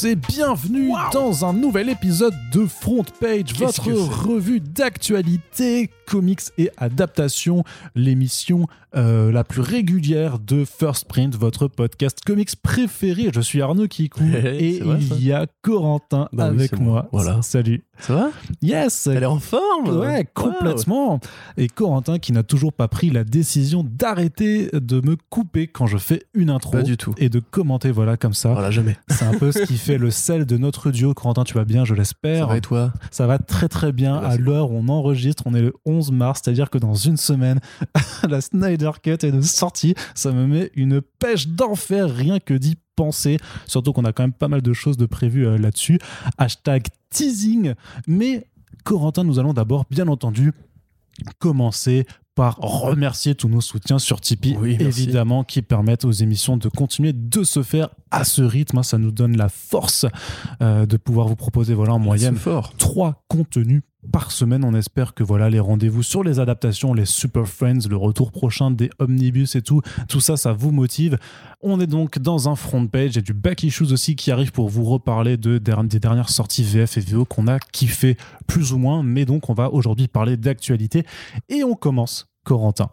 tous et bienvenue dans un nouvel épisode de Front Page, votre revue d'actualité, comics et adaptation, l'émission euh, la plus régulière de First Print, votre podcast comics préféré. Je suis Arnaud Kikou et vrai, il y a Corentin Bah avec moi. Voilà. Salut. Ça va? Yes. Elle est en forme? Ouais, complètement. Et Corentin qui n'a toujours pas pris la décision d'arrêter de me couper quand je fais une intro. Pas du tout. Et de commenter, voilà, comme ça. Voilà, jamais. C'est un peu ce qui fait le sel de notre duo. Corentin, tu vas bien, je Ça va et toi Ça va très très bien. Merci. À l'heure où on enregistre, on est le 11 mars, c'est-à-dire que dans une semaine, la Snyder Cut est de sortie. Ça me met une pêche d'enfer rien que d'y penser. Surtout qu'on a quand même pas mal de choses de prévues euh, là-dessus. Hashtag teasing. Mais Corentin, nous allons d'abord, bien entendu, commencer par remercier tous nos soutiens sur Tipeee, Oui, évidemment, qui permettent aux émissions de continuer de se faire à ce rythme. Ça nous donne la force euh, de pouvoir vous proposer voilà, en moyenne fort. trois contenus par semaine. On espère que voilà les rendez-vous sur les adaptations, les Super Friends, le retour prochain des omnibus et tout, tout ça, ça vous motive. On est donc dans un front page et du back issues aussi qui arrive pour vous reparler des dernières sorties VF et VO qu'on a kiffé plus ou moins. Mais donc on va aujourd'hui parler d'actualité et on commence, Corentin.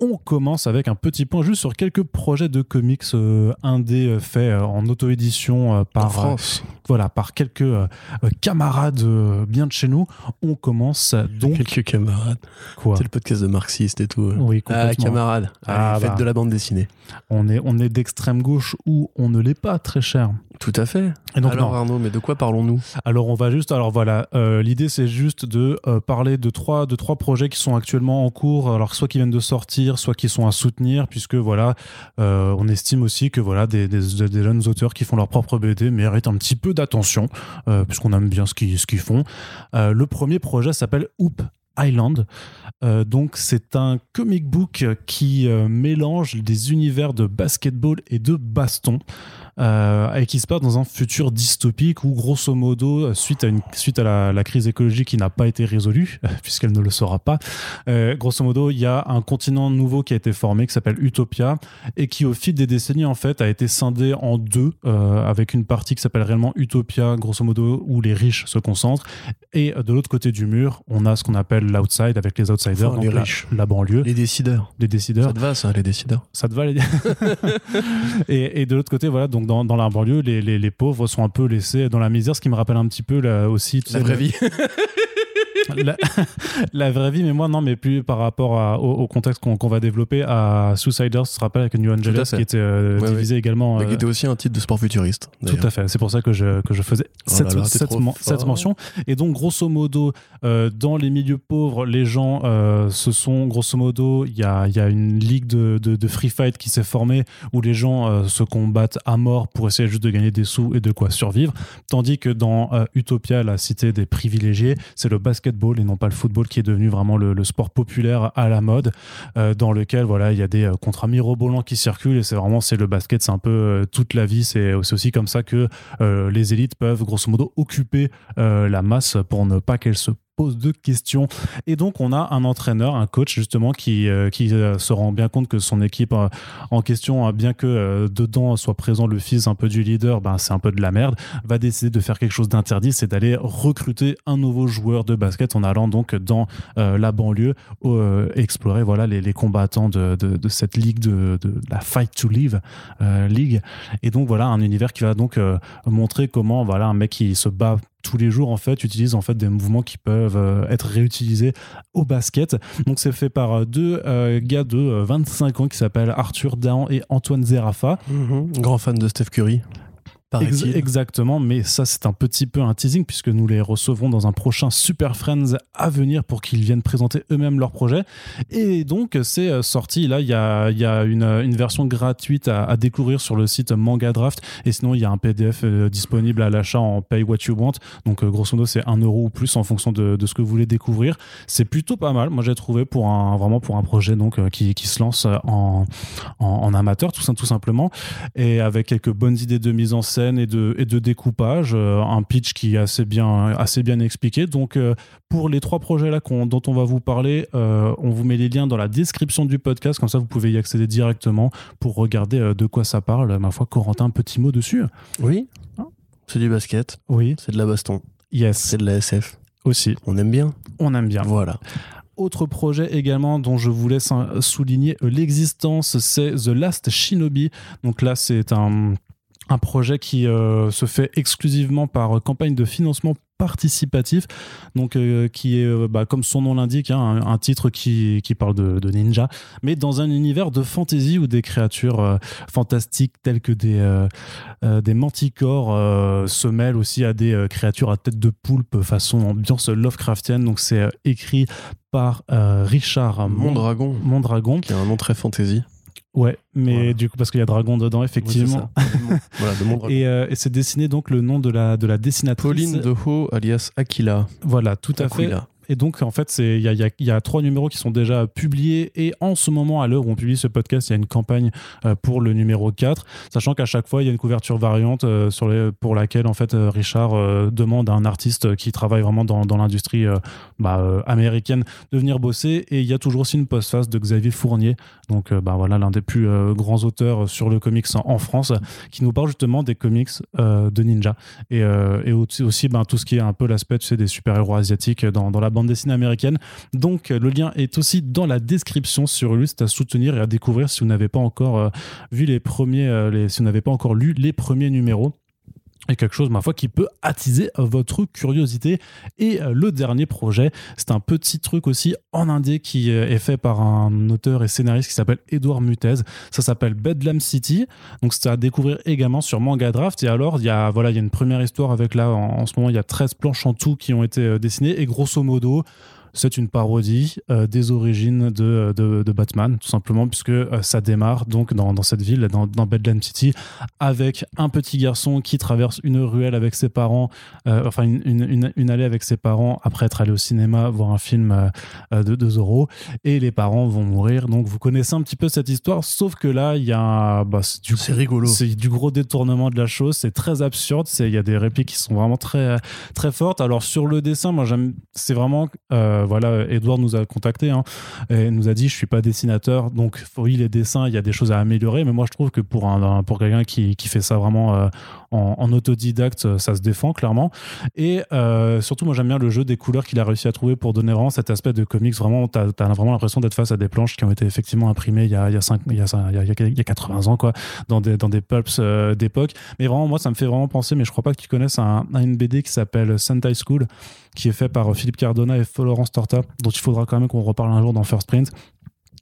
On commence avec un petit point juste sur quelques projets de comics euh, indés euh, faits euh, en auto-édition euh, par, France. voilà, par quelques camarades bien de chez nous. On commence donc Quelques camarades. quoi C'est le podcast de marxiste et tout. Oui, Ah, complètement. camarades. Ah, faites bah. de la bande dessinée. on est, on est d'extrême gauche ou on ne l'est pas, très cher. Tout à fait. Et donc, alors non. Arnaud, mais de quoi parlons-nous? Alors on va juste, alors voilà, l'idée c'est juste de parler de trois, de trois projets qui sont actuellement en cours, alors soit qui viennent de sortir, soit qui sont à soutenir, puisque voilà, euh, on estime aussi que voilà des, jeunes auteurs qui font leur propre BD méritent un petit peu d'attention, euh, puisqu'on aime bien ce qu'ils font. Euh, le premier projet s'appelle Hoop Island. Donc c'est un comic book qui mélange des univers de basketball et de baston euh, et qui se passe dans un futur dystopique où grosso modo suite à, une, suite à la, la crise écologique qui n'a pas été résolue puisqu'elle ne le sera pas euh, grosso modo il y a un continent nouveau qui a été formé qui s'appelle Utopia et qui au fil des décennies en fait a été scindé en deux euh, avec une partie qui s'appelle réellement Utopia grosso modo où les riches se concentrent et euh, de l'autre côté du mur on a ce qu'on appelle l'outside avec les outsiders Enfin, donc les la- riches. la, banlieue Les décideurs. les décideurs Ça te va, ça, les décideurs? Ça te va les... et, et de l'autre côté voilà donc dans, dans la banlieue les, les, les pauvres sont un peu laissés dans la misère ce qui me rappelle un petit peu là, aussi La vraie vie. la, la vraie vie mais moi non mais plus par rapport à- au, au contexte qu'on va développer à Suiciders tu te rappelles avec New Angeles qui était euh, Ouais, divisé également Mais euh, qui était aussi un titre de sport futuriste. tout à fait, c'est pour ça que je, que je faisais Oh cette, là là, t'es cette mention. Et donc, grosso modo, euh, dans les milieux pauvres, les gens euh, se sont, grosso modo, il y a, y a une ligue de, de, de free fight qui s'est formée où les gens se combattent à mort pour essayer juste de gagner des sous et de quoi survivre. Tandis que dans Utopia, la cité des privilégiés, c'est le et non pas le football qui est devenu vraiment le, sport populaire à la mode, euh, dans lequel voilà, il y a des euh, contrats mirobolants qui circulent et c'est vraiment c'est le basket, c'est un peu euh, toute la vie. C'est aussi comme ça que les élites peuvent grosso modo occuper la masse pour ne pas qu'elle se pose de questions. Et donc, on a un entraîneur, un coach, justement, qui, euh, qui euh, se rend bien compte que son équipe euh, en question, hein, bien que dedans soit présent le fils un peu du leader, ben, c'est un peu de la merde, va décider de faire quelque chose d'interdit, c'est d'aller recruter un nouveau joueur de basket en allant donc dans la banlieue explorer voilà, les, les combattants de, de, cette ligue, de, de la Fight to Live League. Et donc, voilà, un univers qui va donc montrer comment voilà, un mec qui se bat tous les jours en fait utilise en fait des mouvements qui peuvent euh, être réutilisés au basket donc c'est fait par euh, deux euh, gars de euh, 25 ans qui s'appellent Arthur Dahan et Antoine Zerafa Mhm. Grand fan de Steph Curry. Ex- exactement, mais ça c'est un petit peu un teasing puisque nous les recevrons dans un prochain Super Friends à venir pour qu'ils viennent présenter eux-mêmes leur projet. Et donc c'est euh, sorti, là il y a, y a une, une version gratuite à, à découvrir sur le site Manga Draft et sinon il y a un PDF euh, disponible à l'achat en Pay What You Want. Donc euh, grosso modo c'est 1 euro ou plus en fonction de, de ce que vous voulez découvrir. C'est plutôt pas mal, moi j'ai trouvé pour un, vraiment pour un projet donc, qui, qui se lance en, en, en amateur tout, tout simplement et avec quelques bonnes idées de mise en scène scène et de, et de découpage, euh, un pitch qui est assez bien, assez bien expliqué. Donc, euh, pour les trois projets là dont on va vous parler, euh, on vous met les liens dans la description du podcast, comme ça vous pouvez y accéder directement pour regarder de quoi ça parle. Ma foi, Corentin, un petit mot dessus Oui. Ah. C'est du basket, Oui, c'est de la baston, yes, c'est de la SF. aussi. On aime bien. On aime bien. Voilà. Autre projet également dont je vous laisse hein, souligner l'existence, c'est The Last Shinobi. Donc là, c'est un, un projet qui euh, se fait exclusivement par euh, campagne de financement participatif, donc euh, qui est, euh, bah, comme son nom l'indique, hein, un, un titre qui, qui parle de, de ninja, mais dans un univers de fantasy où des créatures fantastiques telles que des, des manticores se mêlent aussi à des créatures à tête de poulpe façon ambiance Lovecraftienne. Donc c'est écrit par Richard Mon dragon, Mondragon. qui a un nom très fantasy. Ouais, mais Voilà. du coup parce qu'il y a dragon dedans effectivement. Oui, voilà, de mon et euh, et c'est dessiné donc le nom de la de la dessinatrice. Pauline Deho, alias Aquila. Voilà, tout à fait. Et donc, en fait, il y a, trois numéros qui sont déjà publiés. Et en ce moment, à l'heure où on publie ce podcast, il y a une campagne euh, pour le numéro 4. Sachant qu'à chaque fois, il y a une couverture variante euh, pour laquelle, en fait, euh, Richard demande à un artiste qui travaille vraiment dans, l'industrie bah, américaine de venir bosser. Et il y a toujours aussi une postface de Xavier Fournier. Donc, bah, voilà, l'un des plus grands auteurs sur le comics en, France, qui nous parle justement des comics de ninja. Et, aussi, ben, tout ce qui est un peu l'aspect tu sais, des super-héros asiatiques dans, dans la bande dessinée américaine. Donc euh, le lien est aussi dans la description sur c'est à soutenir et à découvrir si vous n'avez pas encore euh, vu les premiers, euh, les- si vous n'avez pas encore lu les premiers numéros. Et quelque chose, ma foi, qui peut attiser votre curiosité. Et euh, le dernier projet, c'est un petit truc aussi en indé qui euh, est fait par un auteur et scénariste qui s'appelle Edouard Mutez. Ça s'appelle Bedlam City. Donc c'est à découvrir également sur Manga Draft. Et alors, il y a, voilà, une première histoire avec là, en, en ce moment, il y a 13 planches en tout qui ont été euh, dessinées. Et grosso modo, c'est une parodie euh, des origines de, de, de Batman, tout simplement, puisque euh, ça démarre donc dans, dans cette ville, dans, dans Bedlam City, avec un petit garçon qui traverse une ruelle avec ses parents, euh, enfin une, une, allée avec ses parents, après être allé au cinéma voir un film euh, euh, de, de Zorro, et les parents vont mourir. Donc vous connaissez un petit peu cette histoire, sauf que là, il y a bah, c'est du C'est rigolo. c'est du gros détournement de la chose, c'est très absurde, il y a des répliques qui sont vraiment très très fortes. Alors sur le dessin, moi j'aime c'est vraiment euh, voilà, Edouard nous a contacté hein, et nous a dit je suis pas dessinateur, donc oui les dessins, il y a des choses à améliorer, mais moi je trouve que pour un, un- pour quelqu'un qui, qui fait ça vraiment euh, en, autodidacte, ça se défend clairement. Et euh, surtout moi j'aime bien le jeu des couleurs qu'il a réussi à trouver pour donner vraiment cet aspect de comics. Vraiment, t'as as vraiment l'impression d'être face à des planches qui ont été effectivement imprimées il y a il y a il y a, il y a, il y a 80 ans quoi dans des, dans des pulps euh, d'époque. Mais vraiment, moi, ça me fait vraiment penser, mais je crois pas que tu connaisses un, à une BD qui s'appelle Sentai School, qui est fait par euh, Philippe Cardona et Florence Torta, dont il faudra quand même qu'on reparle un jour dans First Print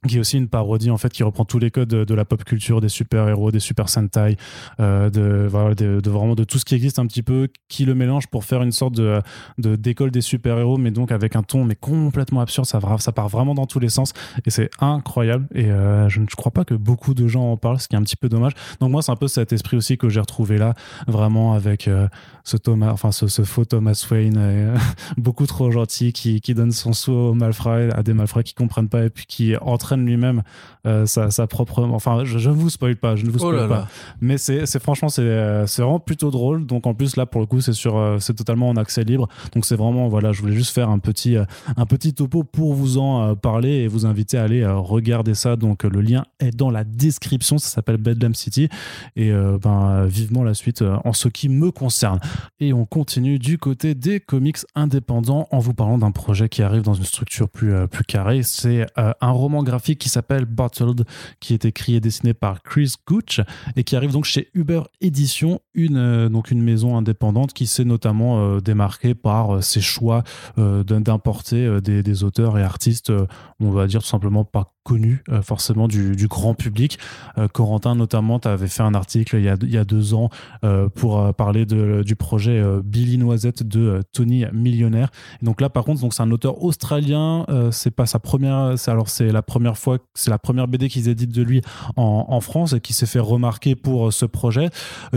qui est aussi une parodie en fait qui reprend tous les codes de, la pop culture des super héros des super sentai euh, de, vraiment de tout ce qui existe un petit peu qui le mélange pour faire une sorte de d'école des super héros mais donc avec un ton mais complètement absurde. Ça, part vraiment dans tous les sens et c'est incroyable. Et euh, je ne crois pas que beaucoup de gens en parlent ce qui est un petit peu dommage. Donc moi c'est un peu cet esprit aussi que j'ai retrouvé là vraiment avec euh, ce Thomas enfin ce, faux Thomas Wayne beaucoup trop gentil qui, donne son sou aux malfrats à des malfrats qui comprennent pas et puis qui entraîne lui-même euh, sa, sa propre enfin je, ne vous spoil pas je ne vous Oh spoil là pas. là. mais c'est franchement c'est euh, c'est vraiment plutôt drôle. Donc en plus là pour le coup c'est sur euh, c'est totalement en accès libre. Donc c'est vraiment voilà je voulais juste faire un petit un petit topo pour vous en parler et vous inviter à aller regarder ça. Donc le lien est dans la description. Ça s'appelle Bedlam City. Et euh, ben vivement la suite en ce qui me concerne. Et on continue du côté des comics indépendants en vous parlant d'un projet qui arrive dans une structure plus plus carrée. C'est euh, un roman graphique qui s'appelle Bottled qui est écrit et dessiné par Chris Gooch et qui arrive donc chez Uber Édition, une, euh, donc une maison indépendante qui s'est notamment euh, démarquée par euh, ses choix d'importer des, auteurs et artistes, on va dire tout simplement pas connus euh, forcément du, grand public. Euh, Corentin notamment, tu avais fait un article il y a, deux ans euh, pour parler du projet Billy Noisette de Tony Millionnaire. Donc là par contre, c'est un auteur australien, c'est pas sa première, alors c'est la première fois, c'est la première BD qu'ils éditent de lui en, France et qui s'est fait remarquer pour ce projet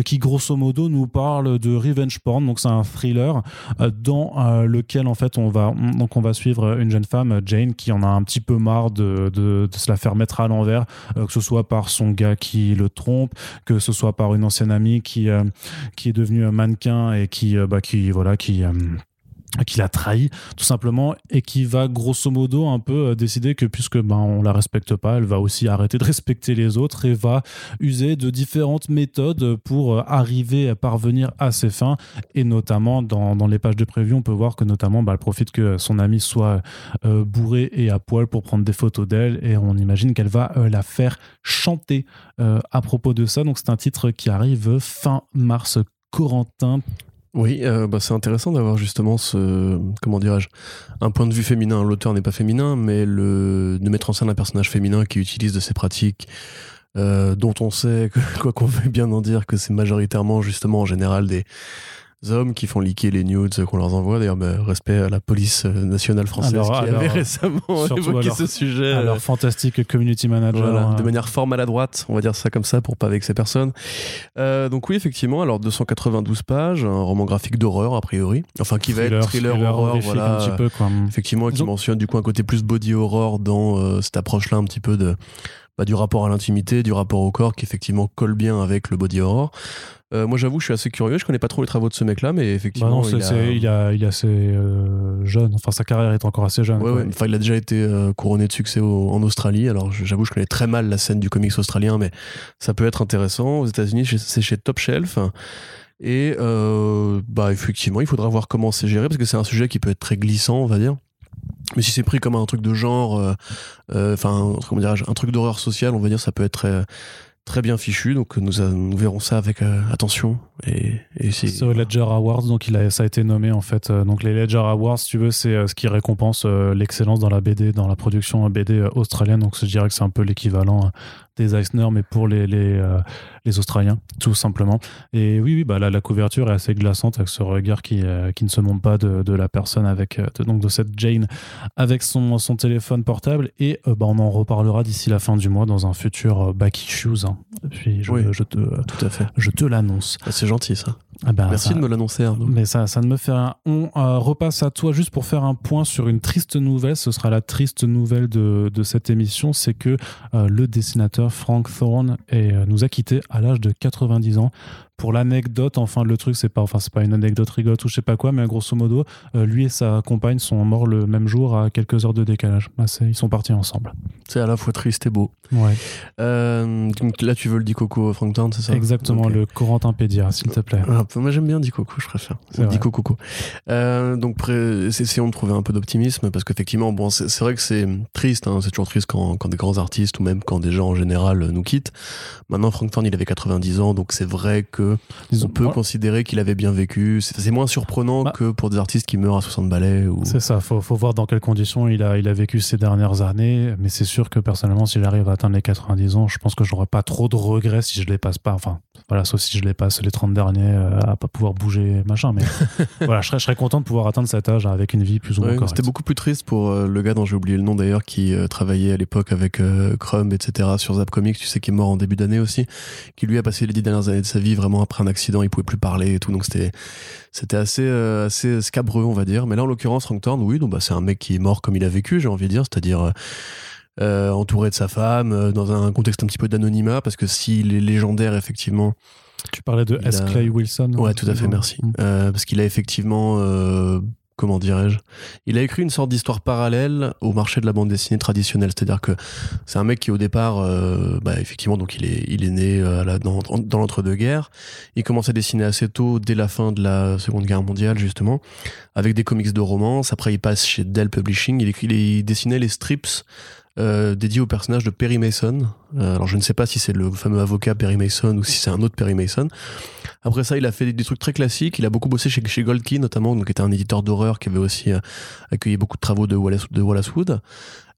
qui grosso modo nous parle de revenge porn donc c'est un thriller dans lequel en fait on va on- donc on va suivre une jeune femme Jane qui en a un petit peu marre de, de, se la faire mettre à l'envers, euh, que ce soit par son gars qui le trompe, que ce soit par une ancienne amie qui, euh, qui est devenue un mannequin et qui, euh, bah, qui voilà, qui euh, qui l'a trahi tout simplement et qui va grosso modo un peu euh, décider que puisque ben on la respecte pas elle va aussi arrêter de respecter les autres et va user de différentes méthodes pour euh, arriver à parvenir à ses fins. Et notamment dans, dans les pages de prévue on peut voir que notamment bah, elle profite que son ami soit euh, bourré et à poil pour prendre des photos d'elle. Et on imagine qu'elle va la faire chanter à propos de ça. Donc c'est un titre qui arrive fin mars. Corentin Oui, euh, bah, c'est intéressant d'avoir justement ce. Comment dirais-je Un point de vue féminin. L'auteur n'est pas féminin, mais le, de mettre en scène un personnage féminin qui utilise de ces pratiques. euh, dont on sait, quoi qu'on veuille bien en dire, que c'est majoritairement justement en général des hommes qui font liquer les nudes qu'on leur envoie. D'ailleurs, bah, respect à la police euh, nationale française Alors- qui alors, avait récemment évoqué alors- ce sujet. alors fantastique community manager Voilà, hein. de manière fort maladroite, on va dire ça comme ça pour pas vexer personne. Euh, donc oui, effectivement, alors 292 pages, un roman graphique d'horreur a priori, enfin qui va être thriller, horreur, horrifique voilà, un petit peu quoi. effectivement, qui mentionne du coup un côté plus body horror dans euh, cette approche-là un petit peu de bah, du rapport à l'intimité, du rapport au corps, qui effectivement colle bien avec le body horror. Euh, moi, j'avoue, je suis assez curieux. Je connais pas trop les travaux de ce mec-là, mais Bah effectivement, non, il, a... c'est- il, a, il est assez euh, jeune, enfin sa carrière est encore assez jeune. Ouais, ouais. Enfin, il a déjà été euh, couronné de succès au- en Australie. Alors, j'avoue, je connais très mal la scène du comics australien, mais ça peut être intéressant. Aux États-Unis, c'est chez Top Shelf. Et bah, effectivement, il faudra voir comment c'est géré parce que c'est un sujet qui peut être très glissant, on va dire. Mais si c'est pris comme un truc de genre, enfin, comment dirais-je, un truc d'horreur sociale, on va dire, ça peut être très, très bien fichu. Donc, nous, nous verrons ça avec euh, attention. Et, et c'est. Aux Ledger Awards, donc il ça a été nommé en fait. Euh, Donc les Ledger Awards, si tu veux, c'est euh, ce qui récompense l'excellence dans la BD, dans la production BD australienne. Donc je dirais que c'est un peu l'équivalent des Eisner, mais pour les, les, euh, les Australiens, tout simplement. Et oui, oui, bah, la, la couverture est assez glaçante avec ce regard qui, euh, qui ne se monte pas de, de la personne avec, euh, de, donc de cette Jane avec son, son téléphone portable. Et euh, bah, on en reparlera d'ici la fin du mois dans un futur Back Issues. hein. Puis je, Oui. je te, Tout à fait. je te l'annonce. Ah, c'est gentil, ça. Ah bah, Merci ça- de me l'annoncer, mais ça, ça ne me fait rien. On euh, repasse à toi juste pour faire un point sur une triste nouvelle. Ce sera la triste nouvelle de, de cette émission. C'est que euh, le dessinateur Frank Thorne est, euh, nous a quittés à l'âge de 90 ans. Pour l'anecdote, enfin le truc c'est pas, enfin c'est pas une anecdote rigolote ou je sais pas quoi, mais grosso modo, euh, lui et sa compagne sont morts le même jour à quelques heures de décalage. Bah, ils sont partis ensemble. C'est à la fois triste et beau. Ouais, Euh, donc là, tu veux le Dicoco Coco Frank Town, c'est ça? Exactement. Le Corentin Pédia, s'il te plaît. Ah, moi j'aime bien Dicoco, je préfère. Coco. Euh, donc essayons de trouver un peu d'optimisme parce qu'effectivement, bon, c'est vrai que c'est triste, hein, c'est toujours triste quand, quand des grands artistes ou même quand des gens en général euh, nous quittent. Maintenant, Frank Thorne, il avait 90 ans, donc c'est vrai que On peut considérer qu'il avait bien vécu. C'est moins surprenant Bah. que pour des artistes qui meurent à 60 balais ou. C'est ça, faut, faut voir dans quelles conditions il a, il a vécu ces dernières années. Mais c'est sûr que personnellement, si j'arrive à atteindre les 90 ans, je pense que j'aurais pas trop de regrets si je les passe pas. Enfin, voilà, sauf si je les passe les 30 derniers euh, à pas pouvoir bouger, machin. Mais voilà, je serais, je serais content de pouvoir atteindre cet âge avec une vie plus ou moins Ouais, correcte. C'était beaucoup plus triste pour euh, le gars dont j'ai oublié le nom d'ailleurs, qui euh, travaillait à l'époque avec Crumb, etc. sur Zap Comics, tu sais, qui est mort en début d'année aussi, qui lui a passé les dix dernières années de sa vie vraiment après un accident, il pouvait plus parler et tout, donc c'était c'était assez euh, assez scabreux, on va dire. Mais là, en l'occurrence, Frank Thorne, oui, donc bah, c'est un mec qui est mort comme il a vécu, j'ai envie de dire, c'est-à-dire euh, euh, entouré de sa femme, euh, dans un contexte un petit peu d'anonymat, parce que s'il est légendaire, effectivement, Tu parlais de Il S. a- Clay Wilson Ouais, tout à fait, merci. Mm. Euh, parce qu'il a effectivement, euh, comment dirais-je, il a écrit une sorte d'histoire parallèle au marché de la bande dessinée traditionnelle. C'est-à-dire que c'est un mec qui au départ, euh, bah, effectivement, donc il est, il est né euh, là, dans, dans l'entre-deux-guerres. Il commence à dessiner assez tôt, dès la fin de la Seconde Guerre mondiale, justement, avec des comics de romance. Après, il passe chez Dell Publishing. Il, écrit, il dessinait les strips euh, dédiés au personnage de Perry Mason. Euh, alors, je ne sais pas si c'est le fameux avocat Perry Mason ou si c'est un autre Perry Mason. Après ça, il a fait des, trucs très classiques. Il a beaucoup bossé chez, chez Gold Key, notamment, donc qui était un éditeur d'horreur qui avait aussi euh, accueilli beaucoup de travaux de Wallace, de Wood.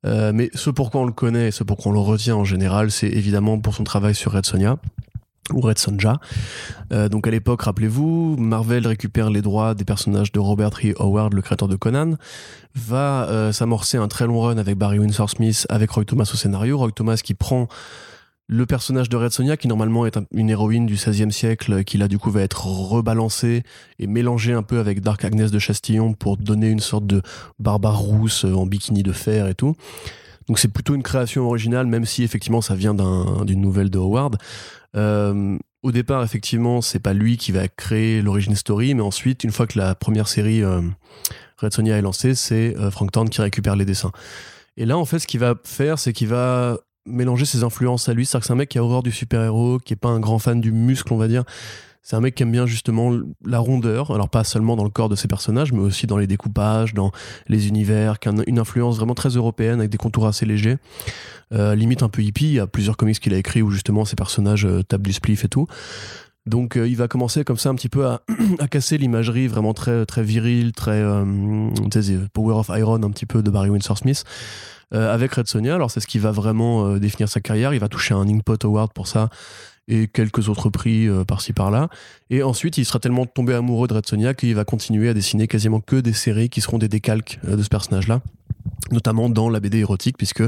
Mais ce pourquoi on le connaît et ce pourquoi on le retient en général, c'est évidemment pour son travail sur Red Sonja ou Red Sonja. Euh, donc à l'époque, rappelez-vous, Marvel récupère les droits des personnages de Robert E. Howard, le créateur de Conan, va euh, s'amorcer un très long run avec Barry Windsor Smith, avec Roy Thomas au scénario. Roy Thomas qui prend le personnage de Red Sonja, qui normalement est un- une héroïne du XVIe siècle, qui là du coup va être rebalancée et mélangée un peu avec Dark Agnès de Chastillon pour donner une sorte de barbare rousse euh, en bikini de fer et tout. Donc c'est plutôt une création originale, même si effectivement ça vient d'une nouvelle de Howard. Euh, au départ, effectivement, c'est pas lui qui va créer l'origine story, mais ensuite, une fois que la première série euh, Red Sonia est lancée, c'est euh, Frank Thorne qui récupère les dessins. Et là, en fait, ce qu'il va faire, c'est qu'il va mélanger ses influences à lui. C'est-à-dire que c'est un mec qui a horreur du super-héros, qui est pas un grand fan du muscle, on va dire. C'est un mec qui aime bien justement la rondeur, alors pas seulement dans le corps de ses personnages, mais aussi dans les découpages, dans les univers, qui a une influence vraiment très européenne avec des contours assez légers, euh, limite un peu hippie. Il y a plusieurs comics qu'il a écrits où justement ces personnages euh, tapent du spliff et tout. Donc euh, il va commencer comme ça un petit peu à, casser l'imagerie vraiment très très virile, très euh, Power of Iron un petit peu de Barry Windsor Smith. avec Red Sonia, alors c'est ce qui va vraiment définir sa carrière. Il va toucher un Inkpot Award pour ça et quelques autres prix euh, par-ci par-là. Et ensuite, il sera tellement tombé amoureux de Red Sonia qu'il va continuer à dessiner quasiment que des séries qui seront des décalques euh, de ce personnage-là notamment dans la BD érotique, puisque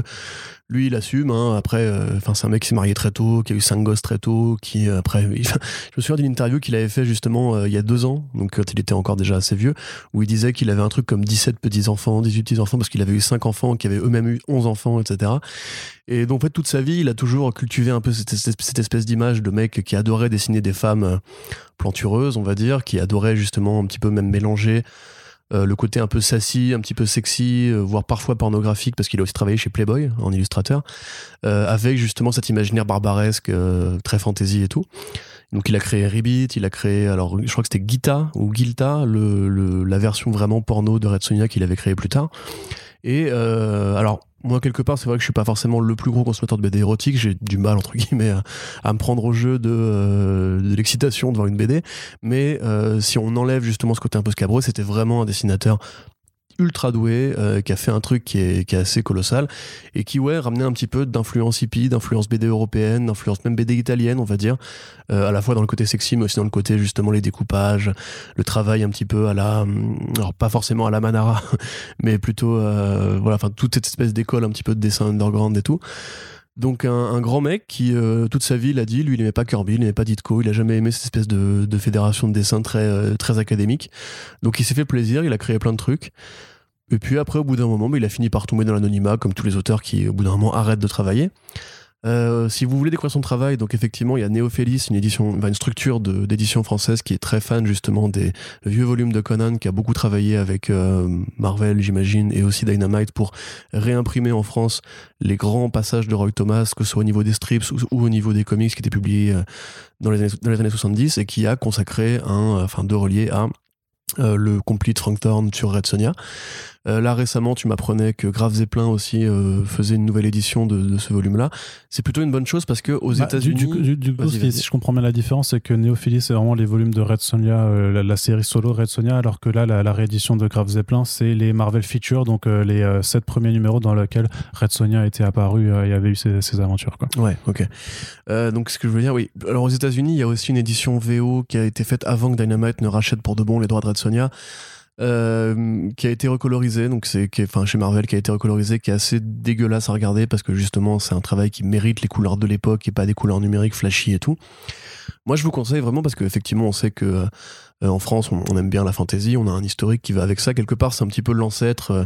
lui, il assume. Hein, après, euh, c'est un mec qui s'est marié très tôt, qui a eu cinq gosses très tôt, qui euh, après, je me souviens d'une interview qu'il avait fait justement euh, il y a deux ans, donc quand il était encore déjà assez vieux, où il disait qu'il avait un truc comme 17 petits enfants, 18 petits enfants, parce qu'il avait eu cinq enfants, qui avaient eux-mêmes eu 11 enfants, etc. Et donc, en fait, toute sa vie, il a toujours cultivé un peu cette, cette espèce d'image de mec qui adorait dessiner des femmes plantureuses, on va dire, qui adorait justement un petit peu même mélanger euh, le côté un peu sassy, un petit peu sexy, euh, voire parfois pornographique, parce qu'il a aussi travaillé chez Playboy en illustrateur, euh, avec justement cet imaginaire barbaresque, très fantasy et tout. Donc il a créé Ribbit, il a créé, alors je crois que c'était Gita ou Gilta, le, la version vraiment porno de Red Sonia qu'il avait créé plus tard. Et alors moi quelque part c'est vrai que je suis pas forcément le plus gros consommateur de BD érotique. J'ai du mal entre guillemets à, me prendre au jeu de, euh, de l'excitation devant une BD mais euh, si on enlève justement ce côté un peu scabreux c'était vraiment un dessinateur ultra doué, euh, qui a fait un truc qui est, qui est, assez colossal et qui ouais ramenait un petit peu d'influence hippie, d'influence BD européenne, d'influence même BD italienne, on va dire, euh, à la fois dans le côté sexy, mais aussi dans le côté justement les découpages, le travail un petit peu à la, hum, alors pas forcément à la Manara, mais plutôt euh, voilà, enfin toute cette espèce d'école un petit peu de dessin underground et tout. Donc un, grand mec qui euh, toute sa vie il a dit lui il n'aimait pas Kirby, il n'aimait pas Ditko, il a jamais aimé cette espèce de, fédération de dessin très euh, très académique. Donc il s'est fait plaisir, il a créé plein de trucs. Et puis après au bout d'un moment, il a fini par tomber dans l'anonymat comme tous les auteurs qui au bout d'un moment arrêtent de travailler. Euh, si vous voulez découvrir son travail, donc effectivement, il y a Néophélis, une édition, une structure d'édition française qui est très fan justement des vieux volumes de Conan, qui a beaucoup travaillé avec euh, Marvel, j'imagine, et aussi Dynamite pour réimprimer en France les grands passages de Roy Thomas, que ce soit au niveau des strips ou, au niveau des comics qui étaient publiés euh, dans les, années, dans les années 70 et qui a consacré un, enfin deux reliés à le complete Frank Thorne sur Red Sonia. Euh, là récemment, tu m'apprenais que Grave Zeppelin aussi euh, faisait une nouvelle édition de, ce volume-là. C'est plutôt une bonne chose parce que aux bah, États-Unis, du, coup, si, je comprends bien la différence, c'est que Néophilie c'est vraiment les volumes de Red Sonia, euh, la, série solo Red Sonia, alors que là, la, réédition de Grave Zeppelin, c'est les Marvel Features, donc les sept premiers numéros dans lesquels Red Sonia était apparu et avait eu ses, aventures. Quoi. Ouais, ok. donc ce que je veux dire, oui. Alors aux États-Unis, il y a aussi une édition VO qui a été faite avant que Dynamite ne rachète pour de bon les droits de Red Sonia. Euh, qui a été recolorisé, donc c'est enfin chez Marvel qui a été recolorisé, qui est assez dégueulasse à regarder parce que justement c'est un travail qui mérite les couleurs de l'époque et pas des couleurs numériques flashy et tout. Moi je vous conseille vraiment parce qu'effectivement on sait que euh, en France on, aime bien la fantasy, on a un historique qui va avec ça quelque part, c'est un petit peu l'ancêtre euh,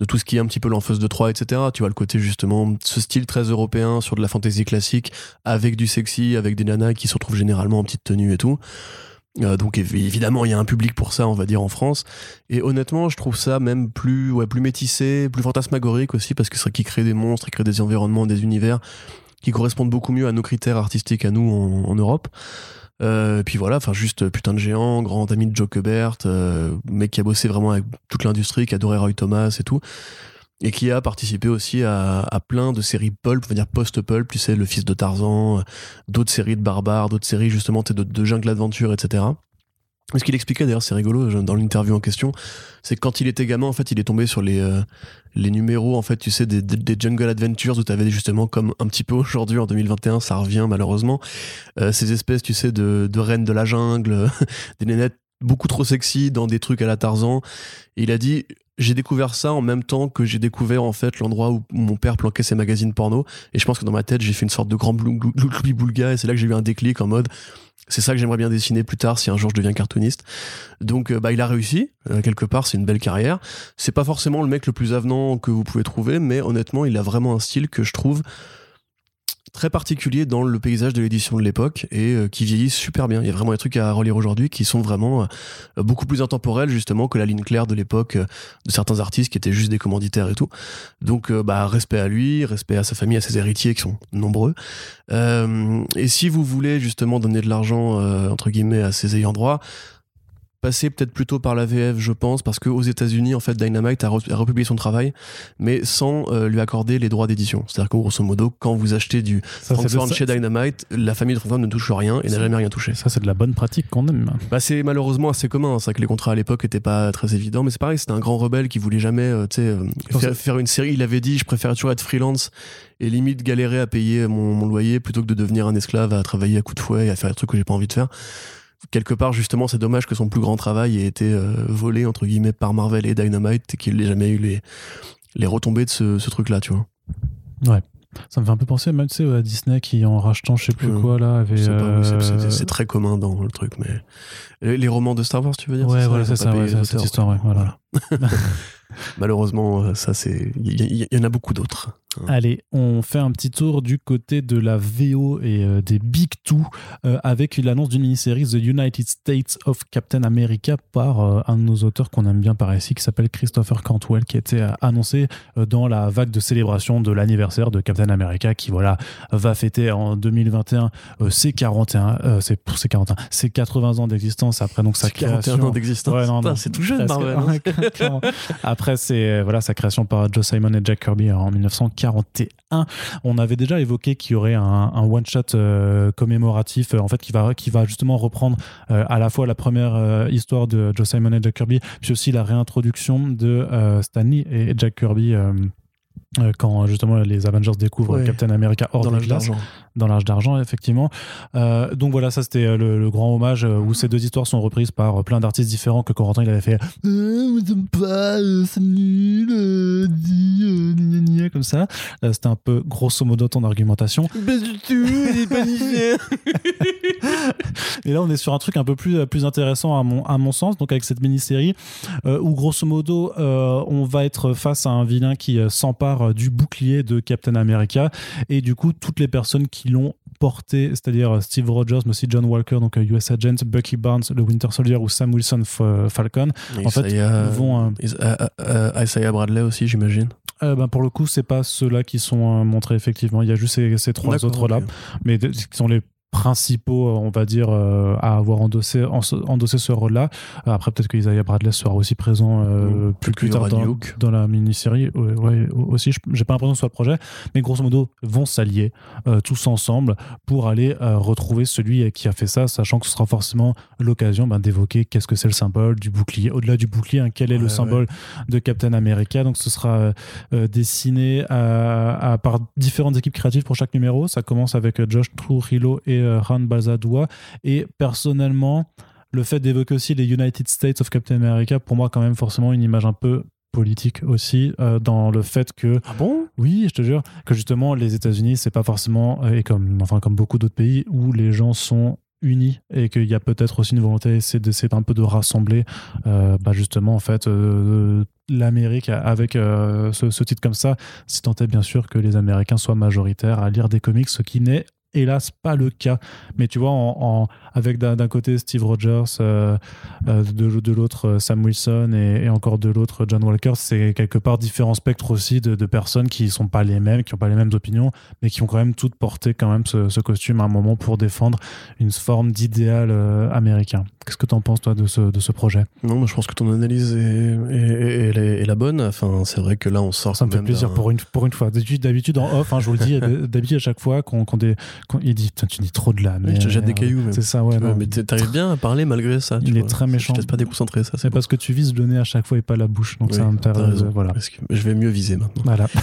de tout ce qui est un petit peu l'enfeuse de Troie, etc. Tu vois le côté justement ce style très européen sur de la fantasy classique avec du sexy, avec des nanas qui se retrouvent généralement en petite tenue et tout. Euh, donc évidemment, il y a un public pour ça, on va dire en France. Et honnêtement, je trouve ça même plus, ouais, plus métissé, plus fantasmagorique aussi, parce que c'est qui crée des monstres, qui crée des environnements, des univers qui correspondent beaucoup mieux à nos critères artistiques à nous en, Europe. Euh, puis voilà, enfin juste putain de géant, grand ami de Joe Kubert, euh, mec qui a bossé vraiment avec toute l'industrie, qui adorait Roy Thomas et tout et qui a participé aussi à, à plein de séries pulp, on va dire post-pulp, tu sais, Le Fils de Tarzan, euh, d'autres séries de barbares, d'autres séries justement de, de jungle adventure, etc. Ce qu'il expliquait d'ailleurs, c'est rigolo dans l'interview en question, c'est que quand il était gamin, en fait, il est tombé sur les euh, les numéros, en fait, tu sais, des, des, Jungle Adventures où t'avais justement comme un petit peu aujourd'hui en 2021, ça revient malheureusement, euh, ces espèces, tu sais, de, de reines de la jungle, des nénettes beaucoup trop sexy dans des trucs à la Tarzan. Et il a dit, j'ai découvert ça en même temps que j'ai découvert en fait l'endroit où mon père planquait ses magazines porno. Et je pense que dans ma tête, j'ai fait une sorte de grand boulga et c'est là que j'ai eu un déclic en mode c'est ça que j'aimerais bien dessiner plus tard si un jour je deviens cartooniste. Donc bah il a réussi quelque part, c'est une belle carrière. C'est pas forcément le mec le plus avenant que vous pouvez trouver, mais honnêtement il a vraiment un style que je trouve très particulier dans le paysage de l'édition de l'époque et euh, qui vieillit super bien. Il y a vraiment des trucs à relire aujourd'hui qui sont vraiment euh, beaucoup plus intemporels justement que la ligne claire de l'époque euh, de certains artistes qui étaient juste des commanditaires et tout. Donc bah respect à lui, respect à sa famille, à ses héritiers qui sont nombreux. et si vous voulez justement donner de l'argent entre guillemets à ses ayants droit, passer peut-être plutôt par la VF, je pense, parce qu'aux États-Unis, en fait, Dynamite a, republié son travail, mais sans euh, lui accorder les droits d'édition. C'est-à-dire qu'en grosso modo, quand vous achetez du Frankfurt chez Dynamite, la famille de ne touche rien et n'a jamais rien touché. Ça, c'est de la bonne pratique qu'on aime. Bah, c'est malheureusement assez commun. C'est vrai que les contrats à l'époque n'étaient pas très évidents, mais c'est pareil, c'était un grand rebelle qui voulait jamais, euh, euh, faire, faire, une série. Il avait dit, je préfère toujours être freelance et limite galérer à payer mon, mon loyer plutôt que de devenir un esclave à travailler à coups de fouet et à faire des trucs que j'ai pas envie de faire quelque part justement c'est dommage que son plus grand travail ait été euh, volé entre guillemets par Marvel et Dynamite et qu'il n'ait jamais eu les, les retombées de ce, ce truc là tu vois. Ouais. Ça me fait un peu penser même tu sais, à Disney qui en rachetant je sais plus quoi là avait euh, c'est très commun dans le truc mais les, romans de Star Wars tu veux dire ouais voilà c'est ça, cette histoire ouais, voilà. malheureusement ça c'est il y, en a beaucoup d'autres Allez, on fait un petit tour du côté de la VO et euh, des Big Two euh, avec l'annonce d'une mini-série The United States of Captain America par euh, un de nos auteurs qu'on aime bien par ici qui s'appelle Christopher Cantwell qui a été annoncé dans la vague de célébration de l'anniversaire de Captain America qui voilà va fêter en 2021 ses 41 c'est pour ses 41 ses 80 ans d'existence après donc sa création. 41 ans d'existence. C'est tout jeune Marvel hein. après c'est voilà sa création par Joe Simon et Jack Kirby en 1940 41. On avait déjà évoqué qu'il y aurait un, one-shot euh, commémoratif, euh, en fait, qui va, qui va justement reprendre euh, à la fois la première histoire de Joe Simon et Jack Kirby, puis aussi la réintroduction de Stanley et Jack Kirby quand justement les Avengers découvrent Captain America hors dans l'âge d'argent. Dans l'âge d'argent, effectivement. Euh, donc voilà, ça c'était le, grand hommage euh, où ces deux histoires sont reprises par plein d'artistes différents que Corentin il avait fait pas, c'est nul, dit, comme ça. c'était un peu grosso modo ton argumentation. Pas du tout, Et là, on est sur un truc un peu plus, plus intéressant à mon, à mon sens, donc avec cette mini-série où grosso modo, on va être face à un vilain qui s'empare euh, du bouclier de Captain America. Et du coup, toutes les personnes qui l'ont porté, c'est-à-dire euh, Steve Rogers, mais aussi John Walker, donc US euh, Agent, Bucky Barnes, le Winter Soldier ou Sam Wilson Falcon, en fait, vont. Isaiah Bradley aussi, j'imagine. ben pour le coup, c'est pas ceux-là qui sont montrés effectivement. Il y a juste ces, ces trois autres là, mais qui sont les principaux, euh, on va dire, euh, à avoir endossé, endossé ce rôle-là. Euh, après, peut-être que Isaiah Bradley sera aussi présent plus, plus tard dans, dans, la mini-série. Ouais, aussi, j'ai pas l'impression que ce soit le projet, mais grosso modo, vont s'allier tous ensemble pour aller retrouver celui qui a fait ça, sachant que ce sera forcément l'occasion ben, d'évoquer qu'est-ce que c'est le symbole du bouclier. Au-delà du bouclier, hein, quel est le symbole de Captain America? Donc, ce sera dessiné à, par différentes équipes créatives pour chaque numéro. Ça commence avec Josh Trujillo et euh, Han Balzadoua. Et personnellement, le fait d'évoquer aussi les United States of Captain America, pour moi, quand même, forcément, une image un peu politique aussi euh, dans le fait que ah bon? Oui je te jure que justement les États-Unis c'est pas forcément et comme enfin comme beaucoup d'autres pays où les gens sont unis et qu'il y a peut-être aussi une volonté c'est d'essayer un peu de rassembler euh, bah justement en fait l'Amérique avec ce, ce, titre comme ça si tant est bien sûr que les Américains soient majoritaires à lire des comics ce qui n'est hélas pas le cas. Mais tu vois, en, avec d'un côté Steve Rogers, euh, euh, de, de l'autre euh, Sam Wilson et, encore de l'autre John Walker, c'est quelque part différents spectres aussi de, personnes qui sont pas les mêmes, qui n'ont pas les mêmes opinions, mais qui ont quand même toutes porté quand même ce, costume à un moment pour défendre une forme d'idéal américain. Qu'est-ce que tu en penses toi de ce, de ce projet? Non, je pense que ton analyse est, est, la bonne. Enfin, c'est vrai que là on sort. Ça me fait plaisir pour une, pour une fois. D'habitude en off, hein, je vous le dis, d'habitude à chaque fois qu'on il dit tu dis trop de la mais je te jette des cailloux c'est ça ouais mais t'arrives bien à parler malgré ça il est très méchant je te pas déconcentrer ça c'est parce que tu vises le nez à chaque fois et pas la bouche donc ça m'intéresse voilà. parce que je vais mieux viser maintenant. Voilà.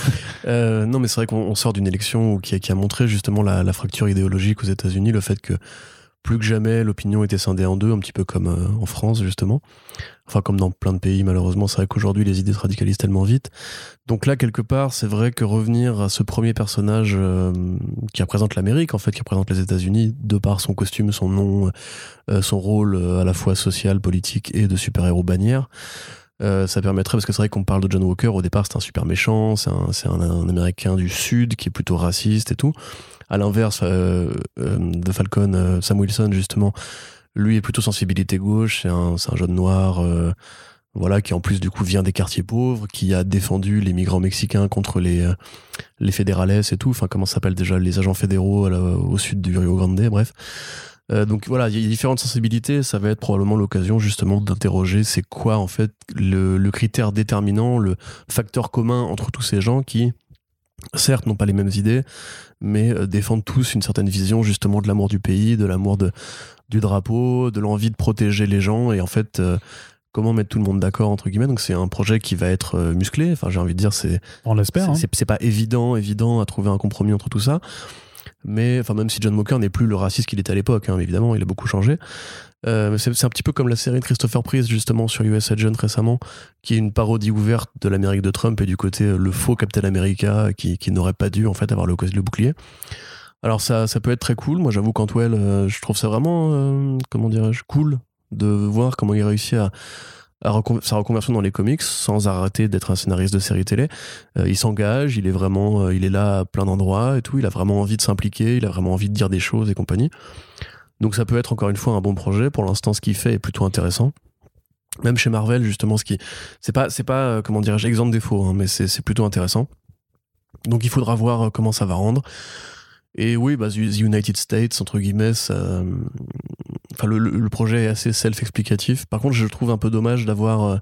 Euh, non mais c'est vrai qu'on sort d'une élection qui a, qui a montré justement la, la fracture idéologique aux États-Unis le fait que plus que jamais, l'opinion était scindée en deux, un petit peu comme euh, en France, justement. Enfin, comme dans plein de pays, malheureusement, c'est vrai qu'aujourd'hui, les idées se radicalisent tellement vite. Donc là, quelque part, c'est vrai que revenir à ce premier personnage euh, qui représente l'Amérique, en fait, qui représente les États-Unis, de par son costume, son nom, euh, son rôle à la fois social, politique et de super-héros bannière, ça permettrait, parce que c'est vrai qu'on parle de John Walker, au départ c'est un super méchant, c'est un, un, Américain du Sud qui est plutôt raciste et tout. À l'inverse, euh, euh, de Falcon, euh, Sam Wilson, justement, lui est plutôt sensibilité gauche, c'est un, un, jeune noir voilà, qui en plus du coup vient des quartiers pauvres, qui a défendu les migrants mexicains contre les les fédérales et tout. Enfin, comment s'appelle déjà les agents fédéraux au sud du Rio Grande, bref. donc voilà, il y a différentes sensibilités. Ça va être probablement l'occasion justement d'interroger c'est quoi en fait le, le, critère déterminant, le facteur commun entre tous ces gens qui certes, n'ont pas les mêmes idées, mais euh, défendent tous une certaine vision justement de l'amour du pays, de l'amour de, du drapeau, de l'envie de protéger les gens, et en fait, euh, comment mettre tout le monde d'accord, entre guillemets. Donc c'est un projet qui va être euh, musclé, enfin j'ai envie de dire, c'est... On l'espère. C'est, hein. pas évident, évident à trouver un compromis entre tout ça. Mais enfin, même si John Mocker n'est plus le raciste qu'il était à l'époque, hein, évidemment, il a beaucoup changé. Euh, c'est un petit peu comme la série de Christopher Priest justement sur US Agent récemment, qui est une parodie ouverte de l'Amérique de Trump et du côté euh, le faux Captain America qui, qui n'aurait pas dû en fait avoir le, le bouclier. Alors ça, ça peut être très cool. Moi j'avoue qu'Antwell, euh, je trouve ça vraiment, comment dirais-je, cool de voir comment il réussit à, à sa reconversion dans les comics sans arrêter d'être un scénariste de série télé. il s'engage, il est vraiment, est là à plein d'endroits et tout. Il a vraiment envie de s'impliquer, il a vraiment envie de dire des choses et compagnie. Donc ça peut être encore une fois un bon projet. Pour l'instant, ce qu'il fait est plutôt intéressant. Même chez Marvel, justement, ce qui c'est pas pas euh, comment dirais-je exemple défaut, hein, mais c'est plutôt intéressant. Donc il faudra voir euh, comment ça va rendre. Et oui, bah, The United States, entre guillemets, enfin, le, le, projet est assez self-explicatif. Par contre, je trouve un peu dommage d'avoir euh,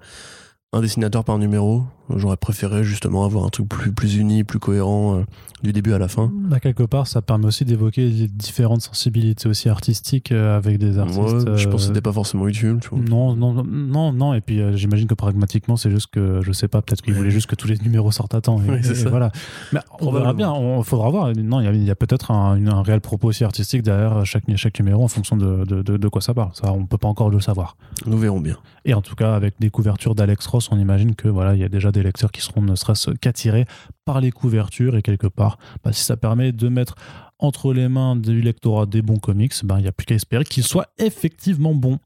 un dessinateur par numéro. J'aurais préféré justement avoir un truc plus, plus uni, plus cohérent euh, du début à la fin. Bah, quelque part, ça permet aussi d'évoquer différentes sensibilités aussi artistiques euh, avec des artistes. je pense que c'était pas forcément utile. Non, non, non, non. Et puis euh, j'imagine que pragmatiquement, c'est juste que je sais pas, peut-être qu'il voulait juste que tous les numéros sortent à temps. Et, voilà. Mais on verra bien. On faudra voir. Non, il y a, peut-être un, un, réel propos aussi artistique derrière chaque, chaque numéro en fonction de, de, de, quoi ça parle. Ça, on peut pas encore le savoir. Nous verrons bien. Et en tout cas, avec des couvertures d'Alex Ross, on imagine que voilà, il y a déjà des lecteurs qui seront ne serait-ce qu'attirés par les couvertures et quelque part, bah, si ça permet de mettre entre les mains du lectorat des bons comics, bah, il n'y a plus qu'à espérer qu'ils soient effectivement bons.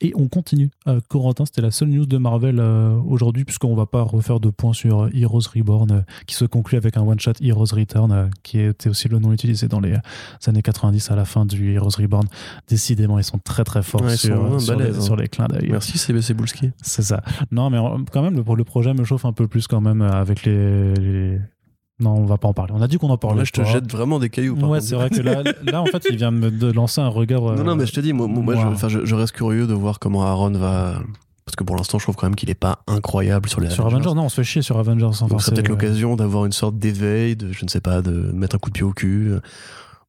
Et on continue. Euh, Corentin, c'était la seule news de Marvel euh, aujourd'hui, puisqu'on va pas refaire de points sur euh, Heroes Reborn, qui se conclut avec un one-shot Heroes Return, qui était aussi le nom utilisé dans les années 90 à la fin du Heroes Reborn. Décidément, ils sont très très forts sur, hein. sur, les, clins d'œil. Merci CBC Boulski. C'est ça. Non, mais quand même, le, le, projet me chauffe un peu plus quand même avec les non, on va pas en parler. On a dit qu'on en parlait. Là, je te jette vraiment des cailloux. ouais, c'est vrai que là, là, en fait, il vient de me lancer un regard. non, non, mais je te dis, moi, moi je, je, reste curieux de voir comment Aaron va. Parce que pour l'instant, je trouve quand même qu'il est pas incroyable sur les Sur Avengers, non, on se fait chier sur Avengers. Sans Donc, c'est peut-être l'occasion d'avoir une sorte d'éveil, de, je ne sais pas, de mettre un coup de pied au cul.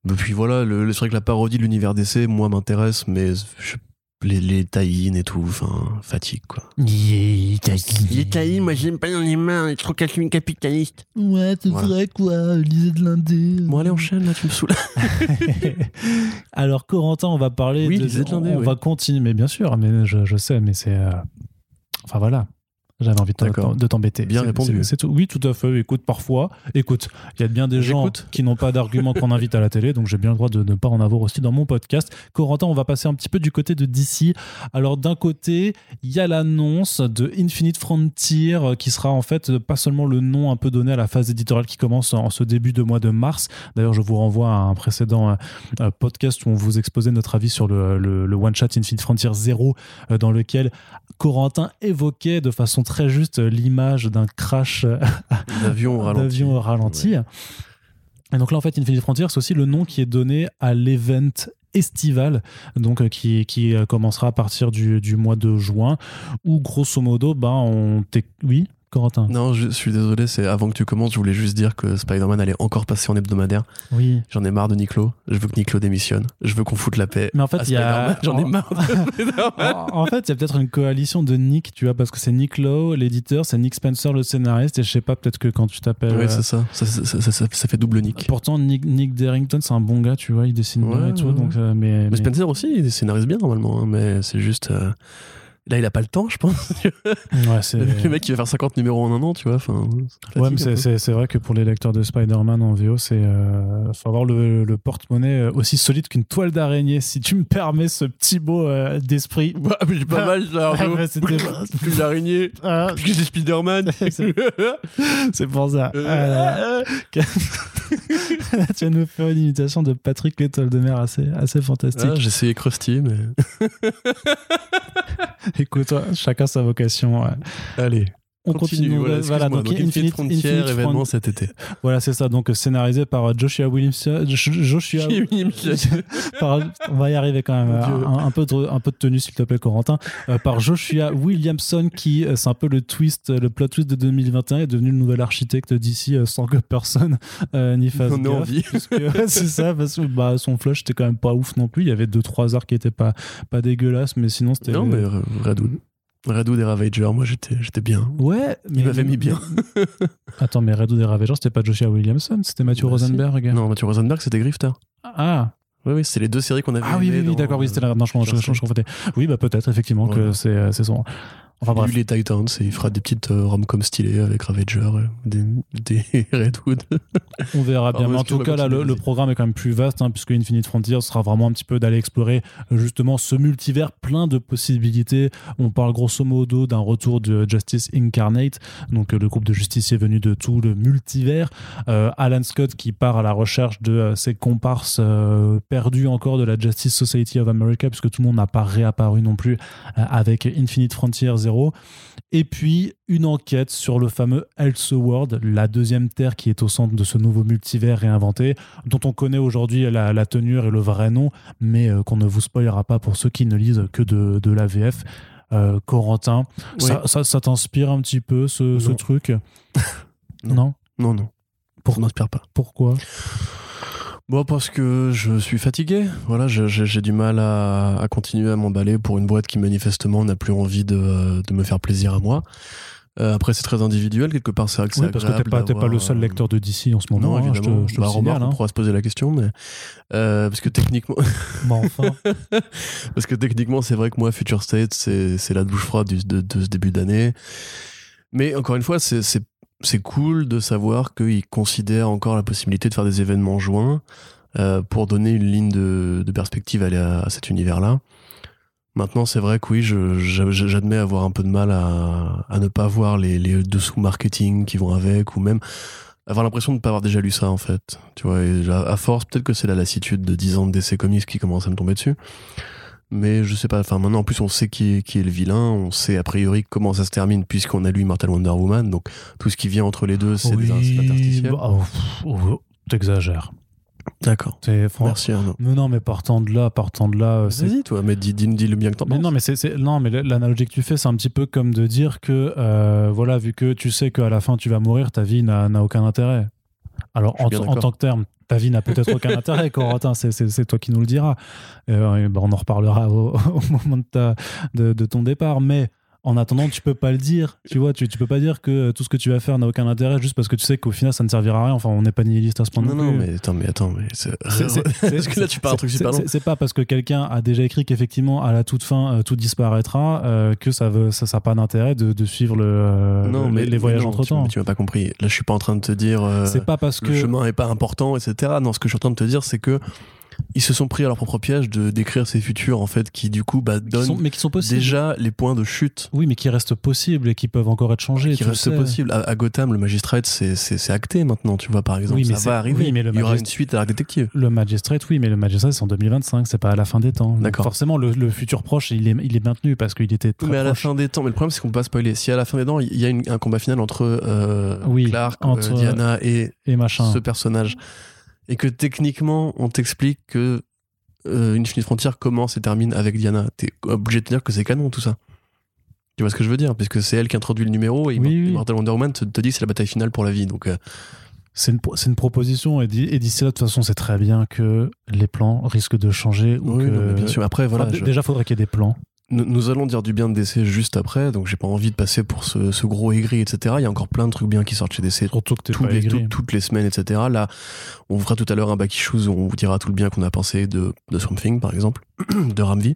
Et puis voilà, le, c'est vrai que la parodie de l'univers d'essai, moi, m'intéresse, mais je les, les taïnes et tout, enfin, fatigue quoi. Les taïnes. Les taïnes, moi j'aime pas dans les mains, trop capitaliste. Ouais, c'est vrai quoi, lisez de l'indé. Bon, allez, enchaîne là, tu me saoules. Alors, Corentin, on va parler oui, de. de on, on va continuer, mais bien sûr, mais je, je sais, mais c'est. Euh, enfin voilà, j'avais envie de t'embêter. Bien répondu. C'est. Oui, tout à fait. Écoute, parfois, écoute, il y a bien des gens qui n'ont pas d'arguments qu'on invite à la télé, donc j'ai bien le droit de ne pas en avoir aussi dans mon podcast. Corentin, on va passer un petit peu du côté de DC. Alors, d'un côté, il y a l'annonce de Infinite Frontier, euh, qui sera en fait pas seulement le nom un peu donné à la phase éditoriale qui commence en ce début de mois de mars. D'ailleurs, je vous renvoie à un précédent euh, podcast où on vous exposait notre avis sur le, le One Shot Infinite Frontier 0, euh, dans lequel Corentin évoquait de façon très juste l'image d'un crash d'avion au ralenti. Et donc là, en fait, Infinite Frontier, c'est aussi le nom qui est donné à l'event estival, donc euh, qui, qui euh, commencera à partir du, du, mois de juin, où grosso modo, bah, on oui, Corentin. Non, je, suis désolé, c'est avant que tu commences, je voulais juste dire que Spider-Man allait encore passer en hebdomadaire. Oui. J'en ai marre de Niclo. Je veux que Niclo démissionne. Je veux qu'on foute la paix. Mais en fait, il y a. J'en ai marre de. En fait, il y a peut-être une coalition de Nick, tu vois, parce que c'est Nick Lowe, l'éditeur, c'est Nick Spencer, le scénariste, et je sais pas, peut-être que quand tu t'appelles. Oui, euh, c'est ça. Ça, ça, ça- ça- fait double Nick. Pourtant, Nick, Nick Derrington, c'est un bon gars, tu vois, il dessine bien et tout. ouais. Donc, euh, mais, Mais mais- Spencer aussi, il scénarise bien normalement, hein, mais c'est juste. euh, Là, il a pas le temps, je pense. ouais, c'est. Le mec, il va faire 50 numéros en un an, tu vois. Enfin, Ouais, mais c'est- peu. c'est c'est vrai que pour les lecteurs de Spider-Man en VO, c'est euh, faut avoir le, le porte-monnaie euh, aussi solide qu'une toile d'araignée. Si tu me permets ce petit mot euh, d'esprit. Ouais, mais j'ai pas mal, ça, Ah, bah, c'était- Plus d'araignée, Ah, plus des Spider-Man. C'est- pour ça. Euh, Ah là là. tu vas nous faire une imitation de Patrick l'étoile de mer assez, assez fantastique. Ah, J'ai essayé Krusty, mais. Écoute, chacun sa vocation. Allez, On continue. continue. Voilà, voilà, donc, donc, Infinite Frontier, Infinite événement Front- cet été. Voilà, c'est ça. Donc scénarisé par euh, Joshua Williamson. Jo- Joshua. par- on va y arriver quand même. Un, un peu de, un peu de tenue, s'il te plaît, Corentin. Euh, par Joshua Williamson, qui euh, c'est un peu le twist, euh, le plot twist de 2021, est devenu le nouvel architecte d'ici euh, sans que personne euh, n'y fasse On gaffe. c'est ça, parce que bah, son flush c'était quand même pas ouf non plus. Il y avait deux trois arcs qui étaient pas pas dégueulasses, mais sinon c'était. Non, mais euh, Redwood. Redwood et Ravager, moi j'étais j'étais bien. Ouais, mais Il m'avait mis bien. Attends, mais Redwood et Ravagers, c'était pas Joshua Williamson, c'était Matthew Bah, si. Rosenberg. Non, Mathieu Rosenberg, c'était Grifter. Ah, Oui, oui, c'est les deux séries qu'on avait ah oui, oui, d'accord, oui, c'était la. Non, je, je, je, je. Oui, bah peut-être, effectivement, que euh, c'est son. Enfin bref. lui les Titans et il fera des petites euh, rom-com stylées avec Ravager, euh, des, des Redwood. On verra bien. Mais en tout cas, là, le, programme est quand même plus vaste, hein, puisque Infinite Frontier sera vraiment un petit peu d'aller explorer euh, justement ce multivers plein de possibilités. On parle grosso modo d'un retour de Justice Incarnate, donc le groupe de justiciers venu de tout le multivers. Euh, Alan Scott qui part à la recherche de euh, ses comparses euh, perdus encore de la Justice Society of America, puisque tout le monde n'a pas réapparu non plus euh, avec Infinite Frontier 0. Et puis une enquête sur le fameux Elseworld, la deuxième terre qui est au centre de ce nouveau multivers réinventé, dont on connaît aujourd'hui la, la tenure et le vrai nom, mais euh, qu'on ne vous spoilera pas pour ceux qui ne lisent que de, de l'AVF. Euh, Corentin, ça, ça, ça t'inspire un petit peu ce, ce Non. truc Non. Non, non. Pour- Ça m'inspire pas. Pourquoi? Bon, parce que je suis fatigué. Voilà, j'ai du mal à, à continuer à m'emballer pour une boîte qui manifestement n'a plus envie de, de me faire plaisir à moi. Euh, après, c'est très individuel. Quelque part, c'est c'est Oui, parce que t'es pas, pas le seul euh, lecteur de DC en ce moment. Non, hein, je te, évidemment. je te Bah, le remarque, on hein. pourra se poser la question, mais euh, parce que techniquement, Mais enfin, parce que techniquement, c'est vrai que moi, Future State, c'est c'est la douche froide de, de ce début d'année. Mais encore une fois, c'est c'est cool de savoir qu'ils considèrent encore la possibilité de faire des événements en juin euh, pour donner une ligne de, perspective à, cet univers-là. Maintenant, c'est vrai que oui, j'admets avoir un peu de mal à, ne pas voir les, les dessous marketing qui vont avec, ou même avoir l'impression de ne pas avoir déjà lu ça, en fait. Tu vois, à force, peut-être que c'est la lassitude de 10 ans de DC Comics qui commence à me tomber dessus. Mais je sais pas, enfin maintenant en plus on sait qui est, qui est le vilain, on sait a priori comment ça se termine puisqu'on a lu Immortal Wonder Woman, donc tout ce qui vient entre les deux c'est des oui, interstitiels. bah, oh, oh, t'exagères. D'accord. Merci Arnaud. Mais non, mais partant de là, partant de là, euh, c'est Vas-y toi, mais dis, dis, dis le bien que t'en Mais penses. non, mais c'est non, mais l'analogie que tu fais, c'est un petit peu comme de dire que euh, voilà, vu que tu sais qu'à la fin tu vas mourir, ta vie n'a aucun intérêt. Alors en, tant que terme, ta vie n'a peut-être aucun intérêt, Corentin. C'est toi qui nous le diras. Euh, ben, on en reparlera au, au moment de, ta, de, de ton départ, mais en attendant, tu peux pas le dire. Tu vois, tu, tu peux pas dire que euh, tout ce que tu vas faire n'a aucun intérêt juste parce que tu sais qu'au final ça ne servira à rien. Enfin, on n'est pas nihiliste à ce point non, non, non, plus. mais attends, mais attends, mais c'est. Parce que là tu parles un truc c'est- super long. c'est- pas parce que quelqu'un a déjà écrit qu'effectivement à la toute fin euh, tout disparaîtra euh, que ça veut ça n'a pas d'intérêt de, de suivre le, euh, Non, le- mais les, voyages non, entre tu, temps. tu m'as pas compris. Là je suis pas en train de te dire. C'est pas parce le que chemin est pas important, etc. Non, ce que je suis en train de te dire, c'est que ils se sont pris à leur propre piège de d'écrire ces futurs en fait qui du coup bah qui donnent sont- mais qui sont possibles. déjà les points de chute Oui, mais qui restent possibles et qui peuvent encore être changés. qui restent possibles. À, à Gotham, le magistrate, c'est acté maintenant, tu vois, par exemple. Oui, mais ça va arriver. oui, mais le Il y aura une suite à l'arc détective. Le Magistrate, oui, mais le Magistrate c'est en 2025, c'est pas à la fin des temps. D'accord. Forcément, le, le futur proche, il est, il est maintenu parce qu'il était très mais à la fin des temps, mais le problème c'est qu'on peut pas spoiler. Si à la fin des temps, il y a une- un combat final entre euh, Oui, Clark, entre- euh, Diana et et machin. ce personnage, et que techniquement on t'explique que euh, Infinite Frontier commence et termine avec Diana, t'es obligé de te dire que c'est canon tout ça. Tu vois ce que je veux dire? Puisque c'est elle qui introduit le numéro et Oui, oui. Immortal Wonder Woman te, te dit que c'est la bataille finale pour la vie. Donc, euh, C'est une, proposition et d'i- et d'ici là, de toute façon, c'est très bien que les plans risquent de changer. Ou oui, que... non, bien sûr. Après, voilà. Enfin, d- je- Déjà, faudrait qu'il y ait des plans. Nous, allons dire du bien de DC juste après, donc j'ai pas envie de passer pour ce, ce gros aigri, etc. Il y a encore plein de trucs bien qui sortent chez DC Surtout que t'es tous pas les- aigri. tout- toutes les semaines, etc. Là, on vous fera tout à l'heure un back issues où on vous dira tout le bien qu'on a pensé de, de Swamp Thing, par exemple, de Ramvi.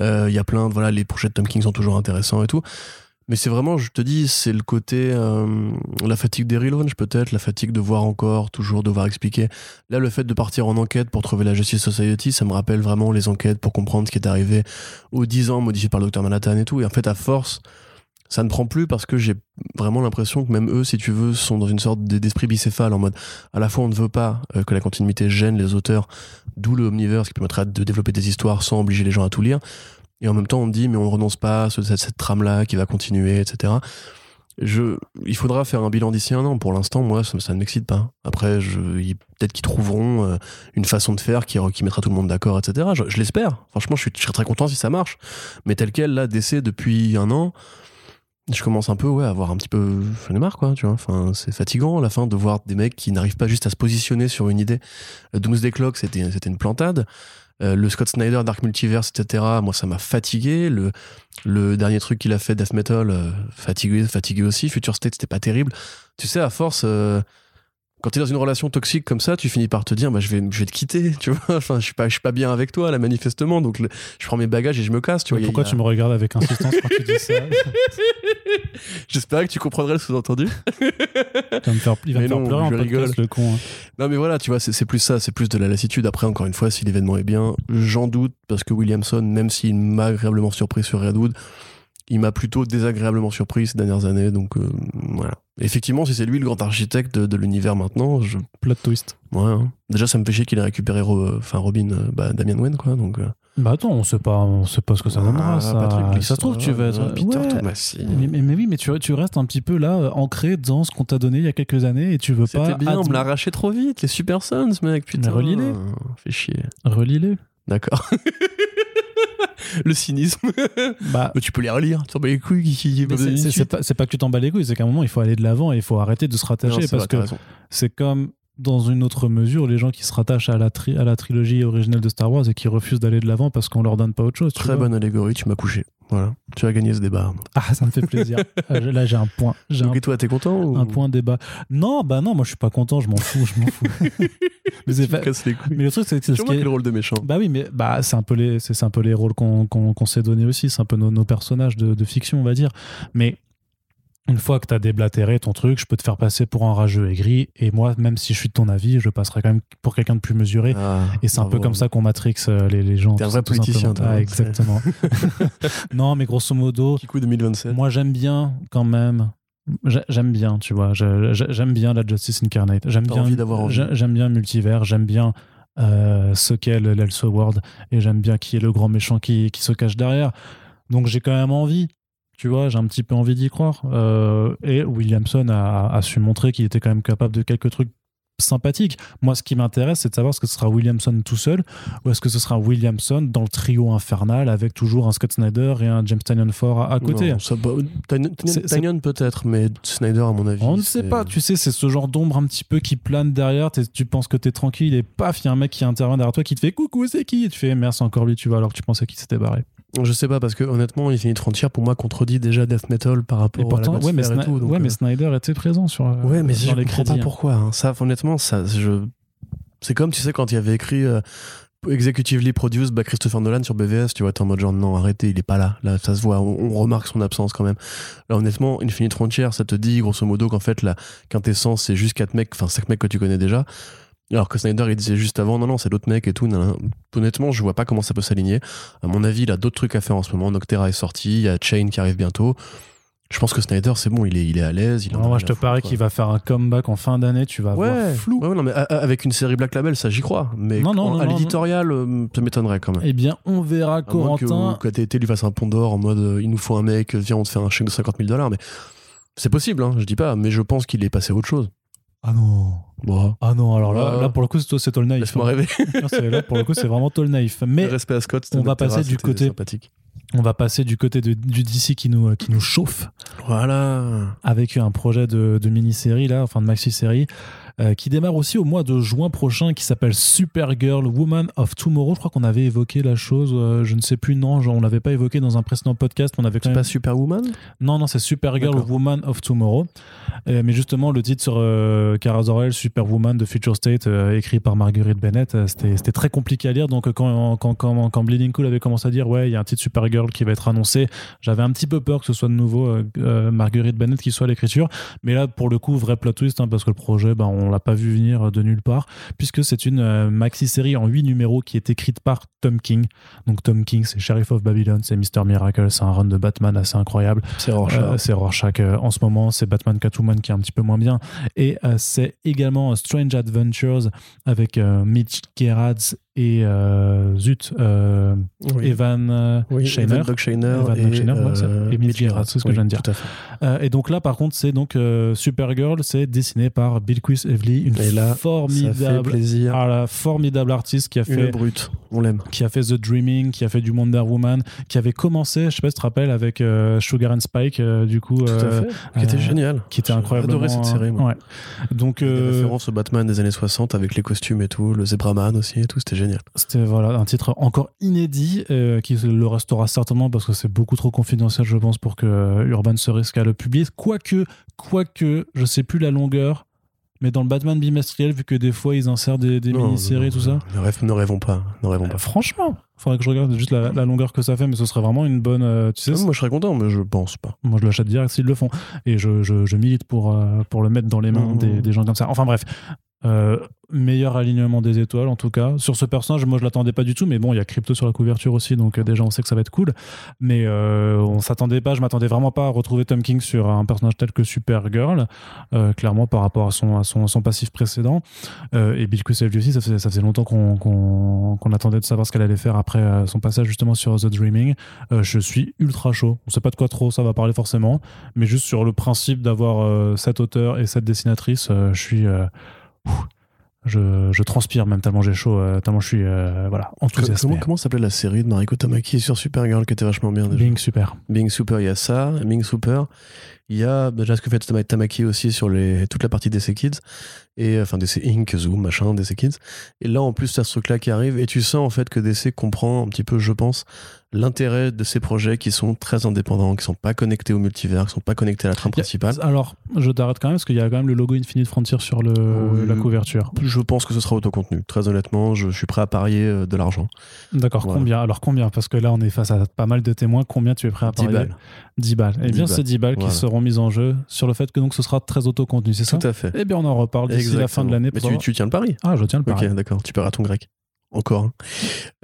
Euh, Il y a plein de voilà, les projets de Tom King sont toujours intéressants et tout. Mais c'est vraiment, je te dis, c'est le côté, euh, la fatigue des relaunch peut-être, la fatigue de voir encore, toujours devoir expliquer. Là, le fait de partir en enquête pour trouver la Justice Society, ça me rappelle vraiment les enquêtes pour comprendre ce qui est arrivé aux 10 ans modifié par le Docteur Manhattan et tout. Et en fait, à force, ça ne prend plus parce que j'ai vraiment l'impression que même eux, si tu veux, sont dans une sorte d'esprit bicéphale en mode à la fois on ne veut pas euh, que la continuité gêne les auteurs, d'où le Omniverse qui permettra de développer des histoires sans obliger les gens à tout lire. Et en même temps, on me dit mais on ne renonce pas à ce- cette, trame-là qui va continuer, etc. Je, il faudra faire un bilan d'ici un an. Pour l'instant, moi, ça, ne m'excite pas. Après, peut-être qu'ils trouveront euh, une façon de faire qui, mettra tout le monde d'accord, etc. Je, l'espère. Franchement, je, suis, je serais très content si ça marche. Mais tel quel, là, DC depuis un an, je commence un peu ouais, à avoir un petit peu. J'en ai marre, quoi, c'est fatigant à la fin de voir des mecs qui n'arrivent pas juste à se positionner sur une idée. Euh, Doomsday Clock, c'était une plantade. Euh, le Scott Snyder, Dark Multiverse, etc., moi, ça m'a fatigué. Le, dernier truc qu'il a fait, Death Metal, euh, fatigué, fatigué aussi. Future State, c'était pas terrible. Tu sais, à force. euh, quand tu es dans une relation toxique comme ça, tu finis par te dire, bah, je, vais, je vais te quitter, tu vois. Enfin, je suis pas, je suis pas bien avec toi, là, manifestement. Donc, le- je prends mes bagages et je me casse, tu vois. A- Pourquoi a- tu me regardes avec insistance quand tu dis ça J'espérais que tu comprendrais le sous-entendu. Il va me faire, il va Mais me faire non, pleurer en je podcast, rigole. le con. hein. Non, mais voilà, tu vois, c'est plus ça, c'est plus de la lassitude. Après, encore une fois, si l'événement est bien, j'en doute, parce que Williamson, même s'il m'a agréablement surpris sur Redwood, il m'a plutôt désagréablement surpris ces dernières années. Donc, euh, voilà. Effectivement, si c'est lui le grand architecte de, de l'univers maintenant, je. Plot twist. Ouais, hein. Déjà, ça me fait chier qu'il ait récupéré Ro- enfin, Robin, euh, bah, Damian Wayne, quoi. Donc, euh. Bah attends, on sait pas, on sait pas ce que ça donnera. Ah, ça. Patrick ça se trouve, tu vas être. euh, Peter Ouais. Tomasi. Mais, mais- mais oui, mais tu, tu restes un petit peu là, euh, ancré dans ce qu'on t'a donné il y a quelques années et tu veux pas. C'était bien, on me l'a arraché trop vite, les Super Sons, mec, putain. relis-les. Fait chier. Relis-les. D'accord. le cynisme. Bah, Mais tu peux les relire, tu t'en bats les couilles qui, pas, c'est pas que tu t'en bats les couilles, c'est qu'à un moment il faut aller de l'avant et il faut arrêter de se rattacher parce que c'est comme dans une autre mesure les gens qui se rattachent à la, tri- à la trilogie originelle de Star Wars et qui refusent d'aller de l'avant parce qu'on leur donne pas autre chose. Très bonne allégorie, tu m'as couché. Voilà, tu as gagné ce débat. Ah, ça me fait plaisir. Je- Là j'ai un point. J'ai un Donc, et toi, t'es content ou... un point débat. Non, bah non, moi je suis pas content, je m'en fous, je m'en fous. mais, c'est pas- casses les couilles. mais le truc c'est que c'est le rôle de méchant. Bah oui, mais bah, c'est un peu les, un peu les rôles qu'on, qu'on s'est donnés aussi, c'est un peu nos, nos personnages de, de fiction, on va dire. Mais une fois que t'as déblatéré ton truc, je peux te faire passer pour un rageux aigri, et moi, même si je suis de ton avis, je passerai quand même pour quelqu'un de plus mesuré. Ah, Et c'est un peu comme ça qu'on matrix euh, les, les gens. T'es un vrai politicien, Ah, hein, exactement. non, mais grosso modo, Petit coup 2027. moi j'aime bien quand même. J'a- J'aime bien, tu vois. J'aime bien la Justice Incarnate. J'aime bien. envie d'avoir J'aime bien Multivers. J'aime bien euh, ce qu'est le- l'Elseworld. Et j'aime bien qui est le grand méchant qui, qui se cache derrière. Donc j'ai quand même envie. Tu vois, j'ai un petit peu envie d'y croire. Euh, et Williamson a, a su montrer qu'il était quand même capable de quelques trucs sympathiques. Moi, ce qui m'intéresse, c'est de savoir ce que ce sera Williamson tout seul ou est-ce que ce sera Williamson dans le trio infernal avec toujours un Scott Snyder et un James Tynion Ford à, à côté. Ça, bah, peut-être, mais Snyder, à mon avis. On ne sait pas, tu sais, c'est ce genre d'ombre un petit peu qui plane derrière, tu penses que t'es tranquille et paf, il y a un mec qui intervient derrière toi qui te fait coucou, c'est qui? Et tu fais c'est encore lui, tu vois, alors que tu pensais qu'il s'était barré. Je sais pas, parce que honnêtement, Infinite Frontier, pour moi, contredit déjà Death Metal par rapport pourtant, à la ouais, mais, et tout. donc, ouais, mais euh, Snyder était présent sur, euh, Ouais, mais je les comprends crédits. pas pourquoi. hein. Ça, honnêtement, ça, je... c'est comme, tu sais, quand il y avait écrit euh, Executively Produced by Christopher Nolan sur BVS, tu vois, t'es en mode genre, non, arrêtez, il est pas là. Là, ça se voit, on, on remarque son absence quand même. Là, honnêtement, Infinite Frontier, ça te dit, grosso modo, qu'en fait, la quintessence, c'est juste quatre mecs, enfin, cinq mecs que tu connais déjà. Alors que Snyder, il disait juste avant, non, non, c'est l'autre mec et tout. nan, nan. Honnêtement, je vois pas comment ça peut s'aligner. À mon avis, il a d'autres trucs à faire en ce moment. Noctera est sorti, il y a Chain qui arrive bientôt. Je pense que Snyder, c'est bon, il est, il est à l'aise. Il en moi, je te parie qu'il va faire un comeback en fin d'année, tu vas Ouais, voir flou. Ouais, non, mais a- avec une série Black Label, ça j'y crois. Mais Non, non, à l'éditorial, euh, ça m'étonnerait quand même. Eh bien, on verra À moins que, Corentin. que lui fasse un pont d'or en mode euh, il nous faut un mec, viens, on te fait un chèque de 50 000 dollars. Mais c'est possible, hein, je dis pas, mais je pense qu'il est passé à autre chose. Ah non. Bon, Ah non, alors là, Ouais. là pour le coup, c'est toi, c'est toi le naïf. laisse-moi hein. rêver. Là, c'est- pour le coup, c'est vraiment le naïf. Mais Respect à Scott. on va passer du côté- sympathique. On va passer du côté de- du DC qui nous, qui nous chauffe Voilà. avec un projet de, de mini-série, là, enfin de maxi-série, euh, qui démarre aussi au mois de juin prochain, qui s'appelle Supergirl Woman of Tomorrow. Je crois qu'on avait évoqué la chose, euh, je ne sais plus, non, genre, on l'avait pas évoqué dans un précédent podcast, on avait C'est même... pas Superwoman? Non, non, c'est Supergirl. Woman of Tomorrow. Euh, mais justement, le titre sur Kara Zor-El, Superwoman de Future State, écrit par Marguerite Bennett, c'était très compliqué à lire. Donc, quand, quand, quand, quand Bleeding Cool avait commencé à dire, ouais, il y a un titre Supergirl qui va être annoncé, j'avais un petit peu peur que ce soit de nouveau Marguerite Bennett qui soit à l'écriture. Mais là, pour le coup, vrai plot twist, hein, parce que le projet, ben, on l'a pas vu venir de nulle part, puisque c'est une euh, maxi-série en 8 numéros qui est écrite par Tom King. Donc, Tom King, c'est Sheriff of Babylon, c'est Mr. Miracle, c'est un run de Batman assez incroyable. C'est Rorschach. Euh, c'est Rorschach euh, en ce moment, c'est Batman Catwoman qui est un petit peu moins bien. Et euh, c'est également Strange Adventures avec euh, Mitch Gerads et euh, zut, euh, Oui. Evan euh, Oui, Shainer. Evan Evan et, ouais, c'est- euh, et Mitch Gerrard, c'est ce que je viens de dire. Et donc là, par contre, c'est donc Supergirl, c'est dessiné par Bilquis Evely, une Et là, formidable, plaisir. ah, la formidable artiste qui a Une fait brute, on l'aime. qui a fait The Dreaming, qui a fait du Wonder Woman, qui avait commencé, je sais pas si tu te rappelles, avec Sugar and Spike, du coup, Tout à fait. Qui était génial. qui était J'ai incroyablement. adoré cette série, moi. Ouais. Donc, euh, références au Batman des années 60 avec les costumes et tout, le Zebraman aussi et tout, c'était génial. C'était voilà un titre encore inédit euh, qui le restera certainement parce que c'est beaucoup trop confidentiel, je pense, pour que euh, Urban se risque à le publier. Quoique, quoique, je sais plus la longueur. Mais dans le Batman bimestriel, vu que des fois ils insèrent des, des Non, mini-séries, non, tout ça, Ne, rêve- ne rêvons pas, ne rêvons pas. euh, franchement, faudrait que je regarde juste la, la longueur que ça fait, mais ce serait vraiment une bonne. euh, tu sais, Ah, moi je serais content, mais je pense pas. Moi, je l'achète direct s'ils le font. Et je, je, je milite pour, euh, pour le mettre dans les mains des, des gens comme ça. Enfin bref, Euh, meilleur alignement des étoiles en tout cas. Sur ce personnage, moi je l'attendais pas du tout, mais bon, il y a Crypto sur la couverture aussi, donc euh, déjà on sait que ça va être cool. Mais euh, on s'attendait pas, je m'attendais vraiment pas à retrouver Tom King sur un personnage tel que Supergirl, euh, clairement par rapport à son, son, son passif précédent. Et Bill Kusevich aussi, ça faisait, ça faisait longtemps qu'on attendait de savoir ce qu'elle allait faire après son passage justement sur The Dreaming. Je suis ultra chaud. On sait pas de quoi trop ça va parler forcément, mais juste sur le principe d'avoir cet auteur et cette dessinatrice, je suis. Ouf, je, je transpire même tellement j'ai chaud, euh, tellement je suis euh, voilà, enthousiasmé. Comment, comment s'appelait la série de Mariko Tamaki sur Supergirl qui était vachement bien déjà? Bing, super. Bing Super, il y a ça. Bing Super. Il y a déjà ce que fait Tam- Tamaki aussi sur les, toute la partie DC Kids. Et enfin, DC Inc, Zoom, machin, DC Kids. Et là, en plus, t'as ce truc-là qui arrive. Et tu sens en fait que DC comprend un petit peu, je pense, l'intérêt de ces projets qui sont très indépendants, qui sont pas connectés au multivers, qui sont pas connectés à la trame principale. Alors, je t'arrête quand même parce qu'il y a quand même le logo Infinite Frontier sur le, la couverture. Je pense que ce sera autocontenu. Très honnêtement, je suis prêt à parier euh, de l'argent. D'accord, Voilà. combien Alors combien Parce que là, on est face à pas mal de témoins. Combien tu es prêt à 10 parier? balles. 10 balles. Eh 10 bien, balles. c'est 10 balles Voilà. qui seront mises en jeu sur le fait que donc ce sera très autocontenu, c'est ça Tout à fait. Eh bien, on en reparle d'ici la fin de l'année. Mais tu, tu tiens le pari. Ah, je tiens le pari. Ok, d'accord. Tu paieras ton grec. Encore. hein.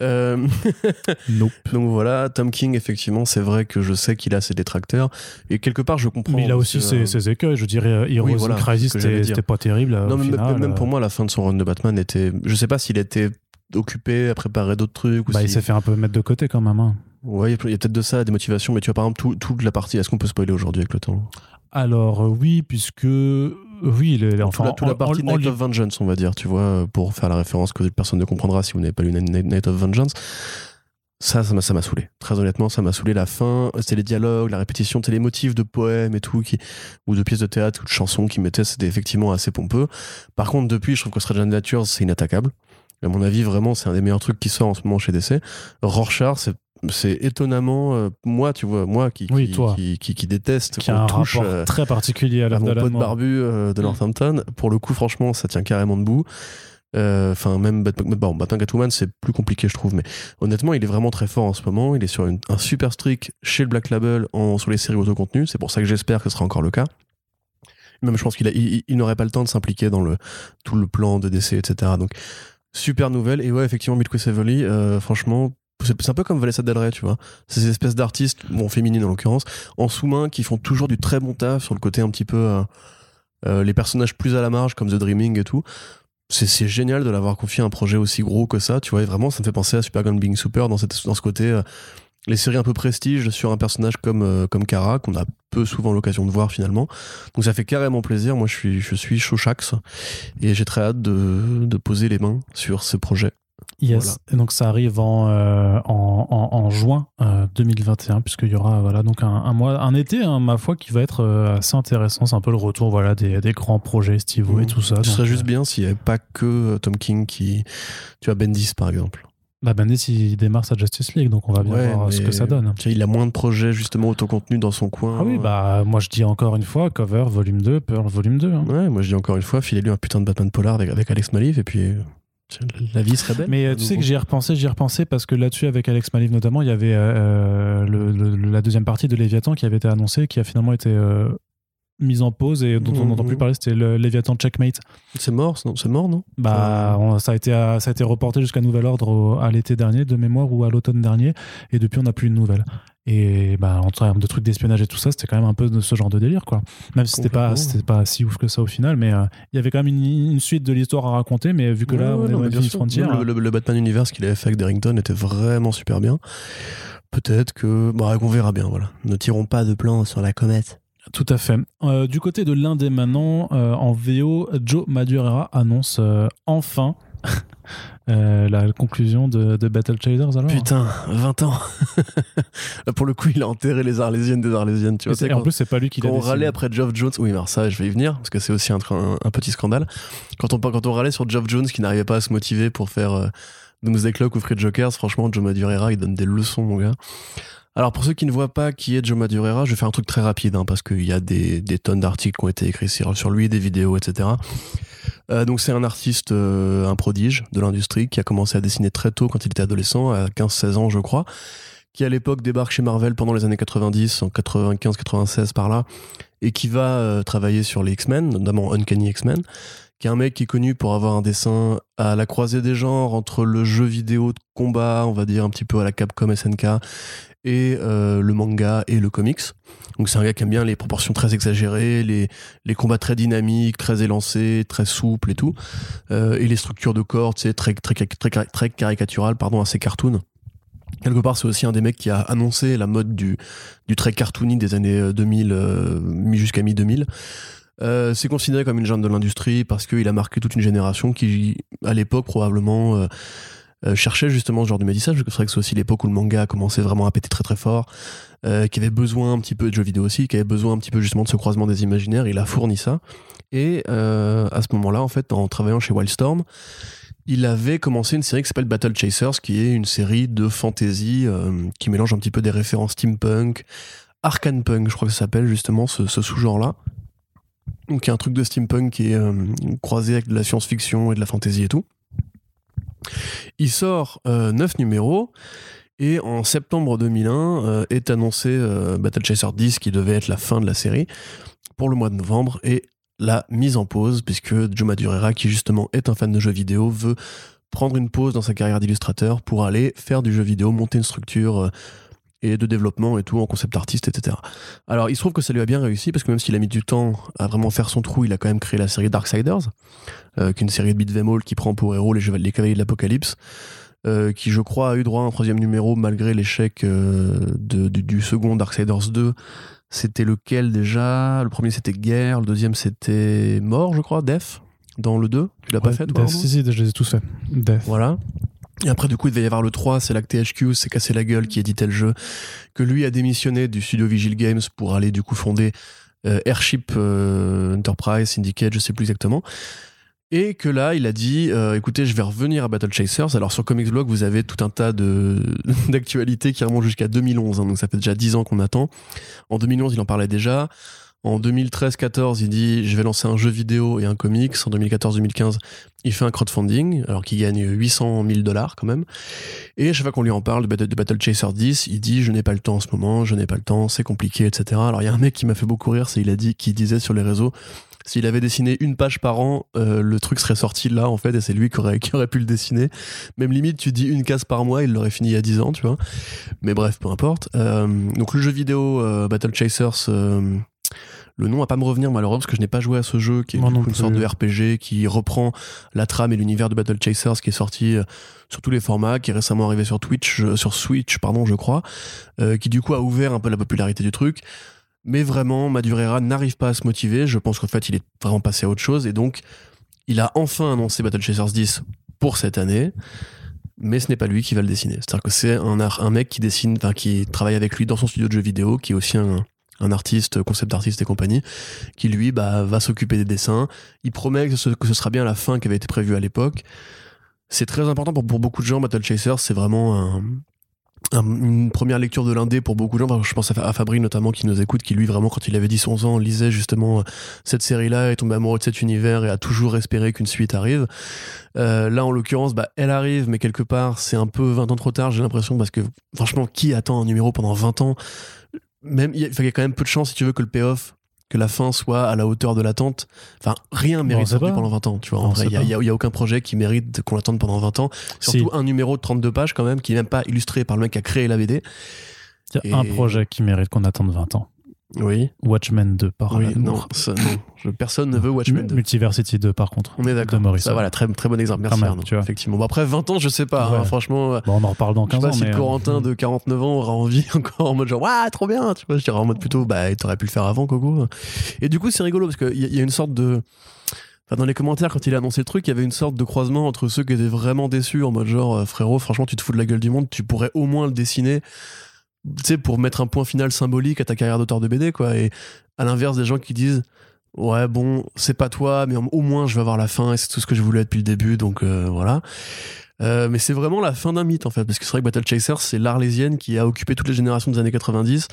Euh, Nope. Donc voilà, Tom King, effectivement, c'est vrai que je sais qu'il a ses détracteurs. Et quelque part, je comprends. Mais il a aussi ses, euh, ses écueils. Je dirais, euh, Heroes Oui, voilà, Crisis, c'était pas terrible. euh, Non, mais final, même pour moi, la fin de son run de Batman était. Je sais pas s'il était occupé à préparer d'autres trucs. Ou bah, il s'est fait un peu mettre de côté quand même. hein. Ouais, il y a peut-être de ça, des motivations, mais tu vois, par exemple, tout- toute la partie. Est-ce qu'on peut spoiler aujourd'hui avec le temps? Alors, euh, oui, puisque. euh, Oui, il est, enfin, Toute la, toute la partie en- en Night of Vengeance, on va dire, tu vois, euh, pour faire la référence que personne ne comprendra si vous n'avez pas lu Night of Vengeance. Ça, ça m'a, ça m'a saoulé. Très honnêtement, ça m'a saoulé la fin. C'était les dialogues, la répétition, c'était les motifs de poèmes et tout, qui, ou de pièces de théâtre ou de chansons qui mettaient, c'était effectivement assez pompeux. Par contre, depuis, je trouve que Strange Adventures, c'est inattaquable. À mon avis, vraiment, c'est un des meilleurs trucs qui sort en ce moment chez DC. Rorschach, c'est, c'est étonnamment, euh, moi, tu vois, moi qui, Oui, qui, toi. qui, qui- qui déteste qui a un touche, rapport euh, très particulier à à mon pote barbu euh, de Northampton. Pour le coup, franchement, ça tient carrément debout. Enfin, même bon, Batman Catwoman, c'est plus compliqué, je trouve. Mais honnêtement, il est vraiment très fort en ce moment. Il est sur une- un super streak chez le Black Label en, sur les séries autocontenues. C'est pour ça que j'espère que ce sera encore le cas. Même, je pense qu'il il, il n'aurait pas le temps de s'impliquer dans le, tout le plan de DC, etc. Donc, super nouvelle. Et ouais, effectivement, Sevely, euh, franchement, c'est un peu comme Vanessa Del Rey, tu vois. Ces espèces d'artistes, bon, féminines en l'occurrence, en sous-main, qui font toujours du très bon taf sur le côté un petit peu. euh, euh, les personnages plus à la marge, comme The Dreaming et tout. C'est génial de l'avoir confié à un projet aussi gros que ça, tu vois. Et vraiment, ça me fait penser à Supergirl Being Super dans, cette, dans ce côté. euh, les séries un peu prestige sur un personnage comme, comme Kara, qu'on a peu souvent l'occasion de voir finalement. Donc ça fait carrément plaisir. Moi, je suis, je suis et j'ai très hâte de, de poser les mains sur ce projet. Yes. Et donc ça arrive en, euh, en, en- en juin euh, 2021, puisqu'il y aura voilà, donc un, un mois, un été, hein, ma foi, qui va être euh, assez intéressant. C'est un peu le retour voilà, des, des grands projets Steve et Mhm. tout ça. Ce Donc, serait juste euh, bien s'il n'y avait pas que euh, Tom King qui. Tu as Bendis par exemple. bah, Bendis, il démarre sa Justice League, donc on va bien Ouais, voir ce que ça donne. il a moins de projets justement autocontenus dans son coin. Ah oui, bah moi je dis encore une fois, Cover, volume 2, Pearl, volume 2. hein. Ouais, moi je dis encore une fois, filez-lui un putain de Batman Polar avec, avec Alex Maliv et puis. La vie serait belle. Mais euh, tu sais que j'y ai repensé, j'y ai repensé parce que là-dessus, avec Alex Maliv notamment, il y avait euh, le- le- la deuxième partie de Léviathan qui avait été annoncée, qui a finalement été euh, mise en pause et dont on n'entend plus parler, c'était le Léviathan Checkmate. C'est mort, non C'est mort, non? Bah, on- ça, a été, ça a été reporté jusqu'à nouvel ordre au- à l'été dernier, de mémoire, ou à l'automne dernier, et depuis, on n'a plus de nouvelles. Et bah, en termes de trucs d'espionnage et tout ça, c'était quand même un peu de ce genre de délire, quoi. Même si c'était pas, c'était pas si ouf que ça au final, mais euh, il y avait quand même une, une suite de l'histoire à raconter, mais vu que là, Ouais, on ouais, est bien. Frontier. Le, le- le Batman Universe qu'il avait fait avec Darrington était vraiment super bien. Peut-être que. Bah, on verra bien, voilà. Ne tirons pas de plan sur la comète. Tout à fait. Euh, du côté de l'un des maintenant, euh, en VO, Joe Madureira annonce euh, enfin euh, la conclusion de, de Battle Chasers. Alors. Putain, 20 ans. Pour le coup, il a enterré les Arlésiennes des Arlésiennes. Tu vois, et en plus, c'est pas lui qui l'a Quand on râlait après Geoff Jones, oui, alors ça, je vais y venir, parce que c'est aussi un, un- un petit scandale. Quand on, quand on râlait sur Geoff Jones qui n'arrivait pas à se motiver pour faire euh, Doomsday Clock ou Free Jokers, franchement, Joe Madureira, il donne des leçons, mon gars. Alors, pour ceux qui ne voient pas qui est Joe Madureira, je vais faire un truc très rapide, hein, parce qu'il y a des, tonnes d'articles qui ont été écrits sur, sur lui, des vidéos, etc. Euh, donc, c'est un artiste, euh, un prodige de l'industrie, qui a commencé à dessiner très tôt quand il était adolescent, à 15-16 ans, je crois, qui à l'époque débarque chez Marvel pendant les années 90, en 95-96 par là, et qui va euh, travailler sur les X-Men, notamment Uncanny X-Men, qui est un mec qui est connu pour avoir un dessin à la croisée des genres entre le jeu vidéo de combat, on va dire un petit peu à la Capcom SNK, et euh, le manga et le comics. Donc c'est un gars qui aime bien les proportions très exagérées, les, les combats très dynamiques, très élancés, très souples et tout, Euh, et les structures de corps, tu sais, très, très, très, caricaturales, pardon, assez cartoon. Quelque part, c'est aussi un des mecs qui a annoncé la mode du, du très cartoony des années euh, 2000, euh, mi- jusqu'à mi-2000. Euh, c'est considéré comme une légende de l'industrie parce qu'il a marqué toute une génération qui, à l'époque, probablement euh, cherchait justement ce genre de métissage. parce que C'est vrai que c'est aussi l'époque où le manga a commencé vraiment à péter très très fort, euh, qui avait besoin un petit peu de jeux vidéo aussi, qui avait besoin un petit peu justement de ce croisement des imaginaires. Il a fourni ça. Et euh, à ce moment-là, en fait, en travaillant chez Wildstorm, il avait commencé une série qui s'appelle Battle Chasers, qui est une série de fantasy qui mélange un petit peu des références steampunk, arcane punk, je crois que ça s'appelle justement ce, ce sous-genre-là. Donc il y a un truc de steampunk qui est croisé avec de la science-fiction et de la fantasy et tout. Il sort euh, 9 numéros et en septembre 2001 euh, est annoncé euh, Battle Chaser 10 qui devait être la fin de la série pour le mois de novembre et la mise en pause puisque Joe Madureira qui justement est un fan de jeux vidéo veut prendre une pause dans sa carrière d'illustrateur pour aller faire du jeu vidéo, monter une structure euh, et de développement et tout en concept artiste, etc. Alors il se trouve que ça lui a bien réussi parce que même s'il a mis du temps à vraiment faire son trou, il a quand même créé la série Darksiders, euh, qui est une série de beat'em all qui prend pour héros les, Chevaliers- les Cavaliers de l'Apocalypse, euh, qui je crois a eu droit à un troisième numéro malgré l'échec euh, du, du second Darksiders 2. C'était lequel déjà? Le premier c'était Guerre, le deuxième c'était Mort, je crois, Death, dans le 2. Tu l'as pas fait toi Death, si, si, je les ai tous faits. Death. voilà. Et après, du coup, il devait y avoir le 3, c'est là que THQ s'est cassé la gueule, qui éditait le jeu, que lui a démissionné du studio Vigil Games pour aller, du coup, fonder euh, Airship euh, Enterprise, Syndicate, je sais plus exactement. Et que là, il a dit, euh, écoutez, je vais revenir à Battle Chasers. Alors, sur Comics Blog, vous avez tout un tas de d'actualités qui remontent jusqu'à 2011, hein, donc ça fait déjà 10 ans qu'on attend. En 2011, il en parlait déjà. En 2013-14, il dit je vais lancer un jeu vidéo et un comics. En 2014-2015, il fait un crowdfunding, alors qu'il gagne 800 000 dollars quand même. Et à chaque fois qu'on lui en parle de Battle, Chaser 10, il dit je n'ai pas le temps en ce moment, je n'ai pas le temps, c'est compliqué, etc. Alors il y a un mec qui m'a fait beaucoup rire, c'est il a dit, qui disait sur les réseaux, s'il avait dessiné une page par an, euh, le truc serait sorti là en fait, et c'est lui qui aurait, qui aurait pu le dessiner. Même limite, tu dis une case par mois, il l'aurait fini il y a 10 ans, tu vois. Mais bref, peu importe. Euh, donc le jeu vidéo euh, Battle Chasers. Le nom va pas me revenir malheureusement parce que je n'ai pas joué à ce jeu qui est coup une sorte de RPG qui reprend la trame et l'univers de Battle Chasers qui est sorti euh, sur tous les formats, qui est récemment arrivé sur Twitch, euh, sur Switch pardon je crois, euh, qui du coup a ouvert un peu la popularité du truc. Mais vraiment, Madureira n'arrive pas à se motiver. Je pense qu'en fait, il est vraiment passé à autre chose. Et donc, il a enfin annoncé Battle Chasers 10 pour cette année. mais ce n'est pas lui qui va le dessiner. C'est-à-dire que c'est un mec qui dessine, enfin qui travaille avec lui dans son studio de jeux vidéo, qui est aussi un, un artiste, concept artiste et compagnie, qui lui bah, va s'occuper des dessins. Il promet que ce, sera bien la fin qui avait été prévue à l'époque. C'est très important pour, beaucoup de gens. Battle Chaser, c'est vraiment un- un- une première lecture de l'indé pour beaucoup de gens. Je pense à Fabri notamment qui nous écoute, qui lui vraiment quand il avait 10-11 ans lisait justement euh, cette série-là, est tombé amoureux de cet univers et a toujours espéré qu'une suite arrive. Euh, là en l'occurrence, bah, elle arrive, mais quelque part c'est un peu 20 ans trop tard, j'ai l'impression, parce que franchement, qui attend un numéro pendant 20 ans? Même il y, a- y quand même peu de chance si tu veux que le payoff que la fin soit à la hauteur de l'attente. Enfin, rien mérite d'être pendant 20 ans, tu vois. En vrai, il y, a- aucun projet qui mérite qu'on l'attende pendant 20 ans. Surtout Si. un numéro de 32 pages quand même, qui n'est même pas illustré par le mec qui a créé la BD. Il y a un Et- projet qui mérite qu'on attende 20 ans. Oui. Watchmen 2 par oui, non, ça, personne ne veut Watchmen 2. Multiversity 2 par contre. On est d'accord. Ça, voilà, très, très bon exemple. Merci, Arnaud. tu vois. Effectivement. Bon, après 20 ans, je sais pas. hein, franchement, euh, Bon, on en reparle dans je sais 15 pas ans. si mais, euh, Corentin de 49 ans aura envie encore en mode genre, waouh, trop bien. Tu vois, je dirais en mode plutôt, bah, t'aurais pu le faire avant, Coco. Et du coup, c'est rigolo parce qu'il y, y a une sorte de. Enfin, dans les commentaires, quand il a annoncé le truc, il y avait une sorte de croisement entre ceux qui étaient vraiment déçus en mode genre, euh, frérot, franchement, tu te fous de la gueule du monde, tu pourrais au moins le dessiner, tu sais, pour mettre un point final symbolique à ta carrière d'auteur de BD, quoi. Et à l'inverse des gens qui disent, ouais, bon, c'est pas toi, mais au moins je vais avoir la fin et c'est tout ce que je voulais depuis le début, donc euh, voilà. Euh, mais c'est vraiment la fin d'un mythe en fait, parce que c'est vrai que Battle Chaser, c'est l'Arlésienne qui a occupé toutes les générations des années 90,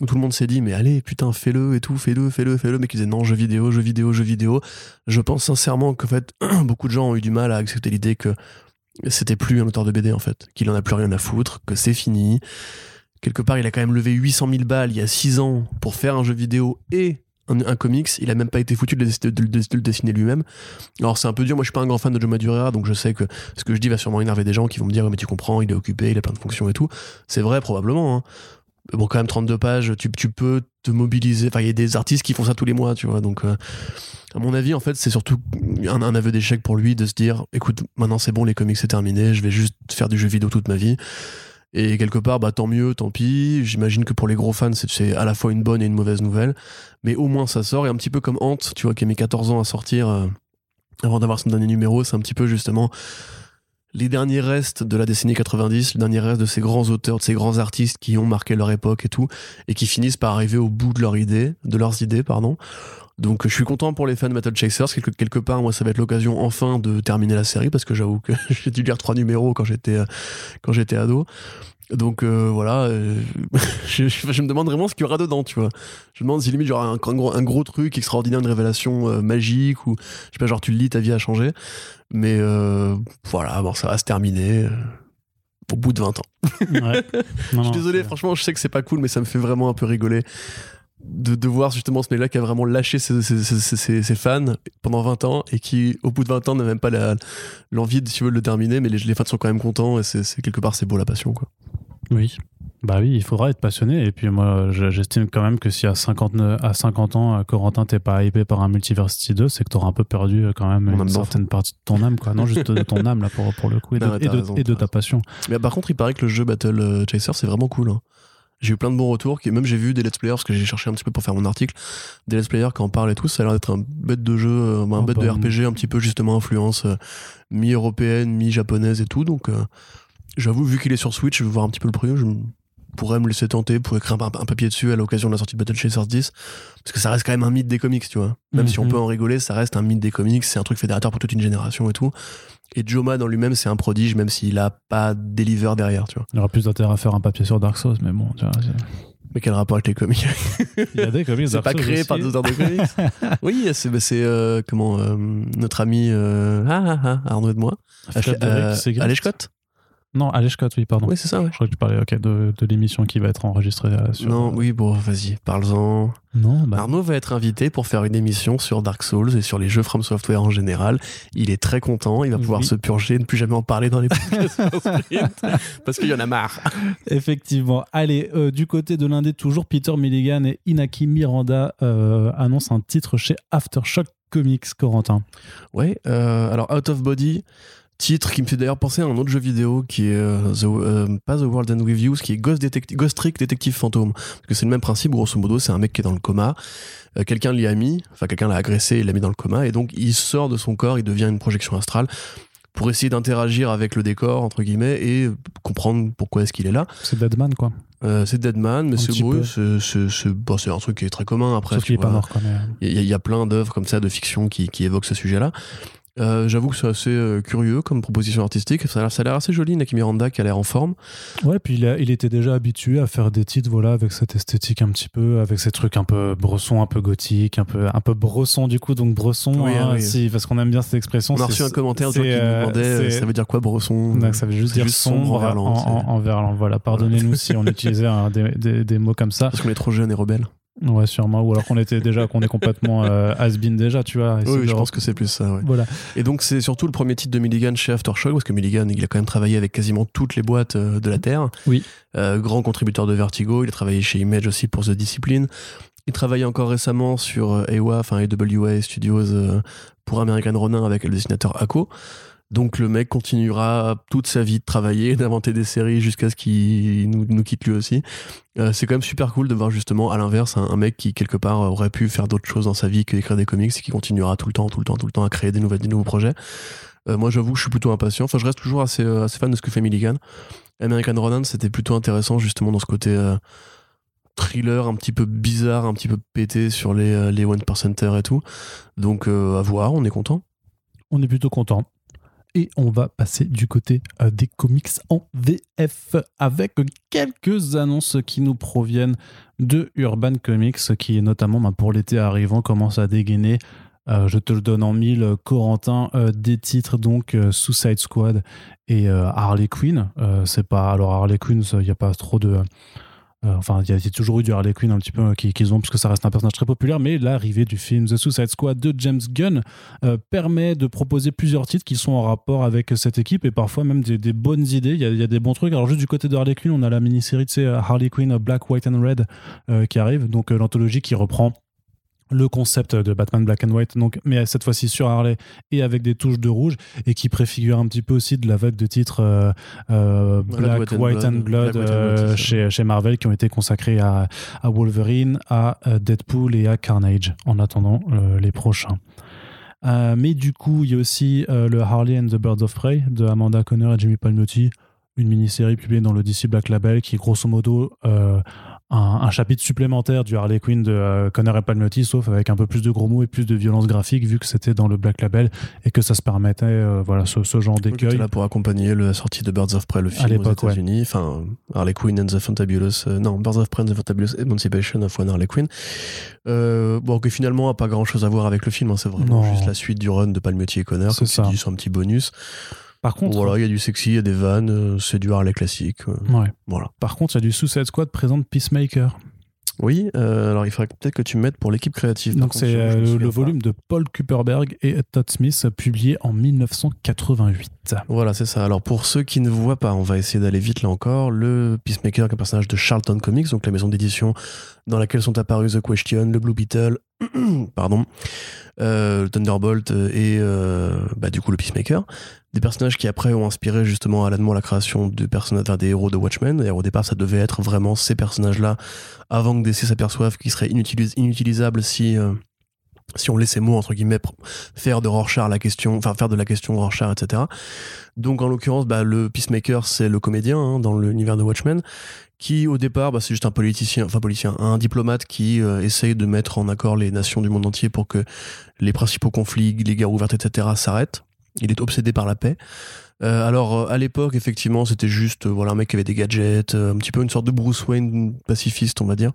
où tout le monde s'est dit, mais allez, putain, fais-le et tout, fais-le, fais-le, fais-le, mais qui disaient non, jeux vidéo, jeux vidéo, jeux vidéo. Je pense sincèrement qu'en fait, beaucoup de gens ont eu du mal à accepter l'idée que c'était plus un auteur de BD en fait, qu'il en a plus rien à foutre, que c'est fini. Quelque part, il a quand même levé 800 000 balles il y a 6 ans pour faire un jeu vidéo et un, comics. Il a même pas été foutu de, le dess- de le- de le dessiner lui-même. Alors c'est un peu dur. Moi, je suis pas un grand fan de Joe Madureira, donc je sais que ce que je dis va sûrement énerver des gens qui vont me dire mais tu comprends, il est occupé, il a plein de fonctions et tout. C'est vrai probablement. hein. Bon, quand même 32 pages, tu, tu peux te mobiliser. Enfin, il y a des artistes qui font ça tous les mois, tu vois. Donc, euh, à mon avis, en fait, c'est surtout un, un aveu d'échec pour lui de se dire écoute, maintenant c'est bon, les comics c'est terminé, je vais juste faire du jeu vidéo toute ma vie. Et quelque part, bah, tant mieux, tant pis. J'imagine que pour les gros fans, c'est- à la fois une bonne et une mauvaise nouvelle. Mais au moins, ça sort. Et un petit peu comme Ant, tu vois, qui a mis 14 ans à sortir euh, avant d'avoir son dernier numéro, c'est un petit peu justement les derniers restes de la décennie 90, les derniers restes de ces grands auteurs, de ces grands artistes qui ont marqué leur époque et tout, et qui finissent par arriver au bout de leur idée, de leurs idées, pardon. Donc je suis content pour les fans de Battle Chasers, quelque, quelque part moi ça va être l'occasion enfin de terminer la série parce que j'avoue que j'ai dû lire trois numéros quand j'étais quand j'étais ado. Donc euh, voilà, euh, je, je- je me demande vraiment ce qu'il y aura dedans, tu vois. Je me demande si limite genre un, un gros, un gros truc extraordinaire, une révélation euh, magique ou je sais pas genre tu le lis ta vie a changé. Mais voilà, bon ça va se terminer au bout de 20 ans. Ouais. Non, Je suis désolé, franchement, je sais que c'est pas cool, mais ça me fait vraiment un peu rigoler de, de voir justement ce mec-là qui a vraiment lâché ses, ses- ses- ses- ses fans pendant 20 ans et qui, au bout de 20 ans, n'a même pas l'envie de, si tu veux, de le terminer, mais les, les fans sont quand même contents et c'est quelque part, c'est beau la passion, quoi. Oui. Bah oui, il faudra être passionné. Et puis moi, je- j'estime quand même que si à 50, à 50 ans, euh, Corentin, t'es pas hypé par un Multiversity 2, c'est que t'auras un peu perdu euh, quand même une certaine partie de ton âme. Quoi. Non, juste de ton âme, là, pour, pour le coup, et de, Non, mais et t'as de- raison, et de t'as ta passion. Mais par contre, il paraît que le jeu Battle euh, Chaser, c'est vraiment cool. hein. J'ai eu plein de bons retours, qui, même j'ai vu des let's players, parce que j'ai cherché un petit peu pour faire mon article, des let's players qui en parlent et tout, ça a l'air d'être un bête de jeu, euh, un Oh, bête de RPG un petit peu justement influence euh, mi-européenne, mi-japonaise et tout, donc euh, j'avoue, vu qu'il est sur Switch, je vais voir un petit peu le prix, je pourrais me laisser tenter pour écrire un, un papier dessus à l'occasion de la sortie de Battle Chasers 10, parce que ça reste quand même un mythe des comics, tu vois. Même si on Mhm. peut en rigoler, ça reste un mythe des comics, c'est un truc fédérateur pour toute une génération et tout. Et Joma dans lui-même, c'est un prodige, même s'il a pas deliver derrière, tu vois. Il aura plus d'intérêt à faire un papier sur Dark Souls, mais bon, tu vois, Mais quel rapport avec les comics il y a des comics C'est pas créé aussi. par des auteurs de comics Oui, c'est bah, c'est, euh, comment euh, notre ami euh, ah, ah, ah, Arnaud et de moi. Frédéric Euh, Segrist. Alej Scott Non, Alej Scott, oui, pardon. Oui, c'est ça, ouais. Je crois que tu parlais de, de l'émission qui va être enregistrée sur. Non, oui, bon, vas-y, parle-en. Non, bah, Arnaud va être invité pour faire une émission sur Dark Souls et sur les jeux From Software en général. Il est très content, il va pouvoir Oui. se purger, ne plus jamais en parler dans les podcasts parce qu'il y en a marre. Effectivement. Allez, euh, du côté de l'indé, toujours Peter Milligan et Inaki Miranda euh, annoncent un titre chez Aftershock Comics, Corentin. Ouais, euh, alors Out of Body, titre qui me fait d'ailleurs penser à un autre jeu vidéo qui est euh, The- euh, pas The World and With You, qui est Ghost, Ghost Trick Detective Phantom. Parce que c'est le même principe, grosso modo, c'est un mec qui est dans le coma, euh, quelqu'un l'y a mis, enfin quelqu'un l'a agressé et l'a mis dans le coma, et donc il sort de son corps, il devient une projection astrale pour essayer d'interagir avec le décor entre guillemets et comprendre pourquoi est-ce qu'il est là. C'est Deadman, quoi. Euh, c'est Deadman, mais c'est c'est- bon, un truc qui est très commun après. Sauf qu'il est pas mort, Il y, a- il y a plein d'œuvres comme ça de fiction qui, qui évoquent ce sujet-là. Euh, J'avoue que c'est assez euh, curieux comme proposition artistique. Ça a l'air- assez joli, Naki Miranda qui a l'air en forme. Ouais, puis il, a- il était déjà habitué à faire des titres, voilà, avec cette esthétique un petit peu, avec ces trucs un peu bresson, un peu gothique, un peu, un peu bresson du coup, donc bresson, Oui, hein, oui. si, parce qu'on aime bien cette expression. On a reçu un commentaire qui nous euh, demandait euh, c'est- ça veut dire quoi Bresson? Donc, ça veut juste dire juste sombre en verlan, en, en- en verlan. Voilà, pardonnez-nous si on utilisait des- des mots comme ça. Parce qu'on est trop jeune et rebelle. Ouais, sûrement. Ou alors qu'on était déjà, qu'on est complètement euh, has-been déjà, tu vois. Oui, je pense que c'est plus ça. ouais. Voilà. Et donc c'est surtout le premier titre de Milligan chez Aftershock parce que Milligan il a quand même travaillé avec quasiment toutes les boîtes euh, de la Terre. Oui. Euh, grand contributeur de Vertigo, il a travaillé chez Image aussi pour The Discipline. Il travaillait encore récemment sur euh, AWA, enfin AWA Studios euh, pour American Ronin avec le dessinateur Ako. Donc le mec continuera toute sa vie de travailler, d'inventer des séries jusqu'à ce qu'il nous, quitte lui aussi. Euh, c'est quand même super cool de voir justement à l'inverse un, un mec qui quelque part aurait pu faire d'autres choses dans sa vie que d'écrire des comics et qui continuera tout le temps, tout le temps, tout le temps à créer des, nouveaux projets. Euh, moi j'avoue je suis plutôt impatient. Enfin je reste toujours assez, euh, assez fan de ce que fait Milligan. American Ronin c'était plutôt intéressant justement dans ce côté thriller un petit peu bizarre, un petit peu pété sur les, les one percenter et tout. Donc à voir, on est content. On est plutôt content. Et on va passer du côté euh, des comics en VF avec quelques annonces qui nous proviennent de Urban Comics, qui notamment bah, pour l'été arrivant commence à dégainer. Euh, je te le donne en mille, Corentin, euh, des titres donc Suicide Squad et Harley Quinn. C'est pas alors Harley Quinn, il n'y a pas trop de enfin, il y, a- toujours eu du Harley Quinn un petit peu euh, qui- qu'ils ont, parce que ça reste un personnage très populaire, mais l'arrivée du film The Suicide Squad de James Gunn euh, permet de proposer plusieurs titres qui sont en rapport avec cette équipe et parfois même des, bonnes idées. Il y, a, des bons trucs. Alors, juste du côté de Harley Quinn, on a la mini-série de sais, Harley Quinn Black, White and Red euh, qui arrive, donc euh, l'anthologie qui reprend le concept de Batman Black and White, donc, mais cette fois-ci sur Harley et avec des touches de rouge et qui préfigure un petit peu aussi de la vague de titres euh, euh, Black, White and Blood, Black, White and Blood, euh, chez, chez Marvel qui ont été consacrés à, à Wolverine, à euh, Deadpool et à Carnage en attendant euh, les prochains. Mais du coup, il y a aussi le Harley and the Birds of Prey de Amanda Conner et Jimmy Palmiotti, une mini-série publiée dans le DC Black Label qui grosso modo un, un chapitre supplémentaire du Harley Quinn de euh, Conner et Palmiotti, sauf avec un peu plus de gros mots et plus de violence graphique vu que c'était dans le Black Label et que ça se permettait euh, voilà, ce, ce genre d'écueil. là pour accompagner la sortie de Birds of Prey, le film aux ouais. États-Unis. Enfin, Harley Quinn and the Fantabulous. euh, non, Birds of Prey and the Fantabulous Emancipation of One Harley Quinn. Bon, que finalement a pas grand chose à voir avec le film. hein, c'est vraiment Non. juste la suite du run de Palmiotti et Connor. Dis, c'est un petit bonus. Par contre, Voilà, il y a du sexy, il y a des vannes, euh, c'est du Harley classique. euh, ouais. voilà. Par contre, il y a du Suicide Squad présente Peacemaker. Oui, euh, alors il faudrait peut-être que tu mettes pour l'équipe créative. Donc c'est euh, le pas. volume de Paul Kuperberg et Todd Smith publié en 1988. Voilà, c'est ça. Alors pour ceux qui ne voient pas, on va essayer d'aller vite là encore. Le Peacemaker, qui est un personnage de Charlton Comics, donc la maison d'édition dans laquelle sont apparus The Question, le Blue Beetle, pardon, euh, le Thunderbolt et bah, du coup le Peacemaker. Des personnages qui après ont inspiré justement Alan Moore la création de personnages, des héros de Watchmen. Au départ, ça devait être vraiment ces personnages-là avant que DC s'aperçoive qu'ils seraient inutilis- inutilisables si euh, si on laissait Moore entre guillemets faire de la question, enfin faire de la question Rorschach, etc. Donc en l'occurrence, bah, le Peacemaker, c'est le comédien hein, dans l'univers de Watchmen, qui au départ, bah, c'est juste un politicien, enfin un diplomate qui euh, essaye de mettre en accord les nations du monde entier pour que les principaux conflits, les guerres ouvertes, etc. s'arrêtent. Il est obsédé par la paix. Euh, alors euh, à l'époque, effectivement, c'était juste euh, voilà un mec qui avait des gadgets, un petit peu une sorte de Bruce Wayne pacifiste, on va dire,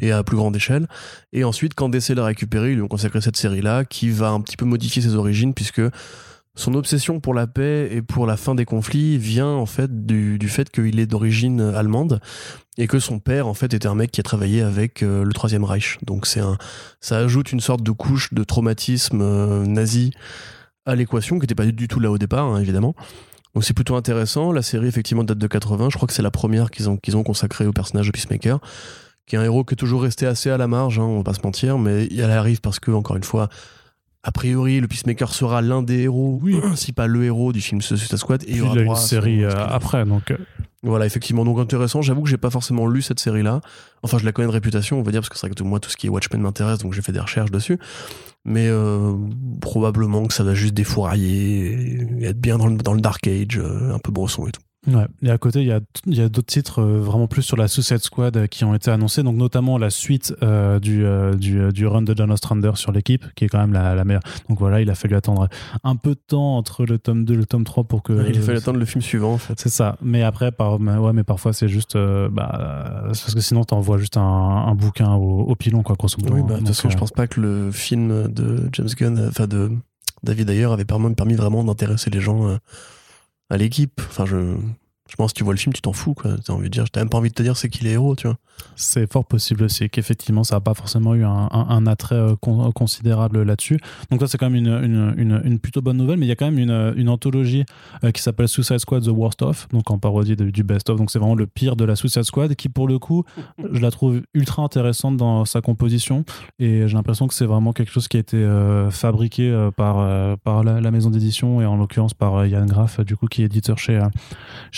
et à plus grande échelle. Et ensuite, quand DC l'a récupéré, ils lui ont consacré cette série-là, qui va un petit peu modifier ses origines, puisque son obsession pour la paix et pour la fin des conflits vient en fait du, fait qu'il est d'origine allemande et que son père en fait était un mec qui a travaillé avec le Troisième Reich. Donc c'est un, ça ajoute une sorte de couche de traumatisme nazi à l'équation qui n'était pas du tout là au départ, hein, évidemment. Donc c'est plutôt intéressant. La série effectivement date de 80. Je crois que c'est la première qu'ils ont qu'ils ont consacrée au personnage de Peacemaker, qui est un héros qui est toujours resté assez à la marge. Hein, on va pas se mentir, mais elle arrive parce que encore une fois a priori, le Peacemaker sera l'un des héros, Oui. si pas le héros du film Suicide Squad. Et Puis il y aura il a une série euh, après, donc euh, Voilà, effectivement, donc intéressant. J'avoue que j'ai pas forcément lu cette série-là. Enfin, je la connais de réputation, on va dire, parce que c'est vrai que moi, tout ce qui est Watchmen m'intéresse, donc j'ai fait des recherches dessus. Mais euh, probablement que ça va juste défourailler et être bien dans le, Dark Age, euh, un peu brosson et tout. Ouais. Et à côté, il y a, il y a d'autres titres euh, vraiment plus sur la Suicide Squad euh, qui ont été annoncés, donc notamment la suite euh, du, du, du run de John Ostrander sur l'équipe, qui est quand même la, la meilleure. Donc voilà, il a fallu attendre un peu de temps entre le tome 2 et le tome 3 pour que. il a fallu attendre le film suivant, en fait. C'est ça. Mais après, par, ouais, mais parfois c'est juste. bah, parce que sinon, t'envoies juste un, un bouquin au, au pilon, quoi, grosso modo. Oui, bah, de toute façon, je pense pas que le film de James Gunn, enfin de David Ayer, avait permis, permis vraiment d'intéresser les gens à l'équipe. Enfin, je, je pense que tu vois le film, tu t'en fous, quoi. T'as envie de dire, t'as même pas envie de te dire c'est qui les héros, tu vois. C'est fort possible aussi qu'effectivement ça n'a pas forcément eu un, attrait euh, con- considérable là-dessus. Donc ça c'est quand même une, plutôt bonne nouvelle, mais il y a quand même une, une anthologie euh, qui s'appelle Suicide Squad The Worst Of, donc en parodie du Best Of, donc c'est vraiment le pire de la Suicide Squad, qui pour le coup je la trouve ultra intéressante dans sa composition, et j'ai l'impression que c'est vraiment quelque chose qui a été euh, fabriqué euh, par, euh, la, maison d'édition, et en l'occurrence par euh, Yann Graff, du coup qui est éditeur chez,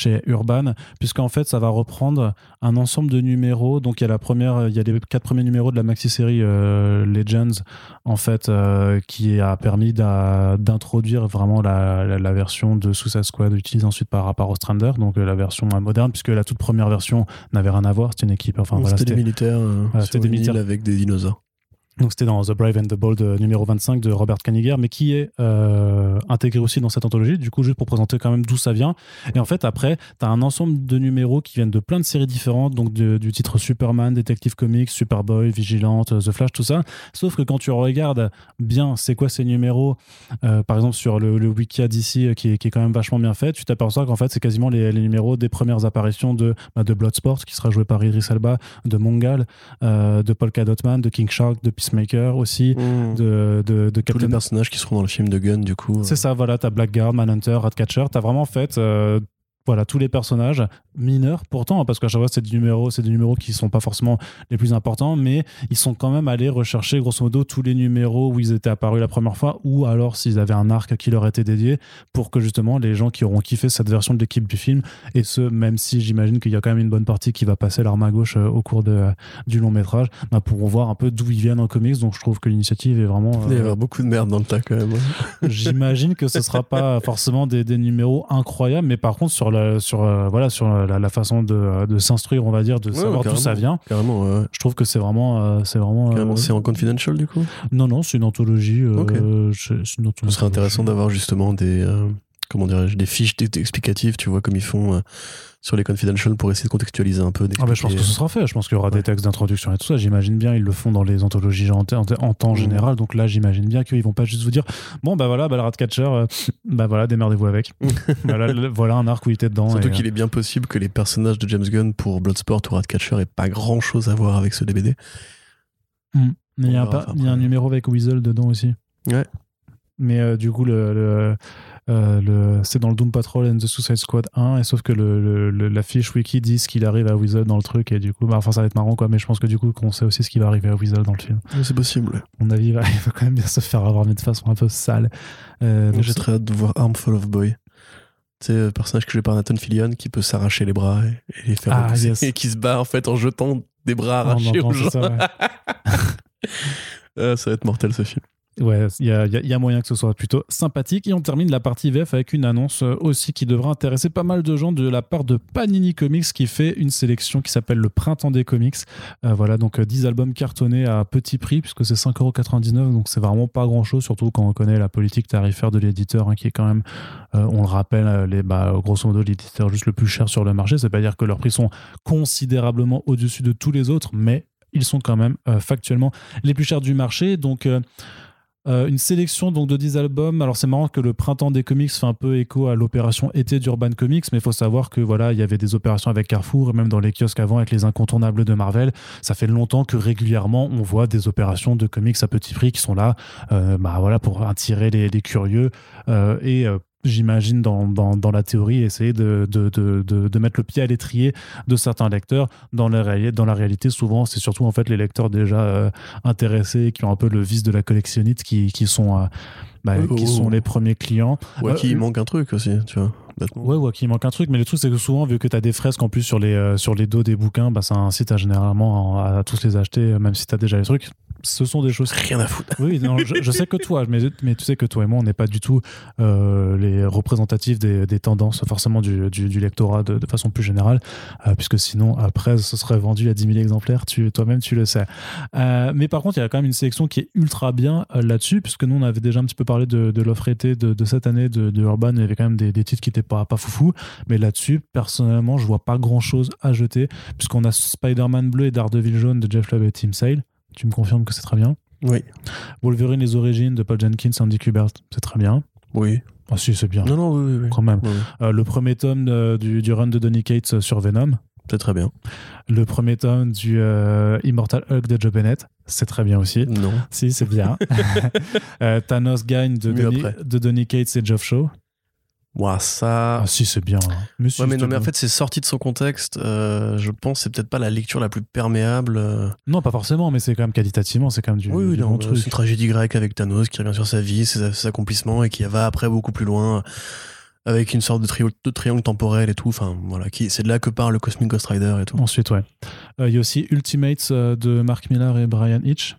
euh, chez Urban, puisqu'en fait ça va reprendre un ensemble de numéros. Donc il y a la première, il y a les quatre premiers numéros de la maxi-série euh, Legends, en fait, euh, qui a permis d'introduire vraiment la, la, la version de Suicide Squad utilisée ensuite par rapport au Strander, donc euh, la version moderne, puisque la toute première version n'avait rien à voir. C'était une équipe. Enfin voilà, c'était des militaires Voilà, c'était des militaires. avec des dinosaures. Donc c'était dans The Brave and the Bold euh, numéro 25 de Robert Kaniger, mais qui est euh, intégré aussi dans cette anthologie, du coup juste pour présenter quand même d'où ça vient. Et en fait après, tu as un ensemble de numéros qui viennent de plein de séries différentes, donc du titre Superman, Detective Comics, Superboy, Vigilante, The Flash, tout ça. Sauf que quand tu regardes bien c'est quoi ces numéros, euh, par exemple sur le, le Wikia d'ici qui, est- quand même vachement bien fait, tu t'aperçois qu'en fait c'est quasiment les, numéros des premières apparitions de, bah, de Bloodsport qui sera joué par Idris Elba, de Mongal, euh, de Polka Dotman, de King Shark, de Peacemaker aussi, de, de, de Tous les Captain personnages qui seront dans le film de Gunn, du coup. euh, c'est ça, voilà, t'as Blackguard, Manhunter, Ratcatcher, t'as vraiment fait euh, voilà, tous les personnages mineurs pourtant, hein, parce qu'à chaque fois c'est des numéros, c'est des numéros qui sont pas forcément les plus importants, mais ils sont quand même allés rechercher grosso modo tous les numéros où ils étaient apparus la première fois, ou alors s'ils avaient un arc qui leur était dédié, pour que justement les gens qui auront kiffé cette version de l'équipe du film, et ce même si j'imagine qu'il y a quand même une bonne partie qui va passer l'arme à gauche euh, au cours de, du long métrage, bah, pourront voir un peu d'où ils viennent en comics, donc je trouve que l'initiative est vraiment... Il va y euh, avoir beaucoup de merde dans le tas quand même. hein. J'imagine que ce sera pas forcément des, des numéros incroyables, mais par contre sur la, sur euh, voilà sur la, la façon de, de s'instruire, on va dire, de Ouais, savoir d'où ça vient. Carrément, ouais. Je trouve que c'est vraiment, euh, c'est vraiment. euh, c'est en confidential du coup? Non, non, c'est une anthologie. euh, c'est- Ce serait intéressant d'avoir justement des comment dirais-je des fiches explicatives, tu vois, comme ils font euh, sur les confidential pour essayer de contextualiser un peu. Ah bah, je pense que ce sera fait. Je pense qu'il y aura Ouais. des textes d'introduction et tout ça. J'imagine bien, ils le font dans les anthologies en, temps Mhm. général. Donc là, j'imagine bien qu'ils vont pas juste vous dire bon, bah voilà, bah, le Ratcatcher, euh, bah voilà, démerdez-vous avec. voilà, le- voilà un arc où il était dedans. Surtout qu'il est bien possible que les personnages de James Gunn pour Bloodsport ou Ratcatcher aient pas grand chose à voir avec ce DBD. Mais il y a, un, pas- y a numéro avec Weasel dedans aussi. Ouais. Mais euh, du coup, le, le, euh, c'est dans le Doom Patrol and the Suicide Squad 1, et sauf que le, la fiche wiki dit ce qu'il arrive à Weasel dans le truc, et du coup, bah, enfin, ça va être marrant, quoi. Mais je pense que du coup, qu'on sait aussi ce qui va arriver à Weasel dans le film. C'est possible. mon avis, il va, il va quand même bien se faire avoir, mais de façon un peu sale. Euh, J'ai très hâte de voir Armful of Boy. C'est le personnage que joué par Nathan Fillion qui peut s'arracher les bras et, et les faire Ah, yes. et qui se bat en fait en jetant des bras arrachés entend aux c'est gens. ça, ouais. Ah, ça va être mortel ce film. Ouais, il y a, moyen que ce soit plutôt sympathique. Et on termine la partie VF avec une annonce euh, aussi qui devrait intéresser pas mal de gens de la part de Panini Comics qui fait une sélection qui s'appelle le Printemps des Comics. Euh, voilà, donc euh, 10 albums cartonnés à petit prix puisque c'est 5,99€. Donc c'est vraiment pas grand chose, surtout quand on connaît la politique tarifaire de l'éditeur hein, qui est quand même, euh, on le rappelle, euh, bah, grosso modo l'éditeur juste le plus cher sur le marché. C'est pas dire que leurs prix sont considérablement au-dessus de tous les autres, mais ils sont quand même euh, factuellement les plus chers du marché. Donc. Euh, une sélection donc de 10 albums. Alors c'est marrant que le printemps des comics fait un peu écho à l'opération été d'Urban Comics, mais il faut savoir que voilà, il y avait des opérations avec Carrefour même dans les kiosques avant avec les incontournables de Marvel. Ça fait longtemps que régulièrement on voit des opérations de comics à petit prix qui sont là, euh, bah pour attirer les, curieux euh, et j'imagine, dans, dans, dans la théorie, essayer de, de, de, de, mettre le pied à l'étrier de certains lecteurs. Dans la, réalité, dans la réalité, souvent, c'est surtout en fait les lecteurs déjà euh, intéressés, qui ont un peu le vice de la collectionnite, qui, qui sont, euh, bah, Oh, qui oh, sont oh. les premiers clients. Ouais, Euh, qui il manque un truc aussi, tu vois. bêtement. Ouais, ouais, qu'il manque un truc, mais le truc, c'est que souvent, vu que tu as des fresques en plus sur les, euh, sur les dos des bouquins, bah, ça incite à généralement à, à tous les acheter, euh, même si tu as déjà les trucs. Ce sont des choses Rien à foutre. oui, non, je, je sais que toi, mais, mais tu sais que toi et moi, on n'est pas du tout euh, les représentatifs des, des tendances, forcément du, du, du lectorat de, de façon plus générale, euh, puisque sinon, après, ce serait vendu à 10 000 exemplaires, tu, toi-même, tu le sais. Euh, mais par contre, il y a quand même une sélection qui est ultra bien là-dessus, puisque nous, on avait déjà un petit peu parlé de, de l'offre été de, de cette année de, Urban, il y avait quand même des, des titres qui n'étaient pas, pas foufou, mais là-dessus, personnellement, je vois pas grand-chose à jeter, puisqu'on a Spider-Man bleu et Daredevil jaune de Jeff Lubb et Tim Sale. Tu me confirmes que c'est très bien Oui, Wolverine les origines de Paul Jenkins Andy Kubert, c'est très bien. oui. Ah si, c'est bien. Non, non, oui, oui, oui. Quand même. Euh, le premier tome de- du, du run de Donny Cates sur Venom. C'est très bien. Le premier tome du euh, Immortal Hulk de Joe Bennett. C'est très bien aussi. Non. Si, c'est bien. Euh, Thanos gagne de Donny, de Donny Cates et Geoff Shaw. Ouah, ça. Ah si, c'est bien. Mais si, Ouais, mais non, mais en fait, c'est sorti de son contexte. euh, je pense que c'est peut-être pas la lecture la plus perméable. euh. Non, pas forcément, mais c'est quand même qualitativement, c'est quand même du, oui, oui, du non, bon truc. c'est une tragédie grecque avec Thanos qui revient sur sa vie, ses, ses accomplissements et qui va après beaucoup plus loin avec une sorte de, trio- de triangle temporel et tout. Enfin, voilà, c'est de là que part le Cosmic Ghost Rider et tout. Ensuite, ouais. Euh, Il y a aussi Ultimates de Mark Millar et Brian Hitch.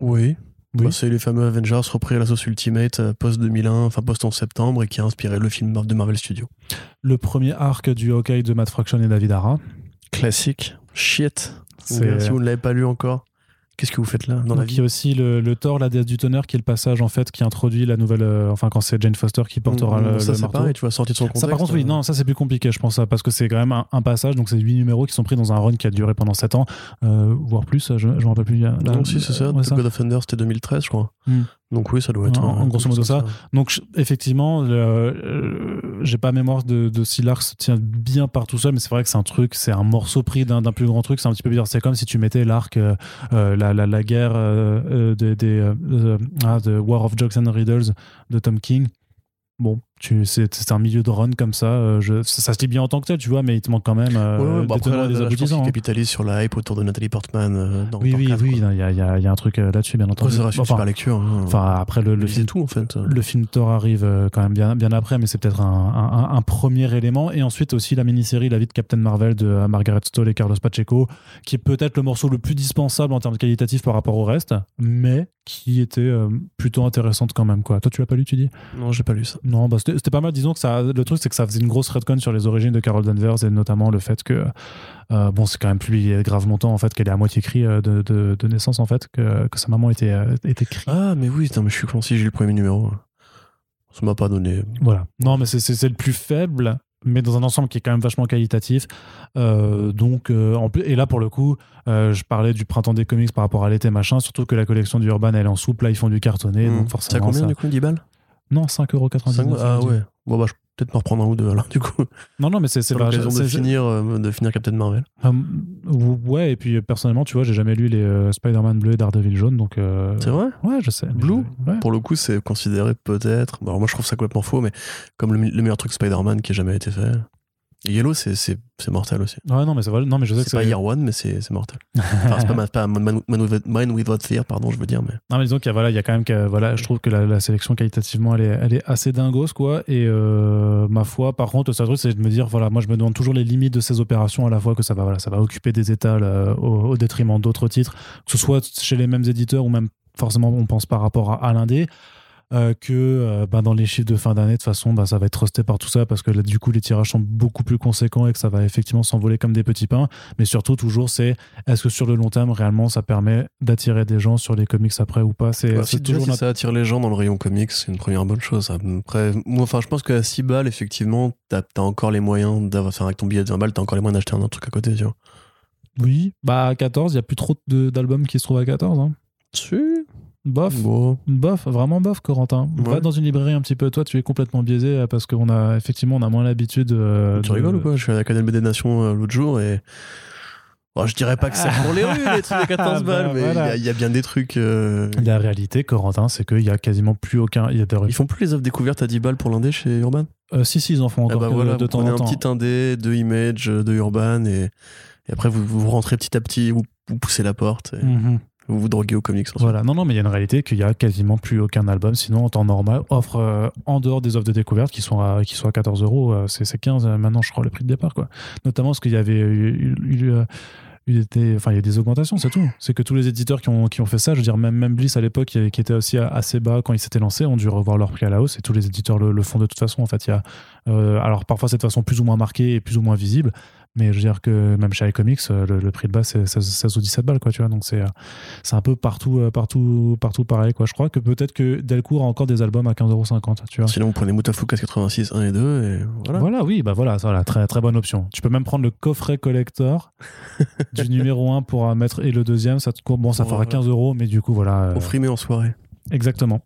Oui. Oui. Bah, c'est les fameux Avengers repris à la sauce Ultimate euh, post 2001, enfin post 11 septembre et qui a inspiré le film de Marvel Studios. Le premier arc du Hawkeye de Matt Fraction et David Ara. Classique. Shit. C'est- Ou bien, Si vous ne l'avez pas lu encore, qu'est-ce que vous faites là dans la Donc, il y vie a aussi le, le Thor, la déesse du tonnerre, qui est le passage en fait qui introduit la nouvelle. euh, enfin, quand c'est Jane Foster qui portera Mmh, le, Ça, le c'est marteau. pareil, tu vois, sorti de son contexte. Ça, par contre, oui, euh, non, ça c'est plus compliqué, je pense, parce que c'est quand même un, un passage, donc c'est 8 numéros qui sont pris dans un run qui a duré pendant 7 ans, euh, voire plus, je ne me rappelle plus. là, Non, si, c'est ça. ouais, The God of Thunder, c'était 2013, je crois. Hmm. Donc oui, ça doit être. En- grosso modo chose comme Donc, je- effectivement, euh, j'ai pas mémoire de, de si l'arc se tient bien par tout seul, mais c'est vrai que c'est un truc, c'est un morceau pris d'un plus grand truc, c'est un petit peu bizarre. C'est comme si tu mettais l'arc, euh, euh, la, la, la guerre euh, des, des, ah, de War of Jokes and Riddles de Tom King. Bon, c'est un milieu de run comme ça, euh, je, ça, ça se lit bien en tant que tel, tu vois, mais il te manque quand même euh, Ouais, ouais, bah des après, là, aboutissants. hein. capitalise sur la hype autour de Nathalie Portman euh, dans Oui, oui, 4, oui, il y a, y y un truc euh, là-dessus, bien entendu. Après, Enfin, super lecture. hein. enfin, après, le, le Il film tout, en fait. le film Thor arrive quand même bien, bien après, mais c'est peut-être un, un- un premier élément. Et ensuite aussi la mini-série La vie de Captain Marvel de Margaret Stoll et Carlos Pacheco, qui est peut-être le morceau le plus dispensable en termes de qualitatif par rapport au reste, mais qui était plutôt intéressante quand même. Quoi. Toi, tu l'as pas lu, tu dis? Non, j'ai pas lu ça. Non, bah, c'était pas mal. Disons que ça, le truc, c'est que ça faisait une grosse redcon sur les origines de Carol Danvers et notamment le fait que, euh, bon, c'est quand même publié grave longtemps en fait, qu'elle est à moitié cri euh, de, de- de naissance en fait, que, que sa maman était, euh, était cri. Ah, mais oui, putain, mais je suis con si j'ai le premier numéro. Ça m'a pas donné. Voilà. Non, mais c'est- le plus faible, mais dans un ensemble qui est quand même vachement qualitatif. Euh, donc, euh, en plus, et là, pour le coup, euh, je parlais du printemps des comics par rapport à l'été, machin, surtout que la collection du Urban, elle est en souple. Là, ils font du cartonné, Hmm. donc forcément. combien ça- du coup 10 balles? Non, 5,99€. Cinq- Ah ouais. Bon, bah, je vais peut-être m'en reprendre un ou deux alors, du coup. Non, non, mais c'est c'est l'occasion de finir, euh, de finir Captain Marvel. Euh, ouais, et puis personnellement, tu vois, j'ai jamais lu les euh, Spider-Man bleu et Daredevil jaune, donc. euh, C'est vrai? Ouais, je sais. Blue? ouais. Pour le coup, c'est considéré peut-être. bon, alors moi, je trouve ça complètement faux, mais comme le, le meilleur truc Spider-Man qui a jamais été fait. Yellow, c'est- mortel aussi. Ouais, non, mais c'est vrai. Non, mais je sais que C'est pas Year One, mais c'est mortel. Enfin, c'est pas, pas Man, Man with, Man Without Fear, pardon, je veux dire, mais. Non, mais disons qu'il y a, voilà, il y a quand même que, voilà, je trouve que la, la sélection qualitativement, elle est, elle est assez dingos, quoi. Et euh, ma foi, par contre, ça truc, c'est de me dire, voilà, moi, je me demande toujours les limites de ces opérations à la fois que ça va, voilà, ça va occuper des étals euh, au, au détriment d'autres titres, que ce soit chez les mêmes éditeurs ou même forcément, on pense par rapport à, à l'indé. Euh, que euh, bah, dans les chiffres de fin d'année, de toute façon, bah, ça va être trusté par tout ça parce que là, du coup, les tirages sont beaucoup plus conséquents et que ça va effectivement s'envoler comme des petits pains. Mais surtout, toujours, c'est est-ce que sur le long terme, réellement, ça permet d'attirer des gens sur les comics après ou pas? C'est Bah, si, toujours si ça attire les gens dans le rayon comics, c'est une première bonne chose. Après, moi, enfin, je pense qu'à 6 balles, effectivement, t'as as encore les moyens d'avoir, enfin, avec ton billet de 20 balles, t'as encore les moyens d'acheter un autre truc à côté, tu vois. Oui, bah à 14, il n'y a plus trop d'albums qui se trouvent à 14. Hein. Si. Bof, Bon. bof, vraiment bof, Corentin. Va Ouais. dans une librairie un petit peu. Toi, tu es complètement biaisé euh, parce qu'on a effectivement on a moins l'habitude. euh, tu de- rigoles ou quoi Je suis à l'Académie des Nations euh, l'autre jour et Oh, je dirais pas que c'est pour les rues, les trucs à 14 balles, Bah, mais il y a- voilà. il y, a bien des trucs. euh, La réalité, Corentin, c'est qu'il y a quasiment plus aucun. Y a des... Ils font plus les offres découvertes à 10 balles pour l'indé chez Urban? Si, si, ils en font Ah encore bah que voilà, de vous temps en un temps. petit indé, deux images, de Urban, et, et après vous, vous rentrez petit à petit, vous, vous poussez la porte, et Mhm. Vous vous droguez aux comics. Voilà, non, non, mais il y a une réalité qu'il y a quasiment plus aucun album, sinon en temps normal, offre euh, en dehors des offres de découverte qui sont à, qui sont à 14 euros, euh, c'est c'est 15 euh, maintenant, je crois, le prix de départ, quoi. Notamment parce qu'il y avait eu, eu- des, enfin, il y a des augmentations, c'est tout. C'est que tous les éditeurs qui ont, qui ont fait ça, je veux dire, même, même Bliss à l'époque, qui, était aussi assez bas quand ils s'étaient lancés, ont dû revoir leur prix à la hausse et tous les éditeurs le, font de toute façon. En fait, il y a, alors parfois c'est de façon plus ou moins marquée et plus ou moins visible, mais je veux dire que même chez iComics, euh, le, le prix de base c'est 16, 16 ou 17 balles, quoi, tu vois. Donc c'est, euh, c'est un peu partout, euh, partout, partout pareil, quoi. Je crois que peut-être que Delcourt a encore des albums à 15,50€, tu vois. Sinon, vous prenez Mutafukas 86, 1 et 2, et voilà. Voilà, oui, bah voilà, voilà, très, très bonne option. Tu peux même prendre le coffret collector du numéro 1 pour mettre et le deuxième, ça te court, bon, ça fera Voilà. 15 euros, mais du coup, voilà. On frimait en soirée. exactement.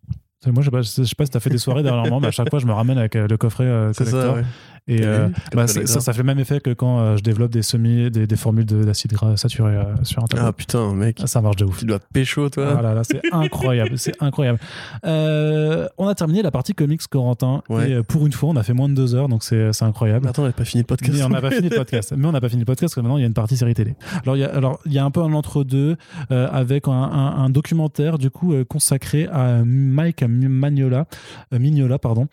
Moi, je sais pas, je sais pas si t'as fait des soirées dernièrement, mais à chaque fois, je me ramène avec le coffret C'est collector. ça, ouais. Et euh, bah, ça, ça fait le même effet que quand euh, je développe des semis, des, des formules de- d'acide gras saturé euh, sur tableau. Ah putain, mec, ça marche de ouf. tu dois pécho, toi. Ah là là, c'est incroyable, c'est incroyable. Euh, on a terminé la partie comics Corentin Ouais. et pour une fois, on a fait moins de deux heures, donc c'est incroyable. Mais Attends, on n'a pas fini le podcast. Mais on n'a pas fini le podcast. Mais on n'a pas fini le podcast parce que maintenant il y a une partie série télé. Alors il y a, alors, il y a un peu un entre-deux euh, avec un, un- un documentaire du coup consacré à Mike Magnola, Mignola pardon,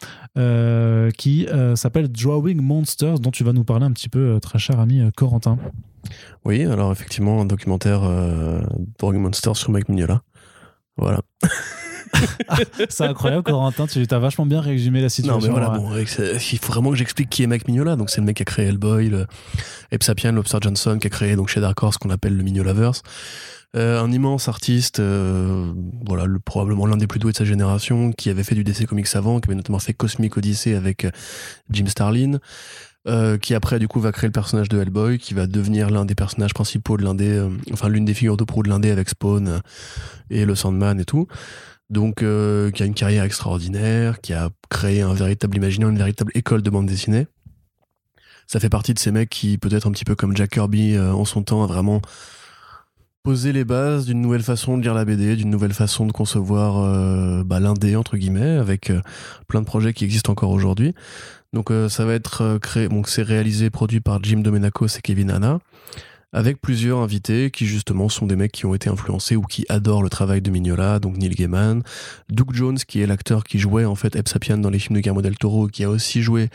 qui s'appelle Drawing Monsters, dont tu vas nous parler un petit peu, euh, très cher ami euh, Corentin. Oui, alors effectivement, un documentaire euh, Drawing Monster sur Mike Mignola. Voilà. C'est incroyable, Corentin. Tu as vachement bien résumé la Non, situation. mais voilà, hein. bon, il faut vraiment que j'explique qui est Mike Mignola. Donc, c'est le mec qui a créé Hellboy, le Ape Sapien, Lobster Johnson, qui a créé donc chez Dark Horse ce qu'on appelle le Mignolaverse. Euh, un immense artiste, euh, voilà, le- probablement l'un des plus doués de sa génération, qui avait fait du DC Comics avant, qui avait notamment fait Cosmic Odyssey avec euh, Jim Starlin, euh, qui après du coup va créer le personnage de Hellboy, qui va devenir l'un des personnages principaux de l'indé, euh, enfin l'une des figures de proue de l'indé avec Spawn euh, et le Sandman et tout. Donc, euh, qui a une carrière extraordinaire, qui a créé un véritable imaginaire, une véritable école de bande dessinée. Ça fait partie de ces mecs qui, peut-être un petit peu comme Jack Kirby euh, en son temps, a vraiment posé les bases d'une nouvelle façon de lire la BD, d'une nouvelle façon de concevoir euh, bah, l'indé, entre guillemets, avec euh, plein de projets qui existent encore aujourd'hui. Donc, euh, ça va être euh, créé, donc c'est réalisé produit par Jim Domenico et Kevin Hanna avec plusieurs invités qui justement sont des mecs qui ont été influencés ou qui adorent le travail de Mignola, donc Neil Gaiman, Doug Jones qui est l'acteur qui jouait en fait Eb Sapien dans les films de Guillermo del Toro, qui a aussi joué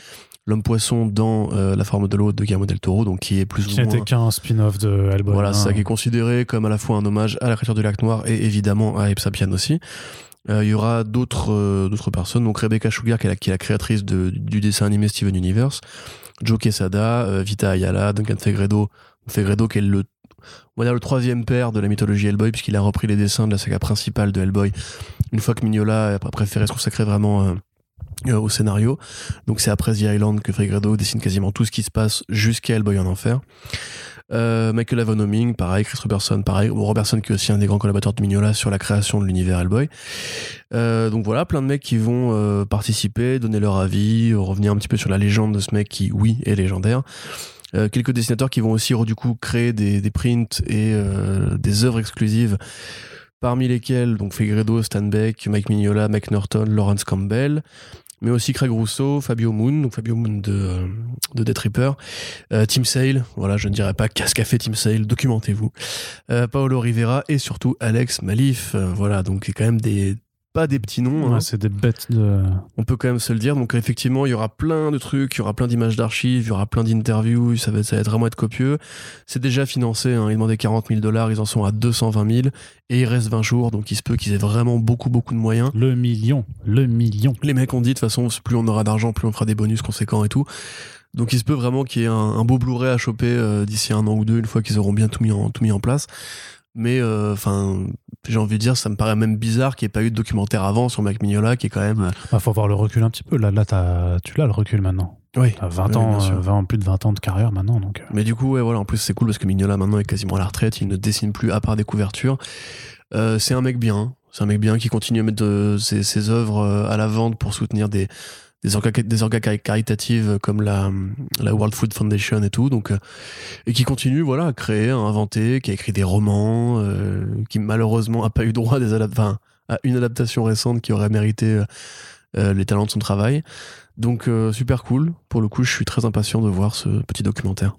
l'homme poisson dans euh, La forme de l'eau de Guillermo del Toro, donc qui est plus Qui ou n'était moins qu'un spin-off de voilà, hein. ça qui est considéré comme à la fois un hommage à la créature du lac noir et évidemment à Eb Sapien aussi. Euh, Il y aura d'autres euh, d'autres personnes, donc Rebecca Sugar qui est la, qui est la créatrice de- du dessin animé Steven Universe, Joe Quesada, Vita Ayala, Duncan Fegredo, Fegredo qui est le on le troisième père de la mythologie Hellboy puisqu'il a repris les dessins de la saga principale de Hellboy une fois que Mignola a préféré se consacrer vraiment euh, euh, au scénario donc c'est après The Island que Fegredo dessine quasiment tout ce qui se passe jusqu'à Hellboy en enfer euh, Michael Avon Homing, pareil, Chris Robertson, pareil, Robertson qui est aussi un des grands collaborateurs de Mignola sur la création de l'univers Hellboy. Donc voilà, plein de mecs qui vont participer, donner leur avis, revenir un petit peu sur la légende de ce mec qui, oui, est légendaire. Euh, quelques dessinateurs qui vont aussi du coup créer des, des prints et euh, des œuvres exclusives parmi lesquels donc Fegredo, Stan Beck, Mike Mignola, Mike Norton, Lawrence Campbell, mais aussi Craig Rousseau, Fabio Moon, donc Fabio Moon de, euh, de Death Reaper, Tim Sale, voilà, je ne dirais pas qu'est-ce qu'a fait Tim Sale, documentez-vous, Paolo Rivera et surtout Alex Malif, voilà, donc quand même des pas des petits noms, hein c'est des bêtes de. on peut quand même se le dire. Donc effectivement, il y aura plein de trucs, il y aura plein d'images d'archives, il y aura plein d'interviews, ça va, ça va être vraiment être copieux. C'est déjà financé, hein, ils demandaient 40 000 dollars, ils en sont à 220 000, et il reste 20 jours, donc il se peut qu'ils aient vraiment beaucoup beaucoup de moyens. Le million. Le million. Les mecs ont dit de toute façon, plus on aura d'argent, plus on fera des bonus conséquents et tout. Donc il se peut vraiment qu'il y ait un, un beau Blu-ray à choper euh, d'ici un an ou deux, une fois qu'ils auront bien tout mis en, tout mis en place. Mais euh, enfin, j'ai envie de dire, ça me paraît même bizarre qu'il n'y ait pas eu de documentaire avant sur Mac Mignola, qui est quand même. euh, Bah, faut avoir le recul un petit peu. Là, là tu l'as le recul maintenant. Oui. T'as 20 Oui, ans, bien sûr. euh, 20 plus de 20 ans de carrière maintenant. Donc, Mais du coup, ouais, voilà, en plus c'est cool parce que Mignola maintenant est quasiment à la retraite, il ne dessine plus à part des couvertures. Euh, c'est un mec bien, c'est un mec bien qui continue à mettre de- ses, ses œuvres à la vente pour soutenir des, des orgas, des caritatives comme la, la World Food Foundation et tout. Donc, euh, et qui continue voilà, à créer, à inventer, qui a écrit des romans, euh, qui malheureusement a pas eu droit à, des enfin, à une adaptation récente qui aurait mérité euh, les talents de son travail. Donc, super cool. Pour le coup, je suis très impatient de voir ce petit documentaire.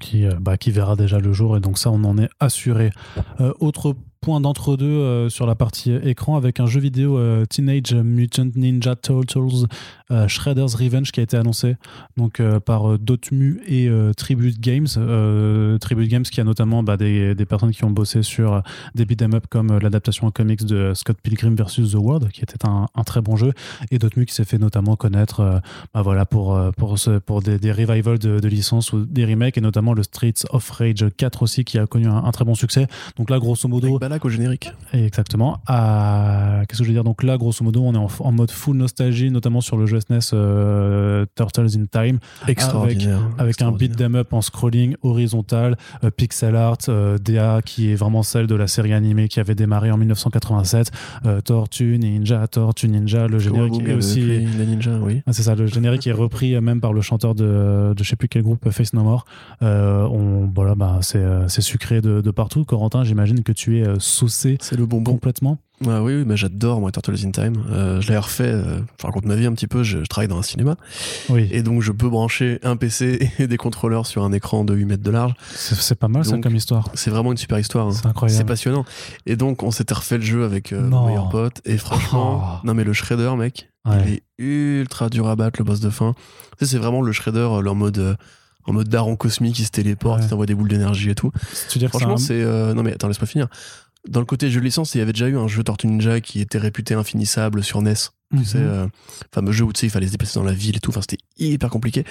Qui, bah, qui verra déjà le jour et donc ça on en est assuré. Euh, autre point d'entre-deux euh, sur la partie écran avec un jeu vidéo euh, Teenage Mutant Ninja Turtles euh, Shredder's Revenge qui a été annoncé donc euh, par euh, Dotemu et euh, Tribute Games. Euh, Tribute Games qui a notamment bah, des, des personnes qui ont bossé sur euh, des beat'em up comme euh, l'adaptation en comics de Scott Pilgrim vs. The World qui était un, très bon jeu et Dotemu qui s'est fait notamment connaître euh, bah, voilà, pour, euh, pour, des, revivals de, licences ou des remakes et notamment le Streets of Rage 4 aussi qui a connu un, très bon succès. Donc là, grosso modo, Au générique. exactement. à- Qu'est-ce que je veux dire? Donc là, grosso modo, on est en, en mode full nostalgie, notamment sur le jeu SNES euh, Turtles in Time, Extraordinaire. avec un beat them up en scrolling horizontal, euh, pixel art, euh, DA qui est vraiment celle de la série animée qui avait démarré en 1987, euh, Tortue Ninja, Tortue Ninja, le générique est aussi les- les ninjas, oui. ah, c'est ça, le générique est repris même par le chanteur de, de je sais plus quel groupe, Face No More. On, voilà, bah, c'est, sucré de, de partout. Corentin, j'imagine que tu es saucé C'est le bonbon. complètement. Oui, oui, mais j'adore moi Turtles in Time. Euh, je l'ai refait. euh, je raconte ma vie un petit peu. Je, je travaille dans un cinéma Oui, et donc je peux brancher un PC et des contrôleurs sur un écran de 8 mètres de large. c'est, pas mal ça Donc, comme histoire. C'est vraiment une super histoire. hein. C'est incroyable. C'est passionnant. Et donc on s'était refait le jeu avec euh, mon meilleur pote et franchement, Oh. non mais le Shredder, mec, Ouais. il est ultra dur à battre le boss de fin. Tu sais, c'est vraiment le Shredder euh, en mode euh, en mode daron cosmique qui se téléporte, Ouais. qui t'envoie des boules d'énergie et tout. Tu dire Franchement, c'est euh, Non, mais attends, laisse-moi finir. Dans le côté jeu de licence, il y avait déjà eu un jeu Tortue Ninja qui était réputé infinissable sur NES. un- Tu sais, Mhm. euh, fameux jeu où tu sais, il fallait se déplacer dans la ville et tout. Enfin, c'était hyper compliqué.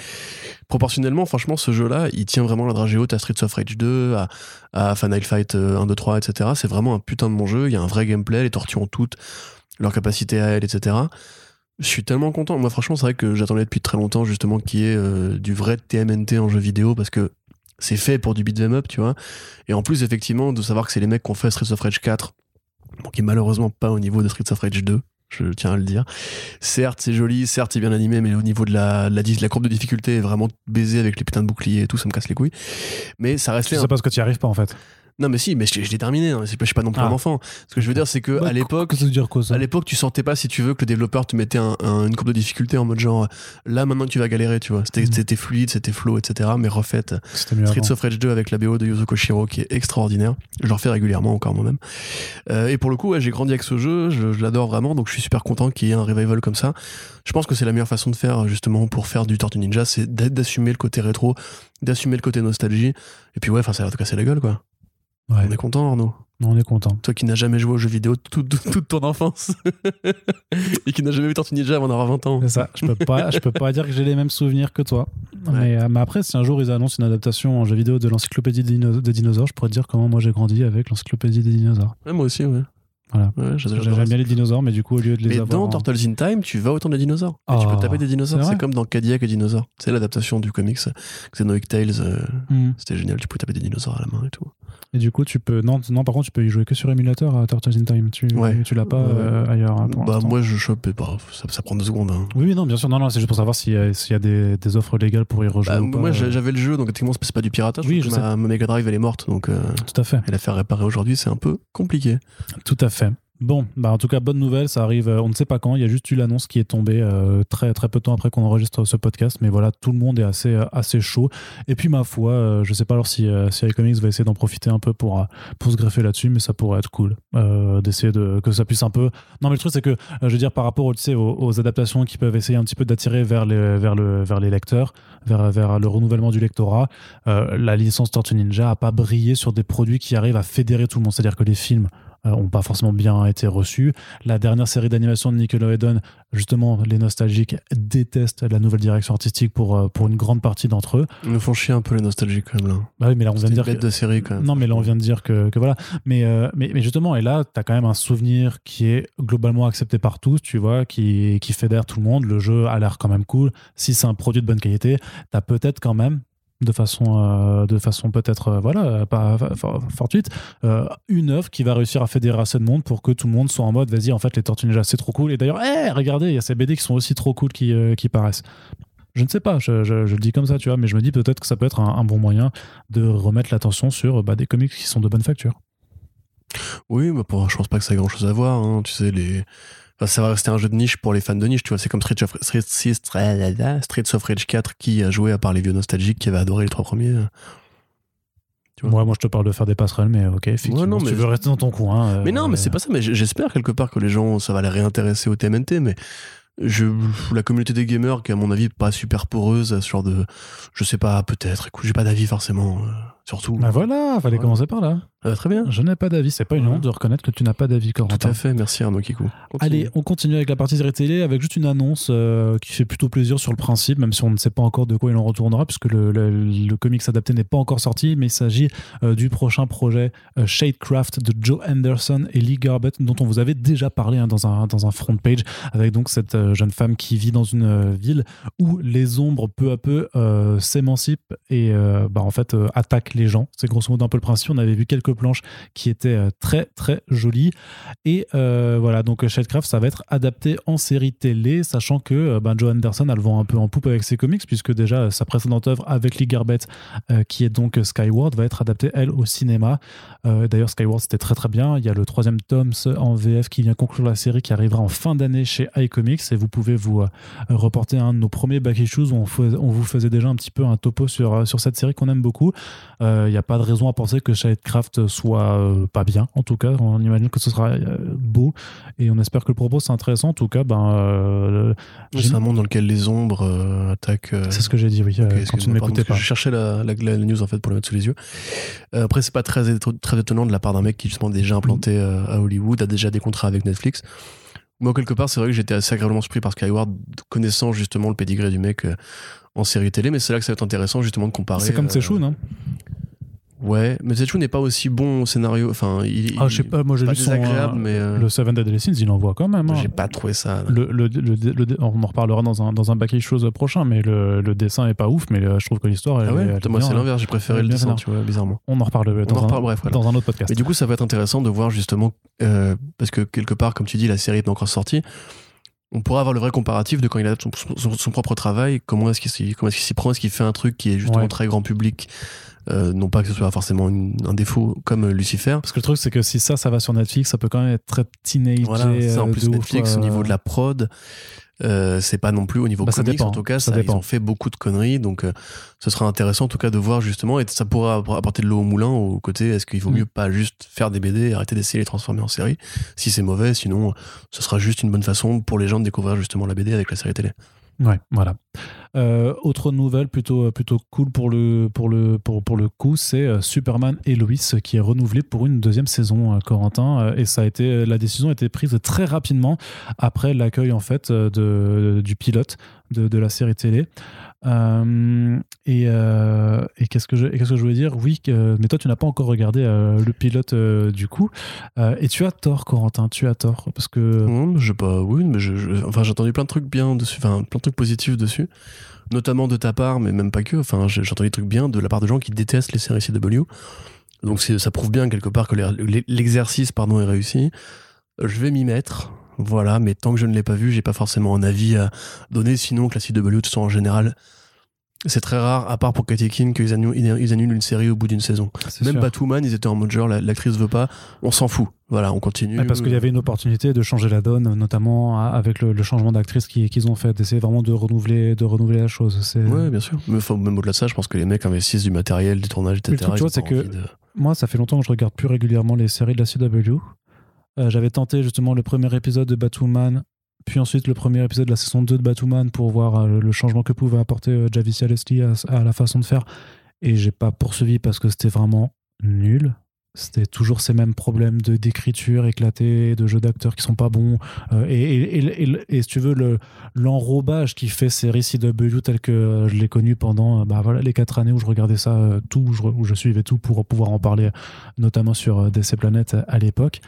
Proportionnellement, franchement, ce jeu-là, il tient vraiment la dragée haute à Streets of Rage 2, à, à Final Fight euh, 1, 2, 3, etc. C'est vraiment un putain de bon jeu. Il y a un vrai gameplay. Les tortues ont toutes leur capacité à elles, etc. Je suis tellement content. Moi, franchement, c'est vrai que j'attendais depuis très longtemps, justement, qu'il y ait euh, du vrai TMNT en jeu vidéo parce que c'est fait pour du beat'em up, tu vois. Et en plus, effectivement, de savoir que c'est les mecs qui ont fait Streets of Rage 4, bon, qui est malheureusement pas au niveau de Streets of Rage 2, je tiens à le dire. Certes, c'est joli, certes, c'est bien animé, mais au niveau de la, la, la courbe de difficulté est vraiment baisée avec les putains de boucliers et tout, ça me casse les couilles. Mais ça Je restait. sais un- pas parce que tu arrives pas en fait. Non, mais si, mais je, je l'ai terminé, hein, je suis pas non plus Ah. un enfant. Ce que je veux dire, c'est que Bah, à l'époque. À l'époque, tu sentais pas, si tu veux, que le développeur te mettait un- un- une courbe de difficulté en mode genre, là maintenant tu vas galérer, tu vois. C'était c'était fluide, c'était flow, etc. Mais refaite. Avant. of Rage 2 avec la BO de Yuzo Koshiro qui est extraordinaire. Je le refais régulièrement encore moi-même. Euh, et pour le coup, ouais, j'ai grandi avec ce jeu, je, je l'adore vraiment, donc je suis super content qu'il y ait un revival comme ça. Je pense que c'est la meilleure façon de faire justement pour faire du Tortue Ninja, c'est d'a- d'assumer le côté rétro, d'assumer le côté nostalgie. Et puis ouais, enfin ça a l'air de casser la gueule quoi. Ouais. On est content Arnaud. On est content. Toi qui n'as jamais joué aux jeux vidéo toute, toute- toute ton enfance et qui n'as jamais vu Tortue Ninja avant d'avoir 20 ans. C'est ça. Je peux pas, je peux pas dire que j'ai les mêmes souvenirs que toi. Ouais. Mais, euh, mais après, si un jour ils annoncent une adaptation en jeu vidéo de l'encyclopédie des, dino- des dinosaures, je pourrais te dire comment moi j'ai grandi avec l'encyclopédie des dinosaures. Ouais, moi aussi, ouais. Voilà. Ouais, J'aime bien les dinosaures, mais du coup, au lieu de les Mais avoir. dans en- Turtles in Time, tu vas autant des dinosaures. Et tu peux Oh, taper des dinosaures. c'est comme dans Cadillac et Dinosaures. C'est l'adaptation du comics Xenoic Tales. euh, Hmm. C'était génial. Tu pouvais taper des dinosaures à la main et tout. Et du coup, tu peux. Non, non, par contre, tu peux y jouer que sur émulateur à Turtles in Time. Tu, Ouais. tu l'as pas Ouais, euh, ailleurs. pour Bah, moi, je chope. et bah, ça, ça prend deux secondes. hein. Oui, non, bien sûr. Non, non, c'est juste pour savoir s'il y a, s'il y a des, des offres légales pour y rejouer. Bah, ou pas, moi, euh, j'a- j'avais le jeu, donc techniquement, c'est pas du piratage. Oui, je ma, ma Mega Drive, elle est morte. Donc, euh, Tout à fait. et la faire réparer aujourd'hui, c'est un peu compliqué. Tout à fait. Bon, bah en tout cas, bonne nouvelle, ça arrive, euh, on ne sait pas quand, il y a juste eu l'annonce qui est tombée euh, très, très peu de temps après qu'on enregistre ce podcast, mais voilà, tout le monde est assez, euh, assez chaud. Et puis, ma foi, je sais pas alors si, euh, si iComics va essayer d'en profiter un peu pour, pour se greffer là-dessus, mais ça pourrait être cool d'essayer de, que ça puisse un peu. Non, mais le truc, c'est que, je veux dire, par rapport tu sais, aux, adaptations qui peuvent essayer un petit peu d'attirer vers les, vers, le, vers les lecteurs, vers, vers le renouvellement du lectorat, la licence Tortue Ninja a pas brillé sur des produits qui arrivent à fédérer tout le monde. C'est-à-dire que les films euh, ont pas forcément bien été reçus. La dernière série d'animation de Nickelodeon, justement, les nostalgiques détestent la nouvelle direction artistique pour, euh, pour une grande partie d'entre eux. Ils nous font chier un peu les nostalgiques quand même là. Bah oui, mais là, on vient de dire. bête que- de série quand même. non, mais là, on vient de dire que, que voilà. Mais, euh, mais, mais justement, et là, tu as quand même un souvenir qui est globalement accepté par tous, tu vois, qui, qui fédère tout le monde. Le jeu a l'air quand même cool. Si c'est un produit de bonne qualité, tu as peut-être quand même de façon, euh, façon peut-être euh, voilà, pas for- fortuite, euh, une œuvre qui va réussir à fédérer assez de monde pour que tout le monde soit en mode vas-y, en fait, les Tortues Ninja, c'est trop cool. Et d'ailleurs, hé, regardez, il y a ces BD qui sont aussi trop cool qui, qui paraissent. Je ne sais pas, je, je- le dis comme ça, tu vois, mais je me dis peut-être que ça peut être un, bon moyen de remettre l'attention sur bah, des comics qui sont de bonne facture. Oui, mais pour, je pense pas que ça a grand chose à voir. hein. Tu sais, les. Ça va rester un jeu de niche pour les fans de niche, tu vois. C'est comme Street of, Street, Street, Street of Rage 4 qui a joué à part les vieux nostalgiques qui avaient adoré les trois premiers. Tu vois. Moi, moi, je te parle de faire des passerelles, mais ok, effectivement, Ouais, non, mais tu veux rester dans ton coin. euh, Mais non, mais c'est pas ça. Mais j'espère quelque part que les gens, ça va les réintéresser au TMNT. Mais je, la communauté des gamers, qui est à mon avis pas super poreuse, à ce genre de. Je sais pas, peut-être. Écoute, j'ai pas d'avis forcément. euh, surtout. Bah voilà, fallait Voilà. commencer par là. Ah, très bien. Je n'ai pas d'avis, c'est pas une honte de reconnaître que tu n'as pas d'avis, Tout Corentin. à fait. Merci Arnaud Kikou. Continue. Allez, on continue avec la partie série télé avec juste une annonce euh, qui fait plutôt plaisir sur le principe, même si on ne sait pas encore de quoi il en retournera, puisque le, le, le comics adapté n'est pas encore sorti, mais il s'agit euh, du prochain projet euh, Shadecraft de Joe Anderson et Lee Garbett, dont on vous avait déjà parlé hein, dans, un, dans un front page, avec donc cette euh, jeune femme qui vit dans une euh, ville où les ombres peu à peu euh, s'émancipent et euh, bah, en fait euh, attaquent les gens. C'est grosso modo un peu le principe. On avait vu quelques planches qui étaient euh, très très jolies. Et euh, voilà, donc Shadecraft, ça va être adapté en série télé, sachant que euh, ben, Joe Anderson a le un peu en poupe avec ses comics, puisque déjà euh, sa précédente œuvre avec Lee Garbett, euh, qui est donc Skyward, va être adaptée, elle, au cinéma. Euh, D'ailleurs, Skyward, c'était très très bien. Il y a le troisième tome en VF qui vient conclure la série, qui arrivera en fin d'année chez iComics, et vous pouvez vous euh, reporter un de nos premiers back issues où on, vous faisait déjà un petit peu un topo sur, euh, sur cette série qu'on aime beaucoup. Euh, Il n'y a pas de raison à penser que Shadecraft soit euh, pas bien, en tout cas. On imagine que ce sera euh, beau et on espère que le propos c'est intéressant. En tout cas, ben, euh, Oui, C'est un monde dans lequel les ombres attaquent. c'est ce que j'ai dit, oui, quand tu ne m'écoutais pas. Je cherchais la, la- la news en fait pour le mettre sous les yeux. Après, c'est pas très, très étonnant de la part d'un mec qui justement est déjà implanté à Hollywood, a déjà des contrats avec Netflix. Moi, quelque part, c'est vrai que j'étais assez agréablement surpris par Skyward, connaissant justement le pédigré du mec en série télé, mais c'est là que ça va être intéressant justement de comparer. C'est comme euh, Sechun, hein Ouais, mais Sechun n'est pas aussi bon au scénario. Enfin, il, Ah, je sais pas, moi j'ai lu son, mais euh, le Seven Deadly Sins, il envoie quand même. hein. j'ai pas trouvé ça. Le, le- le- le- on en reparlera dans un, dans un back chose prochain, mais le, le dessin est pas ouf, mais euh, je trouve que l'histoire Ah ouais, elle moi c'est hein. l'inverse, j'ai préféré le dessin, tu vois, bizarrement. On en reparle dans, en un, reparle, bref, voilà. dans un autre podcast. Mais du coup, ça va être intéressant de voir justement, euh, parce que quelque part, comme tu dis, la série est encore sortie. On pourra avoir le vrai comparatif de quand il adapte son, son- son propre travail, comment est-ce qu'il s'y, comment est-ce qu'il s'y prend, est-ce qu'il fait un truc qui est justement Ouais. très grand public, euh, non pas que ce soit forcément une- un défaut comme euh, Lucifer. Parce que le truc, c'est que si ça, ça va sur Netflix, ça peut quand même être très teenage. Voilà, ça en euh, plus de ouf, Netflix euh, au niveau de la prod, euh, c'est pas non plus au niveau Bah, ça comics dépend, en tout cas, ça ça, ils ont fait beaucoup de conneries, donc euh, ce sera intéressant en tout cas de voir justement, et ça pourra apporter de l'eau au moulin au côté, est-ce qu'il vaut Mm. mieux pas juste faire des BD et arrêter d'essayer de les transformer en série, si c'est mauvais, sinon ce sera juste une bonne façon pour les gens de découvrir justement la BD avec la série télé. Ouais, voilà. Euh, autre nouvelle plutôt, plutôt cool pour le, pour le, pour, pour le coup, c'est euh, Superman et Lois qui est renouvelé pour une deuxième saison, euh, Corentin. Euh, et ça a été, la décision a été prise très rapidement après l'accueil en fait euh, de, du pilote de la série télé. Euh, et euh, et qu'est-ce que je, qu'est-ce que je voulais dire? Oui, mais toi tu n'as pas encore regardé euh, le pilote du coup. Et tu as tort, Corentin, tu as tort parce que Hum, je pas, oui, mais enfin j'ai entendu plein de trucs bien dessus, plein de trucs positifs dessus, notamment de ta part, mais même pas que. Enfin, j'ai entendu des trucs bien de la part de gens qui détestent les séries CW. Donc ça prouve bien quelque part que l'exercice pardon est réussi. Je vais m'y mettre, voilà, mais tant que je ne l'ai pas vu, j'ai pas forcément un avis à donner. Sinon, que la CW, de toute façon, en général, c'est très rare, à part pour Katie King, qu'ils annulent, ils annulent une série au bout d'une saison. Même sûr. Batwoman, ils étaient en mode genre, la- l'actrice veut pas, on s'en fout. Voilà, on continue. Parce qu'il y avait une opportunité de changer la donne, notamment avec le, le changement d'actrice qui- qu'ils ont fait, d'essayer vraiment de renouveler, de renouveler la chose. Ouais, bien sûr. Mais même au-delà de ça, je pense que les mecs investissent du matériel, des tournages, etc. Mais le truc, tu vois, c'est que- de- Moi, ça fait longtemps que je regarde plus régulièrement les séries de la CW. Euh, J'avais tenté justement le premier épisode de Batwoman, puis ensuite le premier épisode de la saison 2 de Batwoman pour voir euh, le changement que pouvait apporter euh, Javicia à la façon de faire. Et j'ai pas poursuivi parce que c'était vraiment nul. C'était toujours ces mêmes problèmes de d'écriture éclatés, de jeux d'acteurs qui sont pas bons. Euh, et, et, et- et- si tu veux, le, l'enrobage qui fait série CW tel que euh, je l'ai connu pendant euh, bah, voilà, les quatre années où je regardais ça tout, où je, où je suivais tout pour pouvoir en parler, notamment sur euh, DC Planet à l'époque.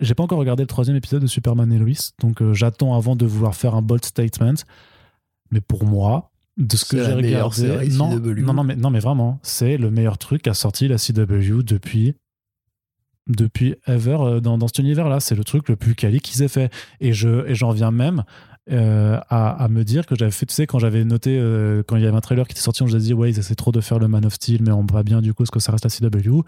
J'ai pas encore regardé le troisième épisode de Superman et Lois, donc j'attends avant de vouloir faire un bold statement. Mais pour moi, de ce que j'ai regardé. Non, non, non, mais, non, mais vraiment, c'est le meilleur truc qu'a sorti la CW depuis depuis ever euh, dans, dans cet univers-là. C'est le truc le plus quali qu'ils aient fait. Et je et j'en viens même euh, à, à me dire que j'avais fait, tu sais, quand j'avais noté, euh, quand il y avait un trailer qui était sorti, on s'est dit, ouais, ils essaient trop de faire le Man of Steel, mais on voit bien du coup ce que ça reste la CW.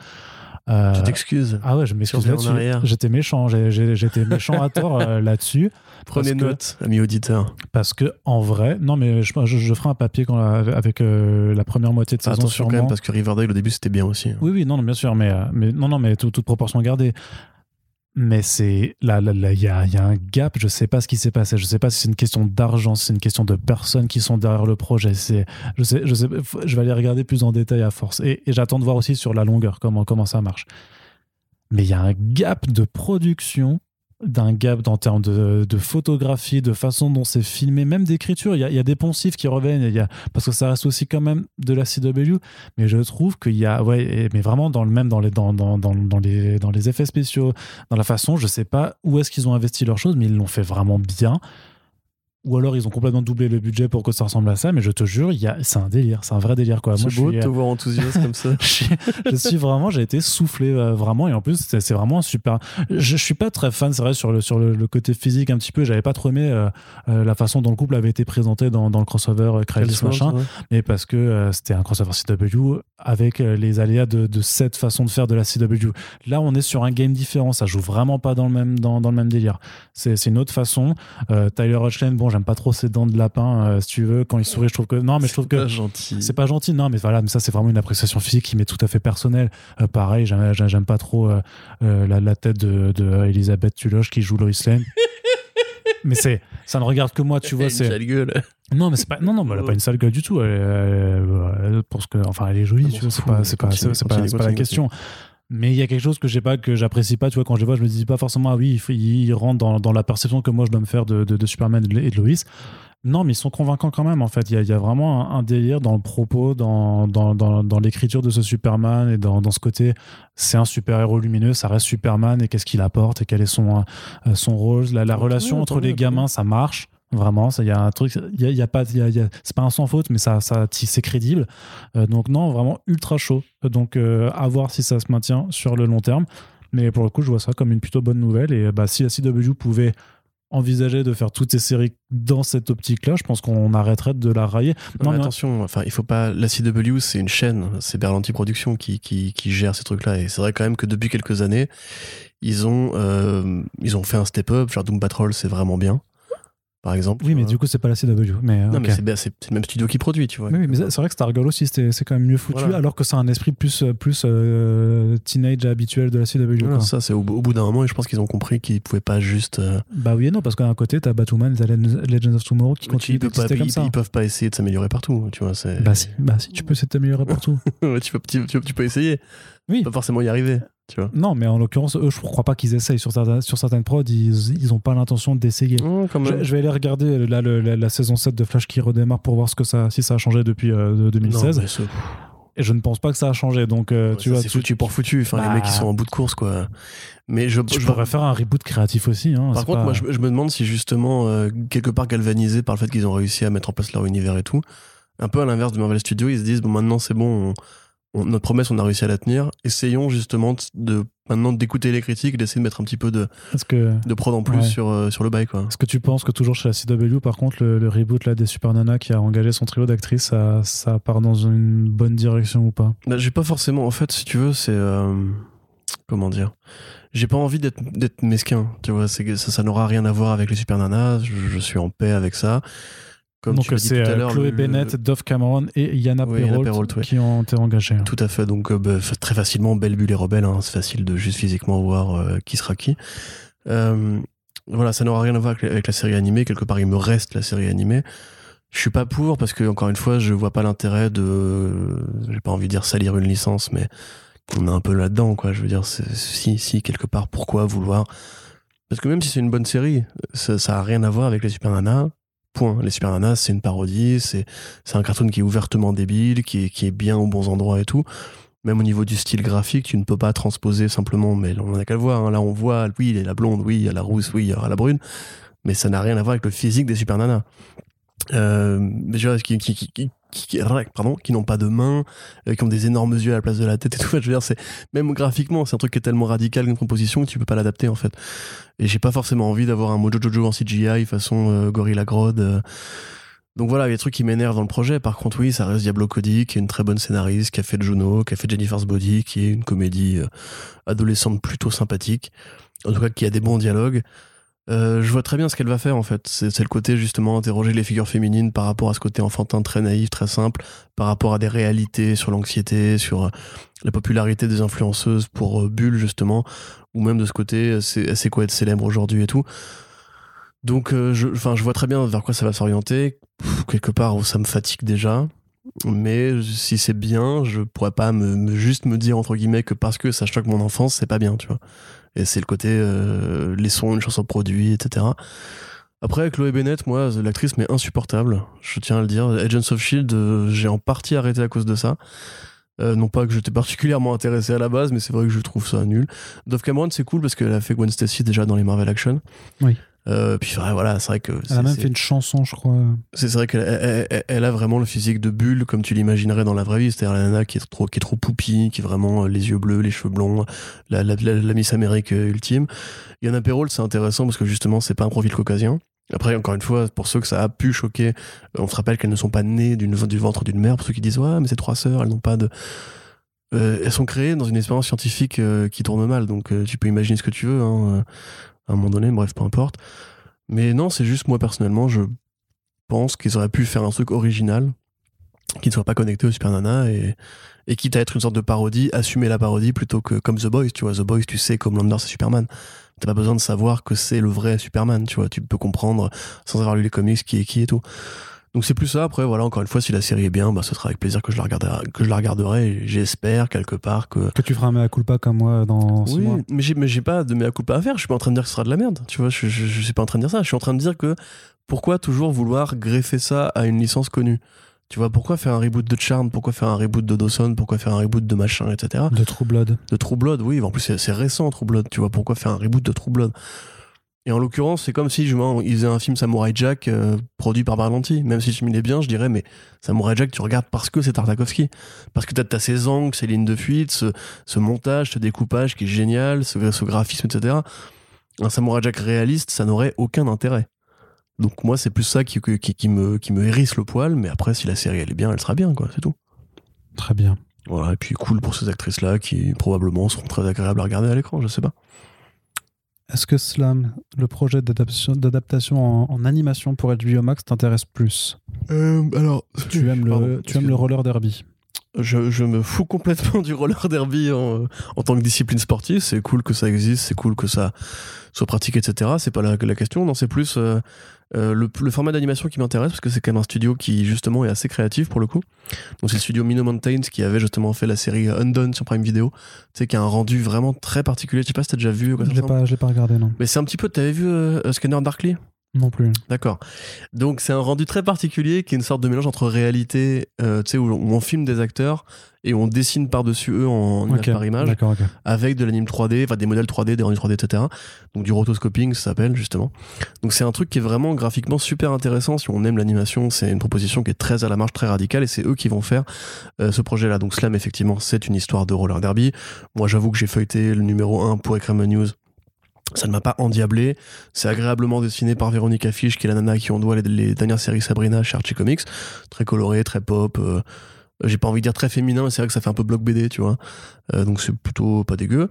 Euh, Tu t'excuses. ah ouais, je m'excuse là-dessus. J'étais méchant, j'étais méchant à tort euh, là-dessus. Prenez parce que- note, amis auditeurs. Parce que en vrai, non mais je, je, je ferai un papier quand, avec euh, la première moitié de saison attention quand même, parce que Riverdale au début c'était bien aussi. Oui, oui, non, non, bien sûr, mais, euh, mais non, non, mais tout- toute proportion gardée. Mais c'est là, là, là, il y a, il y a un gap. Je sais pas ce qui s'est passé. Je sais pas si c'est une question d'argent, si c'est une question de personnes qui sont derrière le projet. C'est, je sais, je sais, je vais aller regarder plus en détail à force. Et, et j'attends de voir aussi sur la longueur comment comment ça marche. Mais il y a un gap de production, d'un gap en termes de, de photographie, de façon dont c'est filmé, même d'écriture. Il y y a des poncifs qui reviennent. Il y a, parce que ça reste aussi quand même de la CW mais je trouve qu'il y a ouais mais vraiment dans le même dans les dans, dans, dans, dans les dans les effets spéciaux dans la façon je sais pas où est-ce qu'ils ont investi leurs choses mais ils l'ont fait vraiment bien ou alors ils ont complètement doublé le budget pour que ça ressemble à ça mais je te jure il y a c'est un délire c'est un vrai délire quoi C'est beau suis, de te voir enthousiaste comme ça. je suis, je suis vraiment, j'ai été soufflé euh, vraiment, et en plus c'est vraiment un super. Je, je suis pas très fan, c'est vrai sur le sur le, le côté physique un petit peu. J'avais pas trop aimé euh, euh, la façon dont le couple avait été présenté dans, dans le crossover euh, Crisis machin, mais parce que euh, c'était un crossover CW avec euh, les aléas de, de cette façon de faire de la CW. Là, on est sur un game différent, ça joue vraiment pas dans le même dans, dans le même délire. C'est une autre façon. Euh, Tyler Hoechlin, bon, j'aime pas trop ses dents de lapin, euh, si tu veux. Quand il sourit, je trouve que non, mais je trouve que gentil. c'est pas gentil, non, mais voilà, mais ça c'est vraiment une appréciation physique qui m'est tout à fait personnelle. Euh, pareil, j'aime, pas trop euh, la, la tête de, de Elisabeth Tuloche qui joue Lois Lane. mais c'est, ça ne regarde que moi, tu vois. Une C'est sale gueule. non, mais c'est pas, non, non, mais elle a pas une sale gueule du tout. Elle, elle- elle- parce que, enfin, elle est jolie, Ah bon, tu vois. C'est pas, c'est pas, c'est pas, c'est pas la question. Mais il y a quelque chose que j'ai pas, que j'apprécie pas, tu vois. Quand je les vois, je me dis pas forcément, ah oui, il, il rentre dans, dans la perception que moi je dois me faire de, de, de Superman et de, Lois. Non, mais ils sont convaincants quand même, en fait. Il y a, il y a vraiment un, un délire dans le propos, dans, dans, dans, dans l'écriture de ce Superman et dans, ce côté, c'est un super-héros lumineux, ça reste Superman et qu'est-ce qu'il apporte et quel est son, euh, son rôle. La, la relation entre les gamins, ça marche. Vraiment, il y a un truc, il y a, il y a pas, y a- il y a- c'est pas un sans faute, mais ça, ça, c'est crédible. Euh, donc non, vraiment ultra chaud. Donc euh, à voir si ça se maintient sur le long terme. Mais pour le coup, je vois ça comme une plutôt bonne nouvelle. Et bah, si la CW pouvait envisager de faire toutes ces séries dans cette optique-là, je pense qu'on arrêterait de la railler. Non, mais- attention, enfin, il faut pas. La CW, c'est une chaîne, c'est Berlanti Productions qui, qui, qui gère ces trucs-là. Et c'est vrai quand même que depuis quelques années, ils ont, euh, ils ont fait un step-up. Genre Doom Patrol, c'est vraiment bien, par exemple. Oui, mais vois. du coup, c'est pas la CW. Mais, Non, mais c'est bien, c'est c'est le même studio qui produit, tu vois. Oui, mais c'est c'est vrai que Stargirl aussi, c'était- c'est quand même mieux foutu, Voilà. alors que c'est un esprit plus, plus euh, teenage habituel de la CW. Non, quoi. ça, c'est au, au bout d'un moment, et je pense qu'ils ont compris qu'ils pouvaient pas juste. euh, Bah oui et non, parce qu'à un côté, t'as Batwoman, t'as Legends of Tomorrow qui continuent d'exister comme ils, ça. ils peuvent pas essayer de s'améliorer partout, tu vois. c'est- Bah si, bah si, tu peux essayer de t'améliorer partout. Tu, peux, tu, tu- tu peux essayer. Oui. Pas forcément y arriver, tu vois. Non, mais en l'occurrence, eux, je crois pas qu'ils essayent sur certaines, sur certaines prods, ils, ils ont pas l'intention d'essayer. Même. Je, je vais aller regarder là, le- la, la saison 7 de Flash qui redémarre pour voir ce que ça, si ça a changé depuis euh, de- 2016. Non, mais ça- Et je ne pense pas que ça a changé. Donc, euh, Ouais, tu vois, c'est tu, foutu pour foutu. Enfin, les Bah. mecs, ils sont en bout de course, quoi. Mais je, je- pourrais faire un reboot créatif aussi. Hein, Par contre, pas- moi, je, je me demande si justement, euh, quelque part galvanisé par le fait qu'ils ont réussi à mettre en place leur univers et tout, un peu à l'inverse de Marvel Studios, ils se disent bon, maintenant c'est bon, on- on- notre promesse, on a réussi à la tenir. Essayons justement de maintenant d'écouter les critiques, et d'essayer de mettre un petit peu de, que, de prod en plus Ouais. sur, euh, sur le bail, est-ce que tu penses que toujours chez la CW, par contre, le, le reboot là, des Super Nana qui a engagé son trio d'actrices, ça, ça part dans une bonne direction ou pas? Bah, j'ai pas forcément, en fait, si tu veux, c'est. euh, comment dire? J'ai pas envie d'être mesquin, tu vois. Ça, ça n'aura rien à voir avec les Super Nanas, je, je suis en paix avec ça. Comme Donc dit c'est tout à euh, l'heure, Chloé le- Bennett, Dove Cameron et Yana Oui, Perrault Perrault, qui ont été engagés. Tout à fait. Donc, euh, bah, très facilement, Belle Bulle et Rebelle. hein, c'est facile de juste physiquement voir euh, qui sera qui. Euh, voilà, ça n'aura rien à voir avec, avec la série animée. Quelque part, il me reste la série animée. Je suis pas pour parce que, encore une fois, je vois pas l'intérêt de. J'ai pas envie de dire salir une licence, mais on est un peu là-dedans, quoi. Je veux dire, si, si, quelque part, pourquoi vouloir? Parce que même si c'est une bonne série, ça, ça a rien à voir avec les Super Nanas. Les Super Nanas, c'est une parodie, c'est un cartoon qui est ouvertement débile, qui est, qui est bien aux bons endroits et tout. Même au niveau du style graphique, tu ne peux pas transposer simplement, mais on n'a qu'à le voir. hein. Là, on voit, oui, il a la blonde, oui, il y a la rousse, oui, il y aura la brune, mais ça n'a rien à voir avec le physique des Super Nanas. Euh, qui, qui, qui, qui, qui- pardon, qui n'ont pas de mains, euh, qui ont des énormes yeux à la place de la tête et tout. Je veux dire, c'est même graphiquement, c'est un truc qui est tellement radical une composition que tu peux pas l'adapter en fait. Et j'ai pas forcément envie d'avoir un Mojo Jojo en CGI façon euh, Gorilla Grodd. euh. Donc voilà, il y a des trucs qui m'énervent dans le projet. Par contre, oui, ça reste Diablo Cody, qui est une très bonne scénariste, qui a fait Juno, qui a fait Jennifer's Body, qui est une comédie euh, adolescente plutôt sympathique. En tout cas, qui a des bons dialogues. Euh, je vois très bien ce qu'elle va faire en fait. C'est le côté justement interroger les figures féminines par rapport à ce côté enfantin très naïf, très simple, par rapport à des réalités sur l'anxiété, sur euh, la popularité des influenceuses pour euh, Bulle justement, ou même de ce côté, c'est quoi être célèbre aujourd'hui et tout. Donc, euh, je, vois très bien vers quoi ça va s'orienter. Quelque part, ça me fatigue déjà. Mais si c'est bien, je pourrais pas me, me- juste me dire entre guillemets que parce que ça choque mon enfance, c'est pas bien, tu vois. Et c'est le côté euh, les sons, une chanson produit, etc. Après, Chloé Bennett, moi, l'actrice m'est insupportable. Je tiens à le dire. Agents of Shield, euh, j'ai en partie arrêté à cause de ça. Euh, non pas que j'étais particulièrement intéressé à la base, mais c'est vrai que je trouve ça nul. Dove Cameron, c'est cool parce qu'elle a fait Gwen Stacy déjà dans les Marvel Action. Oui. Euh, puis voilà, c'est vrai que Elle a même fait une chanson, je crois. c'est vrai qu'elle elle- elle- elle a vraiment le physique de bulle comme tu l'imaginerais dans la vraie vie. C'est-à-dire la nana qui est trop, qui est trop poupie, qui est vraiment euh, les yeux bleus, les cheveux blonds, la, la, la- la Miss Amérique euh, ultime. Yana Perrault, c'est intéressant parce que justement, c'est pas un profil caucasien. Après, encore une fois, pour ceux que ça a pu choquer, on se rappelle qu'elles ne sont pas nées du ventre d'une mère. Pour ceux qui disent, ouais, mais c'est trois sœurs, elles n'ont pas de. Euh, elles sont créées dans une expérience scientifique euh, qui tourne mal. Donc, euh, tu peux imaginer ce que tu veux, hein, à un moment donné, bref, peu importe. Mais non, c'est juste moi personnellement, je pense qu'ils auraient pu faire un truc original qui ne soit pas connecté au Super Nana et, et quitte à être une sorte de parodie, assumer la parodie plutôt que comme The Boys, tu vois. The Boys, tu sais, comme Lander, c'est Superman. T'as pas besoin de savoir que c'est le vrai Superman, tu vois. Tu peux comprendre sans avoir lu les comics qui est qui et tout. Donc c'est plus ça. Après, voilà, encore une fois, si la série est bien, bah, ce sera avec plaisir que je la regarderai. Que je la regarderai et j'espère quelque part que. Que tu feras un mea culpa comme moi dans six Oui, mois. mais j'ai, mais j'ai pas de mea culpa à faire. Je suis pas en train de dire que ce sera de la merde. Tu vois, je, je, je suis pas en train de dire ça. Je suis en train de dire que pourquoi toujours vouloir greffer ça à une licence connue? Tu vois, pourquoi faire un reboot de Charm Pourquoi faire un reboot de Dawson? Pourquoi faire un reboot de machin, etc. De True Blood. De True Blood, oui. En plus, c'est, c'est récent, True Blood. Tu vois, pourquoi faire un reboot de True Blood? Et en l'occurrence, c'est comme si je, ils faisaient un film Samurai Jack euh, produit par Barlanti. Même si le film il est bien, je dirais, mais Samurai Jack, tu regardes parce que c'est Tartakovsky. Parce que t'as, t'as ces angles, ces lignes de fuite, ce, ce montage, ce découpage qui est génial, ce, ce graphisme, etc. Un Samurai Jack réaliste, ça n'aurait aucun intérêt. Donc moi, c'est plus ça qui, qui, qui me, qui me hérisse le poil, mais après, si la série elle est bien, elle sera bien, quoi, c'est tout. Très bien. Voilà, et puis cool pour ces actrices-là qui probablement seront très agréables à regarder à l'écran, je sais pas. Est-ce que Slam, le projet d'adaptation, en, en animation pour HBO Max, t'intéresse plus? Alors, Tu aimes le, Pardon, tu aimes le roller derby? Je, je me fous complètement du roller derby en, en tant que discipline sportive. C'est cool que ça existe, c'est cool que ça soit pratiqué, etc. C'est pas la, la question. Non, c'est plus euh, euh, le, le format d'animation qui m'intéresse parce que c'est quand même un studio qui justement est assez créatif pour le coup. Donc c'est le studio Minnow Mountains qui avait justement fait la série Undone sur Prime Video. Tu sais, qui a un rendu vraiment très particulier. Je sais pas si t'as déjà vu. quoi ça Je l'ai ressemble. pas, je l'ai pas regardé, non. Mais c'est un petit peu. T'avais vu euh, Scanner Darkly? Non plus. D'accord. Donc c'est un rendu très particulier qui est une sorte de mélange entre réalité, euh, tu sais, où, où on filme des acteurs et on dessine par-dessus eux en image Ok, par image avec de l'anime 3D, enfin des modèles 3D, des rendus 3D, etc. Donc du rotoscoping, ça s'appelle justement. Donc c'est un truc qui est vraiment graphiquement super intéressant. Si on aime l'animation, c'est une proposition qui est très à la marge, très radicale, et c'est eux qui vont faire euh, ce projet-là. Donc Slam, effectivement, c'est une histoire de roller derby. Moi, j'avoue que j'ai feuilleté le numéro 1 pour Ekrem News. Ça ne m'a pas endiablé. C'est agréablement dessiné par Véronica Fish, qui est la nana qui on doit les, dernières séries Sabrina chez Archie Comics. Très coloré, très pop. euh, j'ai pas envie de dire très féminin, mais c'est vrai que ça fait un peu bloc BD, tu vois. Euh, donc c'est plutôt pas dégueu.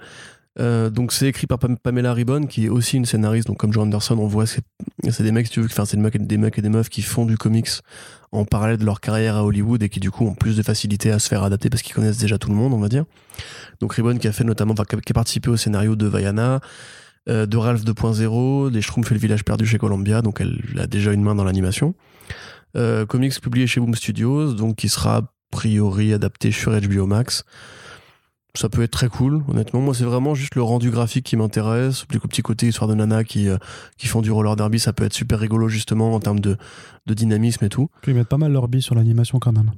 Euh, donc c'est écrit par Pam- Pamela Ribbon, qui est aussi une scénariste. Donc comme Joe Anderson, on voit c'est des mecs, si tu veux, enfin c'est des mecs, et des meufs qui font du comics en parallèle de leur carrière à Hollywood et qui du coup ont plus de facilité à se faire adapter parce qu'ils connaissent déjà tout le monde, on va dire. Donc Ribbon qui a fait notamment, enfin, qui a participé au scénario de Vaiana, euh, de Ralph 2.0, des Schtroumpfs et le village perdu chez Columbia, donc elle a déjà une main dans l'animation. Euh, comics publié chez Boom Studios, donc qui sera a priori adapté sur HBO Max. Ça peut être très cool, honnêtement. Moi, c'est vraiment juste le rendu graphique qui m'intéresse. Le petit côté histoire de nana qui, euh, qui font du roller derby, ça peut être super rigolo, justement, en termes de, de dynamisme et tout. Ils mettent pas mal leur bille sur l'animation quand même.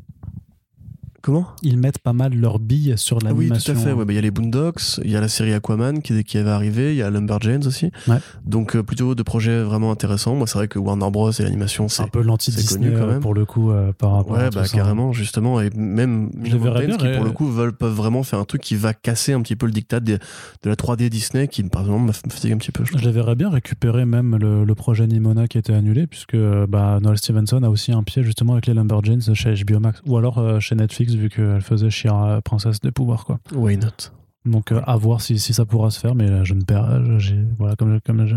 Comment Ils mettent pas mal leurs billes sur Ah oui, l'animation. tout à fait. ouais. Bah, Il y a les Boondocks, il y a la série Aquaman qui, qui va arriver, il y a Lumberjanes aussi. Ouais. Donc euh, plutôt de projets vraiment intéressants. Moi, c'est vrai que Warner Bros et l'animation, C'est un peu l'anti-Disney euh, même. pour le coup euh, par rapport à Ouais, tout bah ça. carrément, justement. Et même les qui, pour le coup, veulent, peuvent vraiment faire un truc qui va casser un petit peu le dictat des- de la 3D Disney, qui, par exemple, me fatigue un petit peu. je. Je les verrais bien récupérer même le, le projet Nimona qui a été annulé, puisque bah, Noel Stevenson a aussi un pied justement avec les Lumberjanes chez HBO Max, ou alors euh, chez Netflix, vu qu'elle faisait Shira, princesse des pouvoirs. Quoi. Why not? Donc euh, à voir si, si ça pourra se faire, mais euh, je ne perds. j'ai- Voilà, comme, comme je-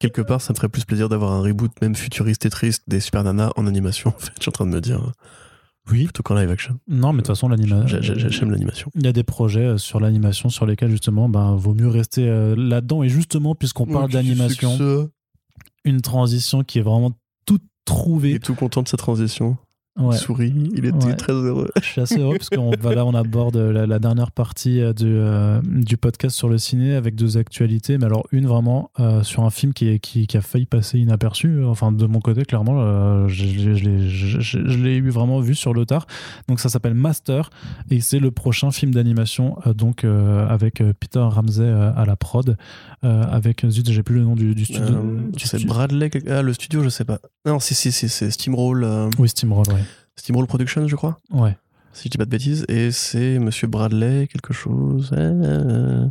Quelque part, ça me ferait plus plaisir d'avoir un reboot, même futuriste et triste, des Super Nana en animation, en fait. Je suis en train de me dire, Oui. plutôt qu'en live action. Non, mais de toute façon, l'animation. J'ai- j'ai- J'aime l'animation. Il y a des projets euh, sur l'animation sur lesquels justement, ben, vaut mieux rester euh, là-dedans. Et justement, puisqu'on parle d'animation, une transition qui est vraiment toute trouvée. est tout content de sa transition. Ouais. Il sourit, il était Ouais. très heureux. Je suis assez heureux parce qu'on va là, on aborde la, la dernière partie euh, du, euh, du podcast sur le ciné avec deux actualités. Mais alors, une vraiment euh, sur un film qui, est- qui, qui a failli passer inaperçu. Enfin, de mon côté, clairement, euh, je, l'ai- eu vraiment vu sur le tard. Donc, ça s'appelle Master et c'est le prochain film d'animation euh, donc euh, avec euh, Peter Ramsey euh, à la prod. Euh, avec, zut, j'ai plus le nom du, du studio. Euh, du c'est Bradley. Ah, le studio, je sais pas. Non, si, si, si, c'est Steamroll, euh, Oui, Steamroll, ouais. Steamroll Productions, je crois. ouais. Si je dis pas de bêtises. Et c'est Monsieur Bradley, quelque chose. Euh...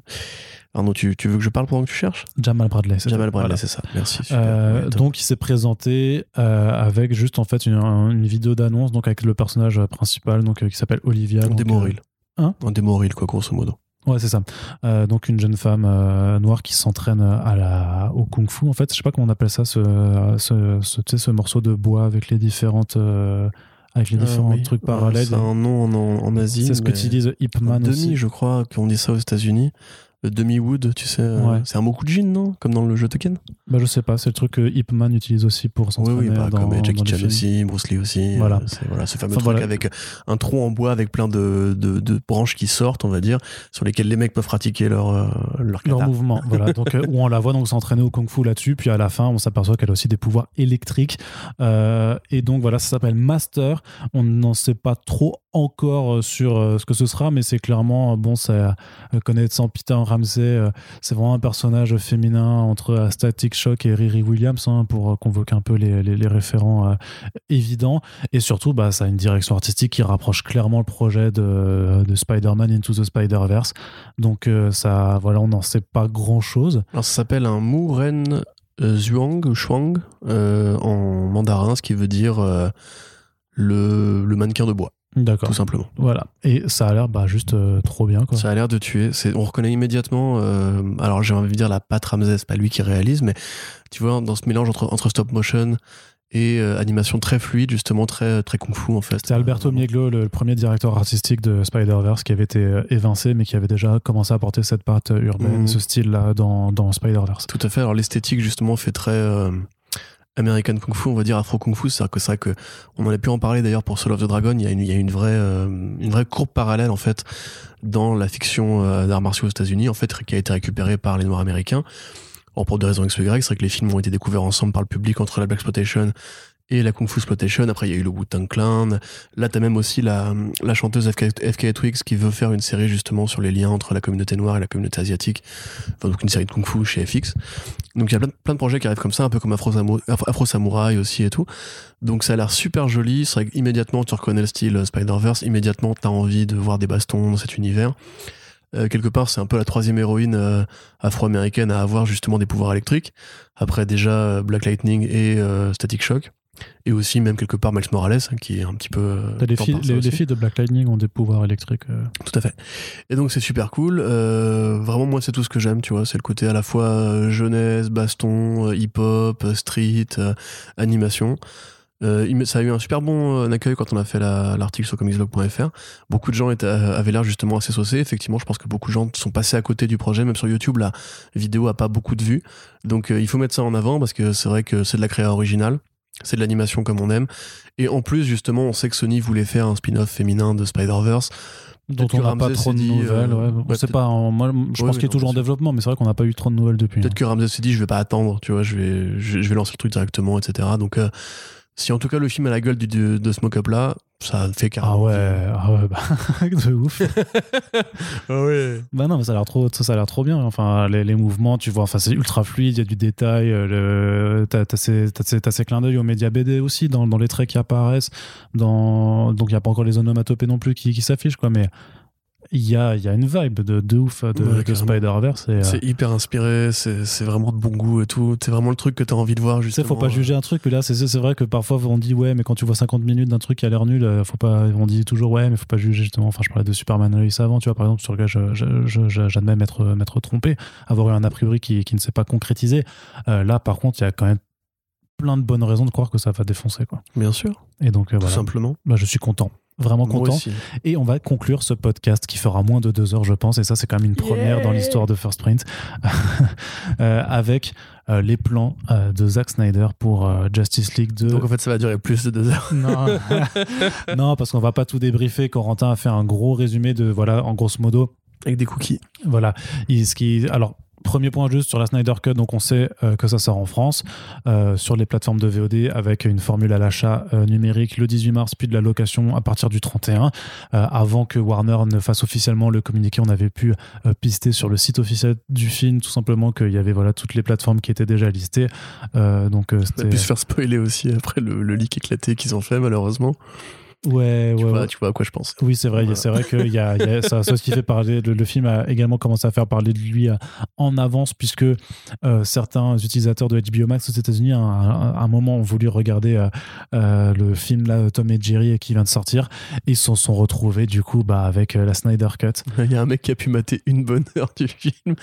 Arnaud, tu, tu veux que je parle pendant que tu cherches? Jamal Bradley. c'est Jamal ça. Bradley, Voilà. c'est ça. Merci. Euh, Ouais, donc il s'est présenté euh, avec juste en fait une, une vidéo d'annonce donc avec le personnage principal donc euh, qui s'appelle Olivia. Un donc, démoril. Hein? Un démoril, quoi, grosso modo. Ouais c'est ça. Euh, donc une jeune femme euh, noire qui s'entraîne à la au kung-fu en fait. Je sais pas comment on appelle ça ce ce, ce, tu sais, ce morceau de bois avec les différentes euh, avec les différents oui. trucs parallèles. C'est un nom en, en, Asie. c'est ce mais- qu'utilise Ip Man demi, aussi. je crois, qu'on dit ça aux États-Unis. Demi-wood, tu sais. euh, Ouais. C'est un Mokujin, non? Comme dans le jeu Tekken? Bah, je sais pas, c'est le truc que Ip Man utilise aussi pour Oui, s'entraîner oui, bah, dans, comme Jackie Chan aussi, Bruce Lee aussi. Voilà. euh, c'est voilà, ce fameux Enfin, truc voilà. avec un tronc en bois avec plein de, de, de branches qui sortent, on va dire, sur lesquelles les mecs peuvent pratiquer leur, euh, leur leur mouvement voilà donc euh, où on la voit donc s'entraîner au kung fu là-dessus puis à la fin on s'aperçoit qu'elle a aussi des pouvoirs électriques Euh, et donc voilà ça s'appelle Master on n'en sait pas trop encore euh, sur euh, ce que ce sera mais c'est clairement euh, bon ça euh, connaissant Peter Ramsey euh, c'est vraiment un personnage féminin entre euh, Static Shock et Riri Williams hein, pour euh, convoquer un peu les, référents évidents. Et surtout bah, ça a une direction artistique qui rapproche clairement le projet de, de Spider-Man Into the Spider-Verse. Donc ça, voilà, on n'en sait pas grand chose. Alors ça s'appelle un Muren Zhuang Shuang en mandarin, ce qui veut dire le mannequin de bois, D'accord. tout simplement. Voilà. Et ça a l'air bah, juste euh, trop bien. Quoi. Ça a l'air de tuer. C'est, on reconnaît immédiatement. euh, alors j'ai envie de dire la patte Ramsès, pas lui qui réalise, mais tu vois dans ce mélange entre, entre stop motion et euh, animation très fluide, justement très très kung fu en fait. C'était Alberto Mieglo, le premier directeur artistique de Spider-Verse, qui avait été évincé, mais qui avait déjà commencé à porter cette patte urbaine, Mhm. ce style-là dans, dans Spider-Verse. Tout à fait. Alors l'esthétique justement fait très American Kung Fu, on va dire Afro Kung Fu. C'est vrai que on en a pu en parler d'ailleurs pour Soul of the Dragon. Il y a une, vraie euh, une vraie courbe parallèle en fait dans la fiction euh, d'arts martiaux aux États-Unis en fait qui a été récupérée par les Noirs américains. Alors pour des raisons X c'est vrai que les films ont été découverts ensemble par le public entre la Black Exploitation et la Kung Fu Exploitation. Après, il y a eu le Wu-Tang Clan. Là, t'as même aussi la, chanteuse FK, FK Twigs qui veut faire une série justement sur les liens entre la communauté noire et la communauté asiatique. Enfin, donc une série de Kung Fu chez FX. Donc il y a plein de, projets qui arrivent comme ça, un peu comme Afro, Samurai aussi et tout. Donc ça a l'air super joli. C'est vrai qu'immédiatement, tu reconnais le style euh, Spider-Verse. Immédiatement, t'as envie de voir des bastons dans cet univers. Euh, quelque part, c'est un peu la troisième héroïne euh, afro-américaine à avoir justement des pouvoirs électriques. Après déjà euh, Black Lightning et Static Shock. Et aussi même quelque part Miles Morales, hein, qui est un petit peu... euh, Les filles, les, les de Black Lightning ont des pouvoirs électriques. euh. Tout à fait. Et donc c'est super cool. Euh, vraiment moi c'est tout ce que j'aime, tu vois. C'est le côté à la fois jeunesse, baston, hip-hop, street, animation. Euh, ça a eu un super bon accueil quand on a fait la- l'article sur comicslog.fr. Beaucoup de gens étaient, avaient l'air justement assez saucés. Effectivement, je pense que beaucoup de gens sont passés à côté du projet. Même sur YouTube, la vidéo a pas beaucoup de vues. Donc euh, il faut mettre ça en avant parce que c'est vrai que c'est de la créa originale. C'est de l'animation comme on aime. Et en plus, justement, on sait que Sony voulait faire un spin-off féminin de Spider-Verse. dont on n'a pas trop de dit, nouvelles. euh, ouais. ouais, On sait peut-être- pas. en- moi, je Ouais, pense qu'il est toujours en développement, mais c'est vrai qu'on n'a pas eu trop de nouvelles depuis. Peut-être hein. que Ramsey s'est dit, je vais pas attendre, tu vois, je vais, je, je vais lancer le truc directement, etc. Donc, euh, Si en tout cas le film a la gueule du, de, de ce mock-up là, ça fait Ah carrément. ouais, ah ouais bah, de ouf. Ah ouais. Bah non, mais ça a l'air trop, ça, ça a l'air trop bien. Enfin, les, les mouvements, tu vois, enfin, c'est ultra fluide, il y a du détail. euh, Le, t'as, t'as ces, t'as ces, t'as ces clins d'œil aux médias BD aussi dans, dans les traits qui apparaissent. Dans, donc il n'y a pas encore les onomatopées non plus qui, qui s'affichent, quoi. Mais il y a, il y a une vibe de, de ouf de, Ouais, de. Spider-Verse. Et, euh, C'est hyper inspiré, c'est c'est vraiment de bon goût et tout. C'est vraiment le truc que t'as envie de voir, Tu sais, justement. faut pas juger un truc, mais là, c'est c'est vrai que parfois on dit ouais, mais quand tu vois 50 minutes d'un truc qui a l'air nul, euh, faut pas. On dit toujours ouais, mais faut pas juger justement. Enfin, je parlais de Superman Lois avant, tu vois, par exemple, sur lequel j'admets m'être m'être trompé, avoir eu un a priori qui, qui ne s'est pas concrétisé. Euh, là, par contre, il y a quand même plein de bonnes raisons de croire que ça va défoncer, quoi. Bien sûr, Et donc, euh, tout voilà. simplement. Bah, je suis content. Vraiment Moi content. aussi. Et on va conclure ce podcast qui fera moins de deux heures, je pense. Et ça, c'est quand même une première dans l'histoire de First Print. Euh, avec euh, les plans euh, de Zack Snyder pour euh, Justice League 2. Donc en fait, ça va durer plus de deux heures. Non, non parce qu'on va pas tout débriefer. Corentin a fait un gros résumé de, voilà, en grosso modo, Avec des cookies. voilà. Il- ce qui, alors, premier point juste sur la Snyder Cut, donc on sait euh, que ça sort en France, euh, sur les plateformes de VOD, avec une formule à l'achat euh, numérique le 18 mars, puis de la location à partir du 31. Euh, avant que Warner ne fasse officiellement le communiqué, on avait pu pister sur le site officiel du film, tout simplement qu'il y avait voilà, toutes les plateformes qui étaient déjà listées. Donc, On a pu se faire spoiler aussi après le, le leak éclaté qu'ils ont fait, malheureusement. Ouais, Tu, ouais, vois, ouais. tu vois à quoi je pense. Oui, c'est vrai. Voilà. C'est vrai qu'il y a, il y a ça, ça, ce qui fait parler. Le, le film a également commencé à faire parler de lui euh, en avance, puisque euh, certains utilisateurs de HBO Max aux États-Unis, à un, à un moment, ont voulu regarder euh, euh, le film là, Tom et Jerry qui vient de sortir, et ils se sont retrouvés du coup bah, avec la Snyder Cut. Il y a un mec qui a pu mater une bonne heure du film.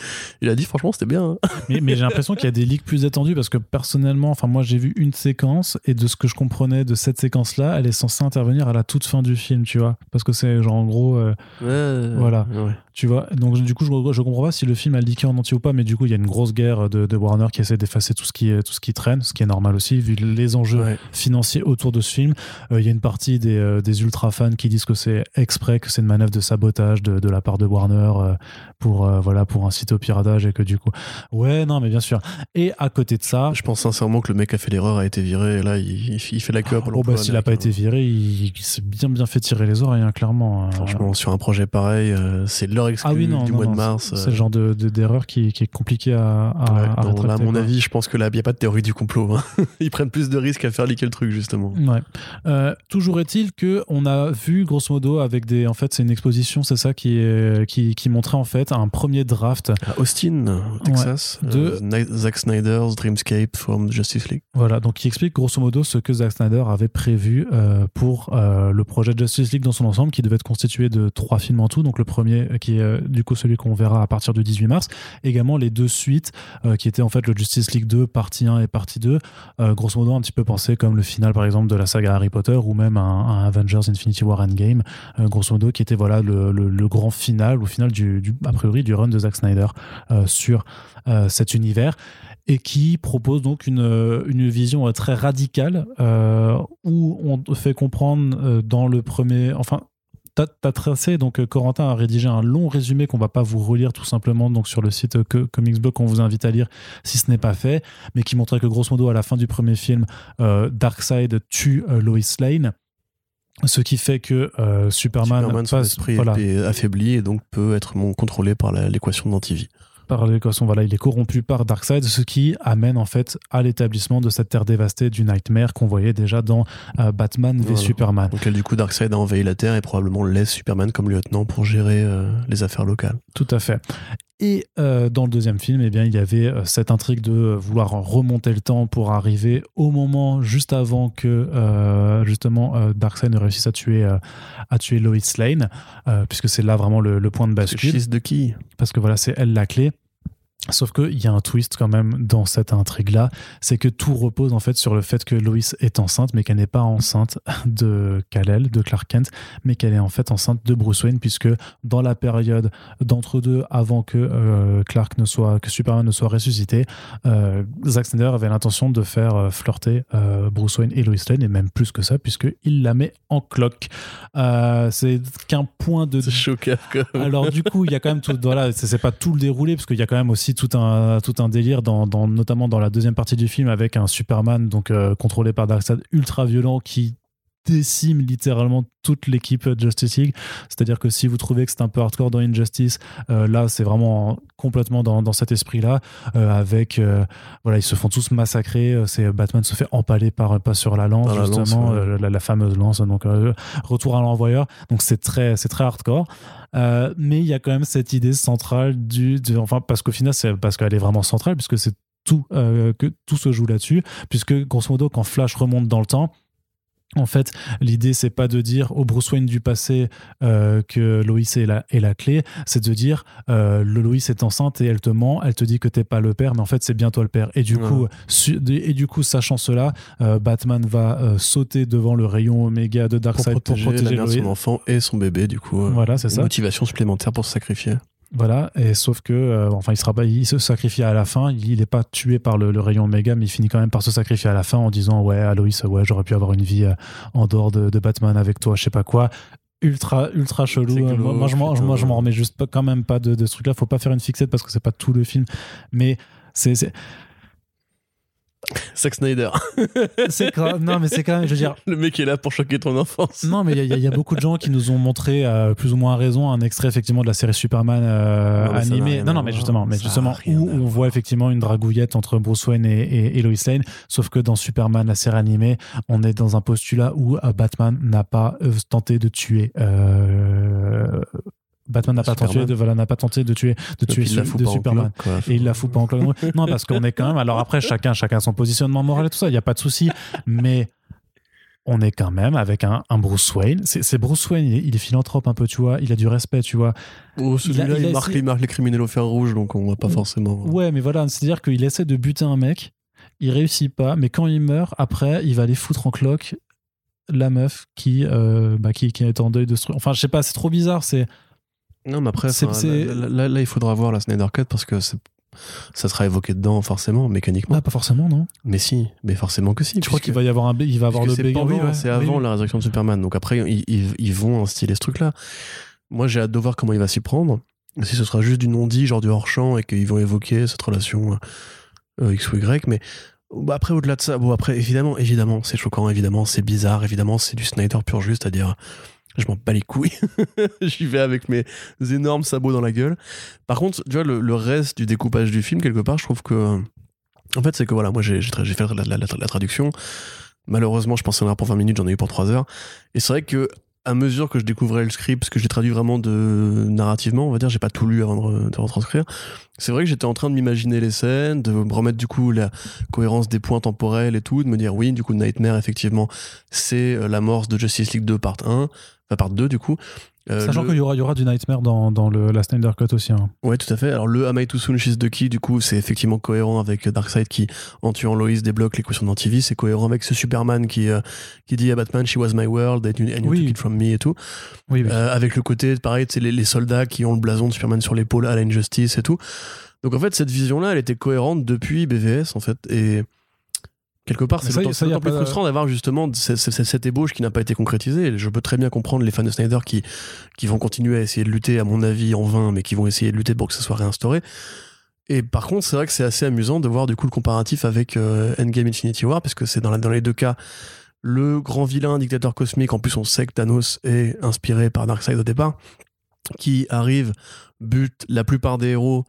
Il a dit, franchement, c'était bien. hein. Mais, mais j'ai l'impression qu'il y a des leaks plus attendus parce que personnellement, enfin moi j'ai vu une séquence et de ce que je comprenais de cette séquence-là, elle est censée intervenir à la toute fin du film, tu vois, parce que c'est genre en gros. euh, Ouais, Voilà. ouais. Tu vois, donc du coup, je, je comprends pas si le film a leaké en entier ou pas, mais du coup, il y a une grosse guerre de, de Warner qui essaie d'effacer tout ce qui tout ce qui traîne, ce qui est normal aussi, vu les enjeux Ouais. financiers autour de ce film. Euh, Il y a une partie des, euh, des ultra fans qui disent que c'est exprès, que c'est une manœuvre de sabotage de, de la part de Warner euh, pour, voilà, pour inciter au piratage et que du coup. Ouais, non, mais bien sûr. Et à côté de ça. Je pense sincèrement que le mec a fait l'erreur, a été viré, et là, il, il fait la queue à Pôle Oh, bah, s'il a pas été viré, il, il s'est bien bien fait tirer les oreilles, hein, clairement. Euh, Franchement, sur un projet pareil, c'est exclu ah oui, non, du non, mois non, de mars. C'est le genre de- de- d'erreur qui, qui est compliqué à, à, Ouais, à non, mon quoi. avis, je pense que là, il n'y a pas de théorie du complot. hein. Ils prennent plus de risques à faire liquer le truc, justement. Ouais. Euh, toujours est-il que on a vu grosso modo avec des en fait c'est une exposition c'est ça qui est qui, qui montrait en fait un premier draft À Austin, au Texas, de- euh, Ni- Zack Snyder's Dreamscape from Justice League. voilà donc qui explique grosso modo ce que Zack Snyder avait prévu euh, pour euh, le projet Justice League dans son ensemble qui devait être constitué de trois films en tout donc le premier euh, euh, du coup celui qu'on verra à partir du 18 mars. Également les deux suites euh, qui étaient en fait le Justice League 2 partie 1 et partie 2 euh, grosso modo un petit peu pensé comme le final par exemple de la saga Harry Potter ou même un, Avengers Infinity War Endgame grosso modo qui était voilà le, grand final au final du, a priori du run de Zack Snyder sur cet univers et qui propose donc une, une vision très radicale où on fait comprendre dans le premier enfin T'as as tracé, donc euh, Corentin a rédigé un long résumé qu'on va pas vous relire tout simplement donc sur le site euh, que, Comicsblog qu'on vous invite à lire si ce n'est pas fait, mais qui montrait que grosso modo à la fin du premier film, euh, Darkseid tue euh, Lois Lane, ce qui fait que euh, Superman, Superman, son passe esprit voilà, est affaibli et donc peut être contrôlé par l'équation d'Antivie. Par l'équation, voilà, il est corrompu par Darkseid, ce qui amène en fait à l'établissement de cette terre dévastée du Nightmare qu'on voyait déjà dans euh, Batman v Voilà. Superman. Donc, elle, du coup, Darkseid a envahi la Terre et probablement laisse Superman comme lieutenant pour gérer euh, les affaires locales. Tout à fait. Et euh, dans le deuxième film, eh bien, il y avait euh, cette intrigue de euh, vouloir remonter le temps pour arriver au moment juste avant que euh, justement euh, Darkseid ne réussisse à tuer, à tuer Lois Lane, puisque c'est là vraiment le, le point de bascule. she's de qui parce que voilà, c'est elle la clé. Sauf qu'il y a un twist quand même dans cette intrigue-là, c'est que tout repose en fait sur le fait que Lois est enceinte, mais qu'elle n'est pas enceinte de Kal-El, de Clark Kent, mais qu'elle est en fait enceinte de Bruce Wayne, puisque dans la période d'entre-deux, avant que euh, Clark ne soit, que Superman ne soit ressuscité, euh, Zack Snyder avait l'intention de faire euh, flirter Bruce Wayne et Lois Lane, et même plus que ça, puisqu'il la met en cloque. C'est qu'un point de C'est choquant, alors du coup, il y a quand même tout. Voilà, c'est c'est pas tout le déroulé parce qu'il y a quand même aussi tout un, délire, dans, dans- notamment dans la deuxième partie du film, avec un Superman donc euh, contrôlé par Darkseid ultra violent qui décime littéralement toute l'équipe de Justice League. C'est-à-dire que si vous trouvez que c'est un peu hardcore dans Injustice, euh, là c'est vraiment complètement dans, dans cet esprit-là, euh, avec euh, voilà ils se font tous massacrer. euh, C'est Batman se fait empaler par pas sur la lance la lance, justement, ouais. euh, la, la fameuse lance. Donc euh, retour à l'envoyeur. Donc c'est très c'est très hardcore. Euh, mais il y a quand même cette idée centrale du, de- enfin parce qu'au final c'est parce qu'elle est vraiment centrale puisque c'est tout euh, que tout se joue là-dessus puisque grosso modo quand Flash remonte dans le temps en fait, l'idée, c'est pas de dire au Bruce Wayne du passé euh, que Lois est la, est la clé, c'est de dire euh, le Lois est enceinte et elle te ment, elle te dit que t'es pas le père, mais en fait, c'est bien toi le père. Et du, Ouais. coup, su- et du coup, sachant cela, euh, Batman va euh, sauter devant le rayon Oméga de Pour Darkseid protéger, pour protéger la mère de son enfant et son bébé, du coup. Voilà, c'est ça. Motivation supplémentaire pour se sacrifier. Voilà, et sauf que, euh, enfin, il, sera pas, il se sacrifie à la fin. Il n'est pas tué par le, le rayon Oméga, mais il finit quand même par se sacrifier à la fin en disant Ouais, Aloïs, ouais, j'aurais pu avoir une vie euh, en dehors de, de Batman avec toi, je sais pas quoi. Ultra, ultra chelou. Euh, glauque, moi, moi, je m'en- moi, je m'en remets juste pas, quand même pas de, de ce truc-là. Faut pas faire une fixette parce que c'est pas tout le film, mais c'est. Zack Snyder. c'est non, mais c'est quand même, je veux dire, Le mec est là pour choquer ton enfance. Non, mais il y, a- il y a beaucoup de gens qui nous ont montré, euh, plus ou moins à raison, un extrait effectivement de la série Superman euh, Non, animée. rien Non, non, mais justement, mais justement où on voit effectivement une dragouillette entre Bruce Wayne et, et, et Lois Lane. Sauf que dans Superman, la série animée, on est dans un postulat où euh, Batman n'a pas euh, tenté de tuer. Batman n'a pas tenté de voilà n'a pas tenté de tuer de tuer su- de Superman. Cloque, quoi. et il la fout pas en cloque. non parce qu'on est quand même alors après chacun chacun son positionnement moral et tout ça il y a pas de souci. Mais on est quand même avec un, un Bruce Wayne. C'est Bruce Wayne il est, il est philanthrope un peu tu vois. Il a du respect tu vois. Oh, celui-là, il marque, essayé- il marque les criminels au fer rouge, donc on va pas forcément. ouais mais voilà c'est à dire qu'il essaie de buter un mec il réussit pas mais quand il meurt après il va aller foutre en cloque la meuf qui euh, bah, qui, qui est en deuil de ce truc enfin je sais pas c'est trop bizarre c'est Non, mais après, enfin, là, là- là, il faudra voir la Snyder Cut parce que ça sera évoqué dedans, forcément, mécaniquement. ah, pas forcément non Mais si, mais forcément que si. tu crois qu'il va y avoir un il va avoir le c'est Oui, ouais. c'est avant oui. la résurrection de Superman. Donc après, ils, ils- ils vont instiller ce truc-là. Moi, j'ai hâte de voir comment il va s'y prendre. Si ce sera juste du non-dit, genre du hors-champ, et qu'ils vont évoquer cette relation euh, X ou Y. Mais bah, après, au-delà de ça, bon, après, évidemment, évidemment, c'est choquant, évidemment, c'est bizarre, évidemment, c'est du Snyder pur juste, c'est-à-dire, je m'en bats les couilles. J'y vais avec mes énormes sabots dans la gueule. Par contre, tu vois, le, reste du découpage du film, quelque part, je trouve que. En fait, c'est que voilà, moi, j'ai fait la- la traduction. Malheureusement, je pensais en avoir pour 20 minutes, j'en ai eu pour 3 heures. Et c'est vrai que, à mesure que je découvrais le script, parce que je l'ai traduit vraiment de narrativement, on va dire, j'ai pas tout lu avant de, de retranscrire. C'est vrai que j'étais en train de m'imaginer les scènes, de me remettre du coup la cohérence des points temporels et tout, de me dire oui, du coup, Nightmare, effectivement, c'est euh, l'amorce de Justice League 2 part 1, enfin part 2 du coup. Euh, Sachant le- qu'il y aura, y aura du Nightmare dans, dans le, la Snyder Cut aussi. hein. Ouais, tout à fait. Alors, le Am I Too Soon She's the Key, du coup, c'est effectivement cohérent avec Darkseid qui, en tuant Lois, débloque l'équation d'antivie. C'est cohérent avec ce Superman qui, euh, qui dit à Batman, She was my world, and you, and you Oui. took it from me et tout. Oui, oui. Euh, avec le côté, pareil, c'est les, les soldats qui ont le blason de Superman sur l'épaule à la Injustice et tout. Donc, en fait, cette vision-là, elle était cohérente depuis BVS, en fait. Et quelque part, c'est d'autant plus frustrant d'avoir justement cette ébauche qui n'a pas été concrétisée. Et je peux très bien comprendre les fans de Snyder qui, qui vont continuer à essayer de lutter, à mon avis, en vain, mais qui vont essayer de lutter pour que ça soit réinstauré. Et par contre, c'est vrai que c'est assez amusant de voir du coup le comparatif avec euh, Endgame Infinity War, parce que c'est dans, la- dans les deux cas le grand vilain dictateur cosmique. En plus, on sait que Thanos est inspiré par Darkseid au départ, qui arrive, bute la plupart des héros,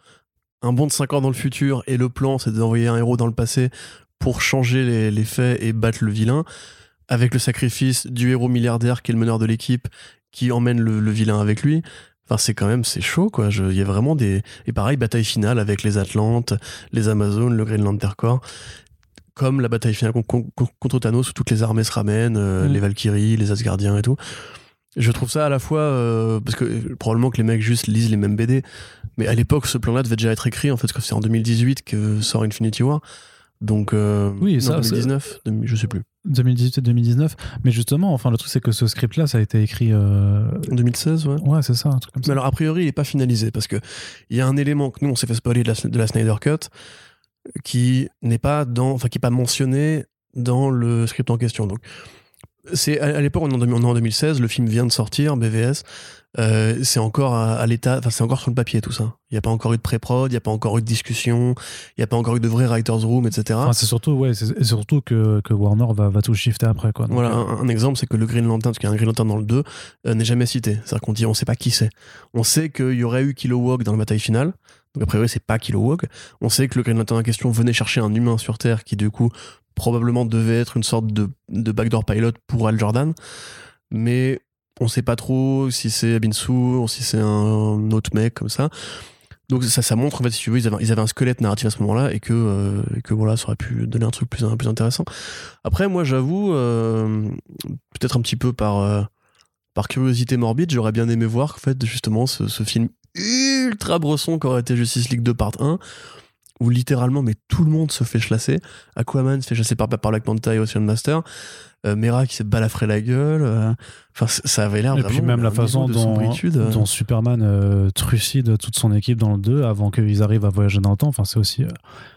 un bond de 5 ans dans le futur, et le plan, c'est d'envoyer un héros dans le passé pour changer les, les faits et battre le vilain, avec le sacrifice du héros milliardaire qui est le meneur de l'équipe, qui emmène le, le vilain avec lui. Enfin, c'est quand même, c'est chaud, quoi. Il y a vraiment des. Et pareil, bataille finale avec les Atlantes, les Amazones, le Greenland Corps. Comme la bataille finale con- con- con- contre Thanos où toutes les armées se ramènent, euh, Mm. les Valkyries, les Asgardiens et tout. Je trouve ça à la fois. euh, parce que euh, probablement que les mecs juste lisent les mêmes BD. Mais à l'époque, ce plan-là devait déjà être écrit, en fait, parce que c'est en 2018 que sort Infinity War. Donc. euh, Oui, non, ça, 2019, demi- je sais plus. 2018 et 2019. Mais justement, enfin, le truc, c'est que ce script-là, ça a été écrit. euh, 2016, ouais. Ouais, c'est ça, un truc comme ça. Mais alors, a priori, il n'est pas finalisé parce que il y a un élément que nous, on s'est fait spoiler de la, de la Snyder Cut qui n'est pas dans, enfin, qui est pas mentionné dans le script en question. Donc, c'est à, à l'époque, on, en on est en 2016, le film vient de sortir, BVS. Euh, c'est encore à, à l'état, enfin, c'est encore sur le papier tout ça. Il n'y a pas encore eu de pré-prod, il n'y a pas encore eu de discussion, il n'y a pas encore eu de vrai writer's room, etc. Enfin, c'est surtout, ouais, c'est surtout que, que Warner va, va tout shifter après. Quoi. Donc, Voilà, euh, un, un exemple, c'est que le Green Lantern, parce qu'il y a un Green Lantern dans le 2, euh, n'est jamais cité. C'est-à-dire qu'on dit, on sait pas qui c'est. On sait qu'il y aurait eu Kilowog dans la bataille finale. Donc, a priori, c'est pas Kilowog. On sait que le Green Lantern en question venait chercher un humain sur Terre qui, du coup, probablement devait être une sorte de, de backdoor pilot pour Al Jordan. Mais on sait pas trop si c'est Abinsu, si c'est un autre mec comme ça. Donc ça, ça montre en fait si tu veux ils avaient, ils avaient un squelette narratif à ce moment-là et que euh, et que voilà ça aurait pu donner un truc plus plus intéressant. Après moi j'avoue euh, peut-être un petit peu par euh, par curiosité morbide j'aurais bien aimé voir en fait justement ce, ce film ultra bresson qu'aurait été Justice League 2 part 1 où littéralement mais tout le monde se fait chasser. Aquaman se fait chasser par par Black Manta et Ocean Master. Euh, Mera qui s'est balafré la gueule. euh, Enfin ça avait l'air Et puis même la façon dont, dont Superman euh, trucide toute son équipe dans le 2 avant qu'ils arrivent à voyager dans le temps. Enfin, c'est aussi. euh,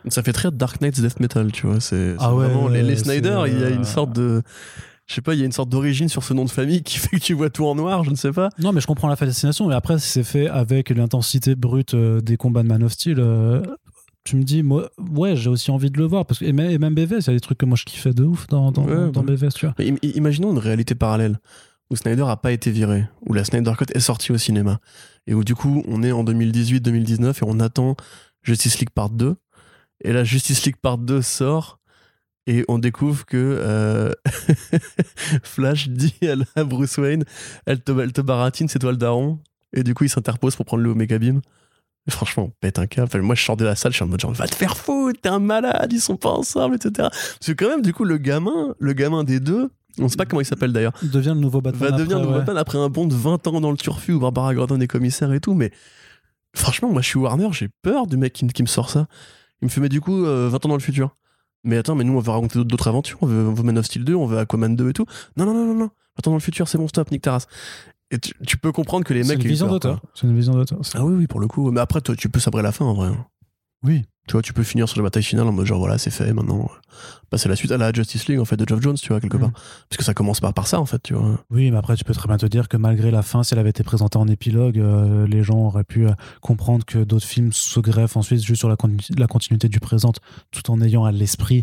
Ça fait très Dark Knight's Death Metal, tu vois. C'est Ah ouais, vraiment les, Snyder, il y a une sorte de. Je sais pas, il y a une sorte d'origine sur ce nom de famille qui fait que tu vois tout en noir, je ne sais pas. Non, mais je comprends la fascination. Mais après, si c'est fait avec l'intensité brute des combats de Man of Steel. euh, tu me dis, moi, ouais, j'ai aussi envie de le voir. Parce que, et, même, et même BVS, il y a des trucs que moi je kiffais de ouf dans, dans, Ouais, dans ouais. BVS, tu vois. Mais im- imaginons une réalité parallèle où Snyder a pas été viré, où la Snyder Cut est sortie au cinéma, et où du coup on est en 2018-2019 et on attend Justice League Part 2, et la Justice League Part 2 sort, et on découvre que euh, Flash dit à la Bruce Wayne, elle te, elle te baratine, c'est toi le daron, et du coup il s'interpose pour prendre le Omega Beam. Franchement, on pète un câble. Enfin, moi, je sors de la salle, je suis en mode genre, va te faire foutre, t'es un malade, ils sont pas ensemble, etc. Parce que quand même, du coup, le gamin, le gamin des deux, on sait pas comment il s'appelle d'ailleurs, Il devient le nouveau Batman. va devenir après, nouveau ouais. Batman après un bond de 20 ans dans le turfu où Barbara Gordon est commissaire et tout. Mais franchement, moi, je suis Warner, j'ai peur du mec qui, qui me sort ça. Il me fait, mais du coup, euh, 20 ans dans le futur. Mais attends, mais nous, on veut raconter d'autres- aventures. On veut, on veut Man of Steel 2, on veut Aquaman 2 et tout. Non, non, non, non, non. 20 ans dans le futur, c'est bon, stop, nique ta race. Et tu, tu peux comprendre que les C'est mecs. une aient eu vision d'auteur. C'est une vision d'auteur. Ah oui, oui, pour le coup. Mais après, toi, tu peux sabrer la fin en vrai. Oui. Tu vois, tu peux finir sur la bataille finale en mode genre voilà, c'est fait maintenant. euh, Passer la suite à la Justice League en fait de Geoff Jones, tu vois, quelque Mm. part. Parce que ça commence par, par ça en fait, tu vois. Oui, mais après, tu peux très bien te dire que malgré la fin, si elle avait été présentée en épilogue, euh, les gens auraient pu euh, comprendre que d'autres films se greffent ensuite juste sur la, continu- la continuité du présent, tout en ayant à l'esprit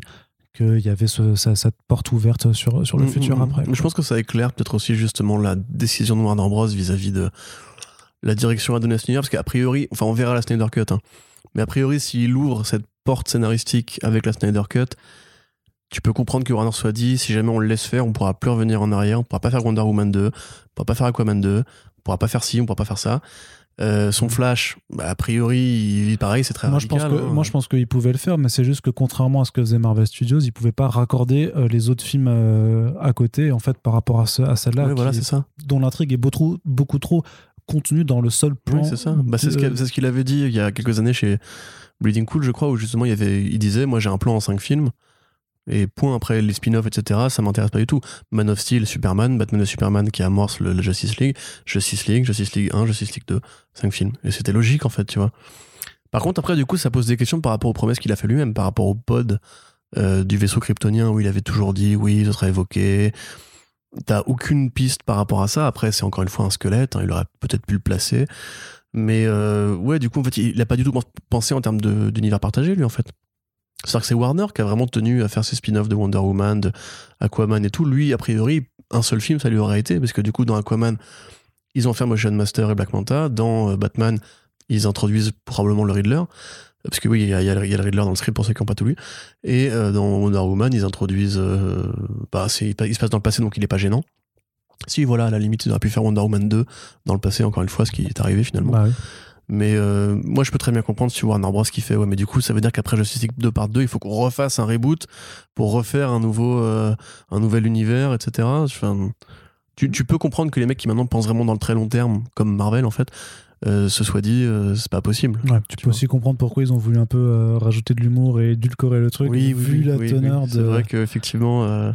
qu'il y avait ce- ça- cette porte ouverte sur, sur le Mm, futur mm, après. mm. Je pense que ça éclaire peut-être aussi justement la décision de Warner Bros vis-à-vis de la direction à donner à Snyder, parce qu'a priori, enfin on verra la Snyder Cut, hein. mais a priori s'il ouvre cette porte scénaristique avec la Snyder Cut, tu peux comprendre que Warner soit dit, si jamais on le laisse faire, on pourra plus revenir en arrière, on pourra pas faire Wonder Woman 2, on pourra pas faire Aquaman 2, on pourra pas faire ci, on pourra pas faire ça. Euh, son Flash, bah, a priori, il, pareil, c'est très Moi je, pense que, hein. moi, je pense qu'ils pouvaient le faire, mais c'est juste que contrairement à ce que faisait Marvel Studios, ils pouvaient pas raccorder euh, les autres films euh, à côté, en fait, par rapport à, ce- à celle-là, Ouais, voilà, qui- c'est ça. dont l'intrigue est beaucoup trop, beaucoup trop contenue dans le seul plan. Oui, c'est ça. Bah, c'est ce qu'il ce qu'il avait dit il y a quelques années chez Bleeding Cool, je crois, où justement il, avait, il disait Moi j'ai un plan en 5 films, et point après les spin-offs, etc., ça m'intéresse pas du tout. Man of Steel, Superman, Batman et Superman qui amorce le, la Justice League, Justice League, Justice League 1, Justice League 2, 5 films. Et c'était logique en fait, tu vois. Par contre, après, du coup, ça pose des questions par rapport aux promesses qu'il a fait lui-même, par rapport au pod euh, du vaisseau kryptonien où il avait toujours dit oui, ce sera évoqué. T'as aucune piste par rapport à ça. Après, c'est encore une fois un squelette, hein, il aurait peut-être pu le placer. Mais euh, ouais, du coup, en fait, il a pas du tout pensé en termes d'univers partagé, lui, en fait. C'est-à-dire que c'est Warner qui a vraiment tenu à faire ses spin-offs de Wonder Woman, Aquaman et tout. Lui, a priori, un seul film, ça lui aurait été, parce que du coup, dans Aquaman, ils ont fait Motion Master et Black Manta. Dans euh, Batman, ils introduisent probablement le Riddler. Parce que oui, il y, a- le Riddler dans le script pour ceux qui n'ont pas tout lu. Et euh, dans Wonder Woman, ils introduisent. euh, bah, il se passe dans le passé, donc il est pas gênant. Si, voilà, à la limite, ils auraient pu faire Wonder Woman 2 dans le passé, encore une fois, ce qui est arrivé finalement. Bah. Mais euh, moi, je peux très bien comprendre si Warner Bros. qui fait, ouais, mais du coup, ça veut dire qu'après Justice League 2 par 2, il faut qu'on refasse un reboot pour refaire un nouveau, euh, nouvel univers, etc. Tu peux comprendre que les mecs qui maintenant pensent vraiment dans le très long terme, comme Marvel en fait, euh, se soient dit, euh, c'est pas possible. Ouais, tu, Tu peux vois. aussi comprendre pourquoi ils ont voulu un peu euh, rajouter de l'humour et édulcorer le truc, Oui, vu oui, la oui, teneur oui. de. C'est vrai qu'effectivement, euh,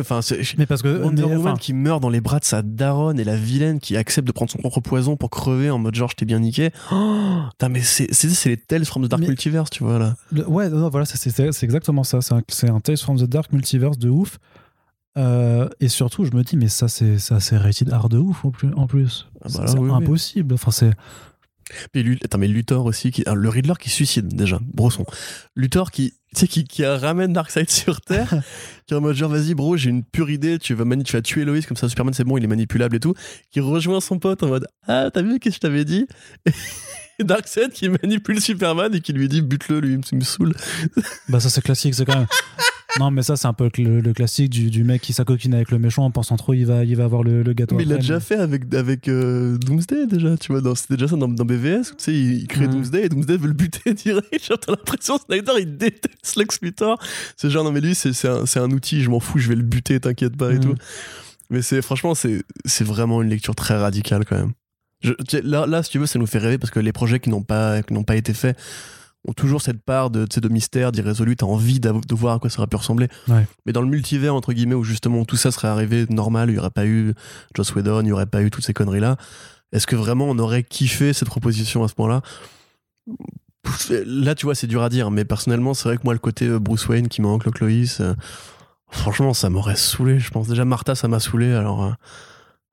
enfin, Mais parce que Wonder Woman qui meurt dans les bras de sa daronne et la vilaine qui accepte de prendre son propre poison pour crever en mode genre je t'ai bien niqué. Oh, mais c'est les Tales from the Dark Mais- Multiverse, tu vois là. le- ouais, non, voilà, c'est- exactement ça. C'est un, c'est un Tales from the Dark Multiverse de ouf. Euh, et surtout, je me dis, mais ça, c'est ça, c'est rated R de ouf en plus. Ah bah C'est- c'est oui, impossible. Enfin, c'est. Lu- attends, mais Luthor aussi, qui, ah, le Riddler qui suicide déjà, Brosson. Luthor qui, tu sais, qui, qui ramène Darkseid sur Terre, qui est en mode genre vas-y bro, j'ai une pure idée, tu vas, tu vas tuer Loïs comme ça, Superman c'est bon, il est manipulable et tout, qui rejoint son pote en mode ah t'as vu qu'est-ce que je t'avais dit? Et Darkseid qui manipule Superman et qui lui dit bute-le, lui il me saoule. Bah, ça, c'est classique. C'est quand même. non, mais ça, c'est un peu le, le classique du, du mec qui s'acoquine avec le méchant en pensant trop, il va, il va avoir le, le gâteau. Mais il l'a déjà fait avec, avec euh, Doomsday déjà, tu vois, c'était déjà ça dans, dans BVS, tu sais, il, il crée Mhm. Doomsday et Doomsday veut le buter direct, genre t'as l'impression Snyder il déteste Lex Luthor, c'est genre non mais lui c'est c'est un, c'est un outil, je m'en fous, je vais le buter, t'inquiète pas et Mhm. tout. Mais c'est franchement c'est c'est vraiment une lecture très radicale quand même. Je- là, là si tu veux ça nous fait rêver parce que les projets qui n'ont pas, qui n'ont pas été faits ont toujours cette part de, de mystère, d'irrésolu, t'as envie de voir à quoi ça aurait pu ressembler. Ouais. Mais dans le multivers, entre guillemets, où justement tout ça serait arrivé normal, il n'y aurait pas eu Joss Whedon, il n'y aurait pas eu toutes ces conneries-là, est-ce que vraiment on aurait kiffé cette proposition à ce point-là? Là, tu vois, c'est dur à dire, mais personnellement, c'est vrai que moi, le côté euh, Bruce Wayne qui manque le Lois, euh, franchement, ça m'aurait saoulé, je pense. Déjà, Martha, ça m'a saoulé, alors, euh,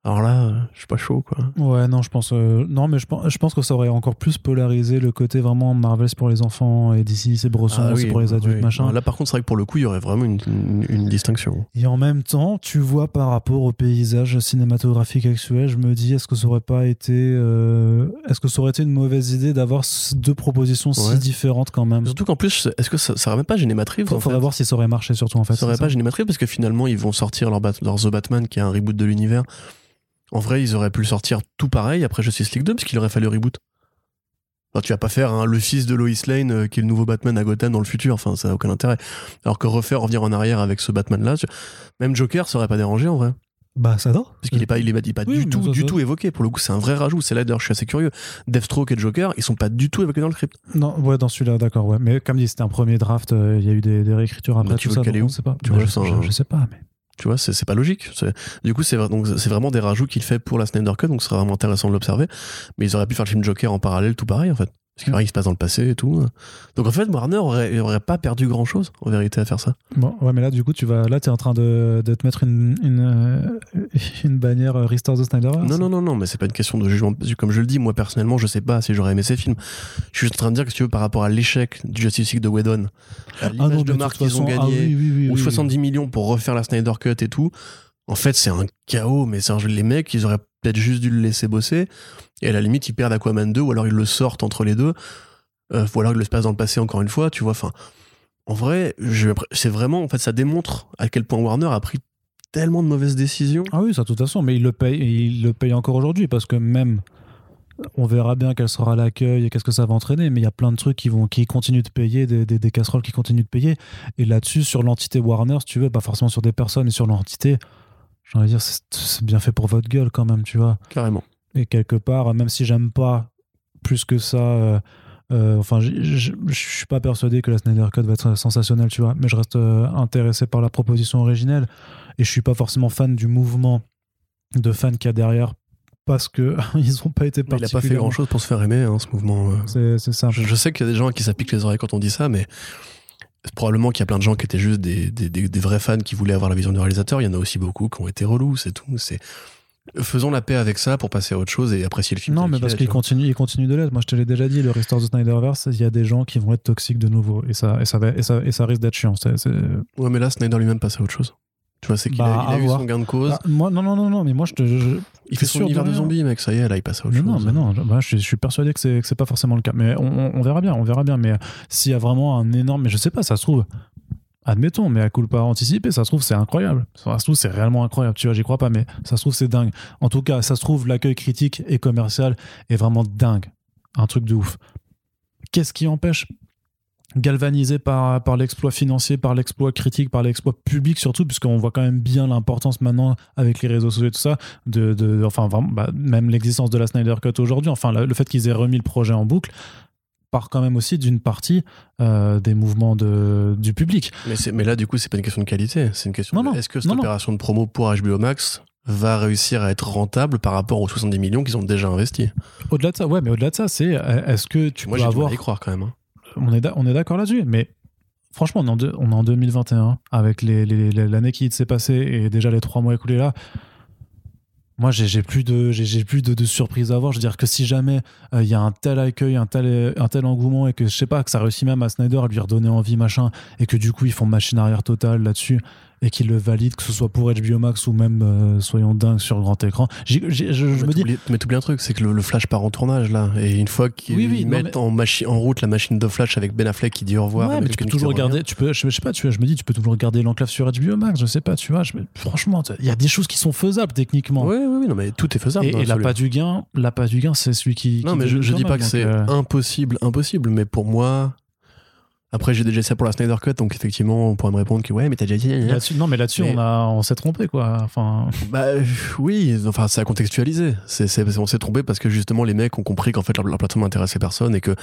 alors là, euh, je suis pas chaud, quoi. Ouais, non, je pense. euh, non, mais je pense, je pense que ça aurait encore plus polarisé le côté vraiment Marvel, c'est pour les enfants et d'ici, c'est Brosson, Ah c'est pour les adultes, oui. machin. Là, par contre, c'est vrai que pour le coup, il y aurait vraiment une, une- une distinction. Et en même temps, tu vois par rapport au paysage cinématographique actuel, je me dis est-ce que ça aurait pas été euh, est-ce que ça aurait été une mauvaise idée d'avoir deux propositions Ouais. si différentes quand même? Surtout qu'en plus, est-ce que ça, ça aurait même pas gêné Matrive Il faudrait voir si ça aurait marché surtout en fait. Ça aurait pas gêné Matrive parce que finalement, ils vont sortir leur, leur The Batman qui est un reboot de l'univers. En vrai, ils auraient pu le sortir tout pareil après Justice League 2 parce qu'il aurait fallu reboot. Enfin, tu vas pas faire hein, le fils de Lois Lane euh, qui est le nouveau Batman à Gotham dans le futur, enfin ça n'a aucun intérêt. Alors que refaire, revenir en arrière avec ce Batman là, même Joker ça aurait pas dérangé en vrai. Bah ça va. Parce qu'il est pas, il est, pas- il est pas Oui, du tout, ça, du ça- tout évoqué. Pour le coup, c'est un vrai rajout. C'est là d'ailleurs, je suis assez curieux. Deathstroke et Joker, ils sont pas du tout évoqués dans le script. Non, ouais, dans celui-là, d'accord, ouais. Mais comme dit, c'était un premier draft, euh, il y a eu des, des réécritures après Bah, tu tout veux ça. donc où on sait pas. Tu vois, je, c'est un- je- je sais pas, mais. Tu vois, c'est pas logique. Du coup, c'est donc c'est vraiment des rajouts qu'il fait pour la Snyder Cut, donc ce vraiment intéressant de l'observer. Mais ils auraient pu faire le film Joker en parallèle, tout pareil en fait. Parce que Mm. pareil, il se passe dans le passé et tout. Donc en fait, Warner aurait, aurait pas perdu grand chose en vérité à faire ça. Bon, ouais, mais là, du coup, tu vas, là, t'es en train de, de te mettre une, une, euh, une bannière euh, Restore the Snyder. Non, non, non, non, mais c'est pas une question de jugement. Comme je le dis, moi personnellement, je sais pas si j'aurais aimé ces films. Je suis juste en train de dire que si tu veux, par rapport à l'échec du Justice League de Whedon, à Ah l'image non, de marque qu'ils ont gagné, ah oui, oui, oui, ou oui, 70 millions pour refaire la Snyder Cut et tout. En fait, c'est un chaos, mais. Les mecs, ils auraient peut-être juste dû le laisser bosser. Et à la limite, ils perdent Aquaman 2, ou alors ils le sortent entre les deux. Euh, ou alors ils le passent dans le passé encore une fois, tu vois. Enfin, en vrai, c'est vraiment. En fait, ça démontre à quel point Warner a pris tellement de mauvaises décisions. Ah oui, ça, de toute façon, mais il le paye, il le paye encore aujourd'hui parce que même, on verra bien quel sera l'accueil et qu'est-ce que ça va entraîner, mais il y a plein de trucs qui vont, qui continuent de payer, des, des, des casseroles qui continuent de payer. Et là-dessus, sur l'entité Warner, si tu veux, pas forcément sur des personnes et sur l'entité, j'ai envie de dire, c'est bien fait pour votre gueule quand même, tu vois. Carrément. Et quelque part, même si j'aime pas plus que ça, euh, euh, enfin, je suis pas persuadé que la Snyder Cut va être sensationnelle, tu vois, mais je reste euh, intéressé par la proposition originelle et je suis pas forcément fan du mouvement de fans qu'il y a derrière parce que ils ont pas été Mais il a pas fait particulièrement. grand chose pour se faire aimer, hein, ce mouvement. euh. C'est ça. Je, je sais qu'il y a des gens qui s'appliquent les oreilles quand on dit ça, mais probablement qu'il y a plein de gens qui étaient juste des, des, des- des vrais fans qui voulaient avoir la vision du réalisateur. Il y en a aussi beaucoup qui ont été relous, c'est tout. C'est faisons la paix avec ça pour passer à autre chose et apprécier le film. Non, mais parce qu'il continue, il continue de l'être. Moi, je te l'ai déjà dit, le Restore the Snyderverse, il y a des gens qui vont être toxiques de nouveau. Et ça, et ça, va, et ça, et ça risque d'être chiant. Ouais, mais là, Snyder lui-même passe à autre chose. Tu vois, c'est qu'il Bah, a, à eu son gain de cause. Ah, moi, non, non, non, non, mais moi, je te. je- il fait son univers de de zombies, mec. Ça y est, là, il passe à autre Mais chose. non, mais non, je, bah, je, je suis persuadé que c'est que c'est pas forcément le cas. Mais on, on- on verra bien, on verra bien. Mais s'il y a vraiment un énorme, mais je sais pas, ça se trouve, admettons, mais à coup pas anticipé, ça se trouve c'est incroyable. Ça se trouve c'est réellement incroyable. Tu vois, j'y crois pas, mais ça se trouve c'est dingue. En tout cas, ça se trouve l'accueil critique et commercial est vraiment dingue, un truc de ouf. Qu'est-ce qui empêche galvanisé par, par l'exploit financier, par l'exploit critique, par l'exploit public surtout, puisqu'on voit quand même bien l'importance maintenant avec les réseaux sociaux et tout ça, de, enfin bah, même l'existence de la Snyder Cut aujourd'hui, enfin le fait qu'ils aient remis le projet en boucle, part quand même aussi d'une partie euh, des mouvements de, du public. Mais, là, du coup, c'est pas une question de qualité. C'est une question de est-ce que cette Non, non. opération de promo pour HBO Max va réussir à être rentable par rapport aux 70 millions qu'ils ont déjà investis? Au-delà de ça, ouais, mais au-delà de ça, c'est euh, est-ce que tu Moi, peux avoir à y croire quand même. hein. on est, on est d'accord là-dessus, mais franchement, on est en, deux- on est en 2021 avec les- les- les- l'année qui s'est passée et déjà les trois mois écoulés là. Moi, j'ai plus de, j'ai j'ai plus de, de surprises à avoir. Je veux dire que si jamais euh, il y a un tel accueil, un tel, un tel engouement et que je sais pas que ça réussit même à Snyder à lui redonner envie machin et que du coup ils font machine arrière totale là-dessus et qu'ils le valident que ce soit pour HBO Max ou même euh, soyons dingues sur grand écran. J'ai- j'ai- je, je me dis mais t'oublies un truc, c'est que le, le Flash part en tournage là, et une fois qu'ils Oui, oui, non, mettent en, route la machine de Flash avec Ben Affleck qui dit au revoir, Ouais, mais tu peux toujours regarder. Tu peux, je, sais pas, tu vois, je me dis, tu peux toujours regarder l'enclave sur HBO Max. Je sais pas, tu vois. Je, franchement, il y a des choses qui sont faisables techniquement. Oui, oui, oui, non, mais tout est faisable. et et l'absolu. l'appât du gain, l'appât du gain, c'est celui qui. Non, qui mais je, je dis pas que c'est euh, impossible, impossible, mais pour moi. Après, j'ai déjà ça pour la Snyder Cut, donc effectivement, on pourrait me répondre que ouais, mais t'as déjà dit. là-dessus- non, mais là-dessus, Mais- on a, on s'est trompé, quoi. Enfin, Bah oui, enfin, c'est à contextualiser. C'est, c'est- on s'est trompé parce que justement, les mecs ont compris qu'en fait, leur, leur plateforme n'intéressait personne et que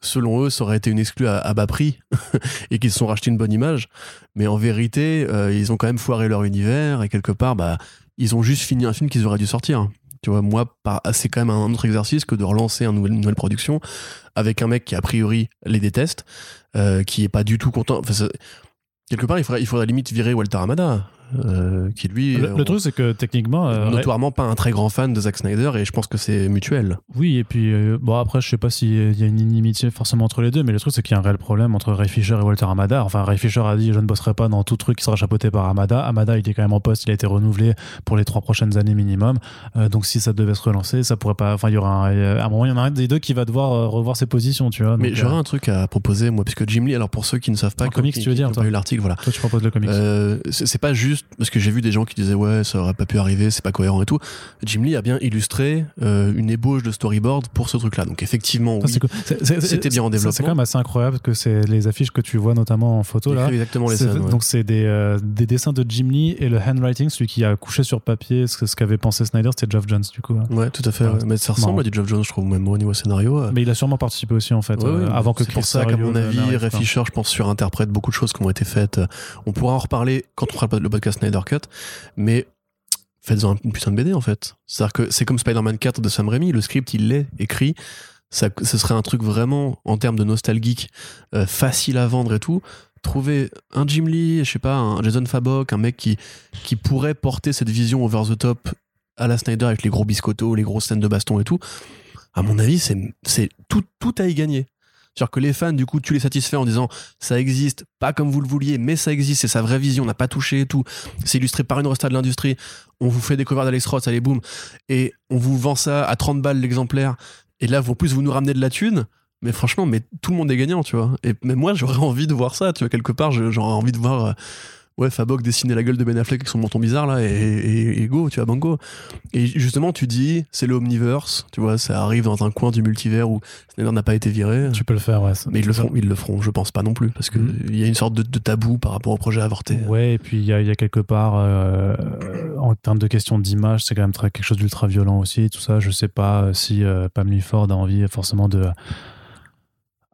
selon eux, ça aurait été une exclue à, à bas prix et qu'ils se sont rachetés une bonne image. Mais en vérité, euh, ils ont quand même foiré leur univers et quelque part, bah, ils ont juste fini un film qu'ils auraient dû sortir. Tu vois, moi, c'est quand même un autre exercice que de relancer une nouvelle production avec un mec qui, a priori, les déteste, euh, qui est pas du tout content. Enfin, quelque part, il faudrait, il faudrait limite virer Walter Amada, euh, qui lui. le, euh, le truc, c'est que techniquement. euh, notoirement pas un très grand fan de Zack Snyder et je pense que c'est mutuel. Oui, et puis, euh, bon, après, je sais pas s'il y a une inimitié forcément entre les deux, mais le truc, c'est qu'il y a un réel problème entre Ray Fisher et Walter Amada. Enfin, Ray Fisher a dit Je ne bosserai pas dans tout truc qui sera chapeauté par Amada. Amada, il est quand même en poste, il a été renouvelé pour les trois prochaines années minimum. Donc, si ça devait se relancer, ça pourrait pas. Enfin, il y aura un, à un moment, il y en a un des deux qui va devoir revoir ses positions, tu vois. Mais j'aurais un truc à proposer moi puisque Jim Lee alors pour ceux qui ne savent pas En comics, qui- tu veux dire, toi lu l'article voilà. Toi, tu proposes le comics. C'est pas juste parce que j'ai vu des gens qui disaient ouais ça aurait pas pu arriver c'est pas cohérent et tout. Jim Lee a bien illustré euh, une ébauche de storyboard pour ce truc là donc effectivement oui, C'était bien en c'est- C'est développement. quand même assez incroyable que c'est les affiches que tu vois notamment en photo là. exactement les scènes. ouais. Donc c'est des, euh, des dessins de Jim Lee et le handwriting, celui qui a couché sur papier ce, ce qu'avait pensé Snyder, c'était Geoff Jones du coup. hein. Ouais tout à fait. Ouais. Mais ça ressemble à du Geoff Jones je trouve même au niveau scénario. euh. Mais il a sûrement participé aussi en fait, Ouais, euh, avant que c'est pour ça qu'à mon avis, Ray. Fisher, je pense, surinterprète beaucoup de choses qui ont été faites. On pourra en reparler quand on fera le podcast Snyder Cut, mais faites-en une putain de BD en fait. C'est-à-dire que c'est comme Spider-Man 4 de Sam Raimi, le script il l'est écrit, ça, ce serait un truc vraiment en termes de nostalgique euh, facile à vendre et tout. Trouver un Jim Lee, je sais pas, un Jason Fabok, un mec qui, qui pourrait porter cette vision over the top à la Snyder avec les gros biscottos, les grosses scènes de baston et tout. À mon avis, c'est c'est tout, tout à y gagner. C'est-à-dire que les fans, du coup, tu les satisfais en disant ça existe, pas comme vous le vouliez, mais ça existe, c'est sa vraie vision, on n'a pas touché et tout. C'est illustré par une resta de l'industrie. On vous fait covers d'Alex Ross, allez boum, et on vous vend ça à 30 balles l'exemplaire. Et là, en plus, vous nous ramenez de la thune. Mais franchement, mais tout le monde est gagnant, tu vois. Et mais moi, j'aurais envie de voir ça, tu vois. Quelque part, j'aurais envie de voir, euh, ouais, Fabok dessiner la gueule de Ben Affleck avec son menton bizarre là, et, et- et go, tu vois, bango. Et justement, tu dis, c'est le Omniverse, tu vois, ça arrive dans un coin du multivers où Snyder n'a pas été viré. Tu peux le faire, ouais. Mais ils le feront, ils le feront, je pense pas non plus, parce qu'il Mhm. y a une sorte de, de tabou par rapport au projet avorté. Ouais, et puis il y, a- il y a quelque part, euh, en termes de questions d'image, c'est quand même très, quelque chose d'ultra violent aussi, tout ça. Je sais pas si euh, Pam Ford a envie forcément de.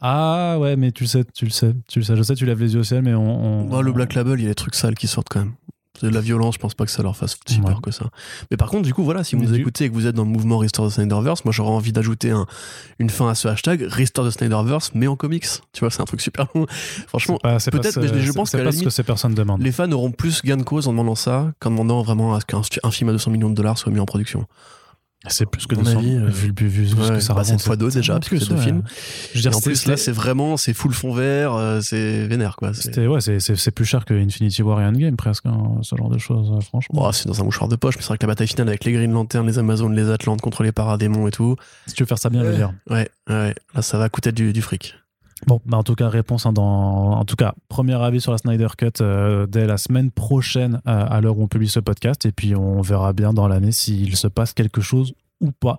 Ah ouais, mais tu le sais, tu le sais, tu le sais. Je sais, tu lèves les yeux au ciel, mais on. on- Bah, le Black Label, il y a des trucs sales qui sortent quand même. C'est de la violence, je pense pas que ça leur fasse si Ouais. peur que ça. Mais par contre, du coup, voilà, si vous nous écoutez et que vous êtes dans le mouvement Restore the Snyderverse, moi j'aurais envie d'ajouter un, une fin à ce hashtag Restore the Snyderverse, mais en comics. Tu vois, c'est un truc super bon. Franchement, peut-être, mais je pense pas ce que limite, ces personnes demandent. les fans auront plus gain de cause en demandant ça qu'en demandant vraiment à ce qu'un un film à 200 millions de dollars soit mis en production. C'est plus que À mon 200 avis, euh, vu, vu, vu ce Ouais, que ça bah, c'est raconte. une fois deux déjà, en parce que c'est deux ouais. films. Je veux dire, en c'est- plus, là, c'est- c'est vraiment, c'est full fond vert, euh, c'est vénère, quoi. C'est- ouais, c'est- c'est c'est plus cher que Infinity War et Endgame presque, hein, ce genre de choses, euh, franchement. Oh, c'est dans un mouchoir de poche, mais c'est vrai que la bataille finale avec les Green Lanterns, les Amazones, les Atlantes contre les Paradémons et tout. Si tu veux faire ça bien, je veux dire. Ouais, ouais, là, ça va coûter du, du fric. Bon, bah en tout cas, réponse hein, dans. En tout cas, premier avis sur la Snyder Cut euh, dès la semaine prochaine, euh, à l'heure où on publie ce podcast. Et puis, on verra bien dans l'année s'il se passe quelque chose ou pas.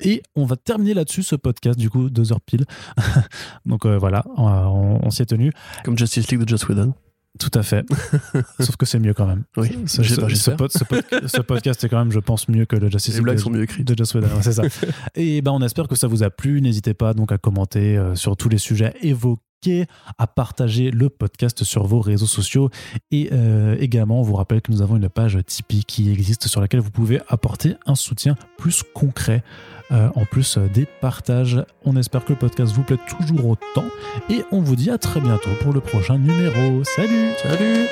Et on va terminer là-dessus ce podcast, du coup, deux heures pile. Donc euh, voilà, on, on s'y est tenu. Comme Justice League de Joss Whedon. Tout à fait. Sauf que c'est mieux quand même. Oui, Ce, ce- ce pod- ce pod- ce podcast est quand même, je pense, mieux que le Justice Les blagues de- sont mieux écrites. de ouais, c'est ça. Et ben on espère que ça vous a plu. N'hésitez pas donc à commenter euh, sur tous les sujets évoqués, à partager le podcast sur vos réseaux sociaux et euh, également on vous rappelle que nous avons une page Tipeee qui existe sur laquelle vous pouvez apporter un soutien plus concret euh, en plus euh, des partages. On espère que le podcast vous plaît toujours autant et on vous dit à très bientôt pour le prochain numéro. Salut Salut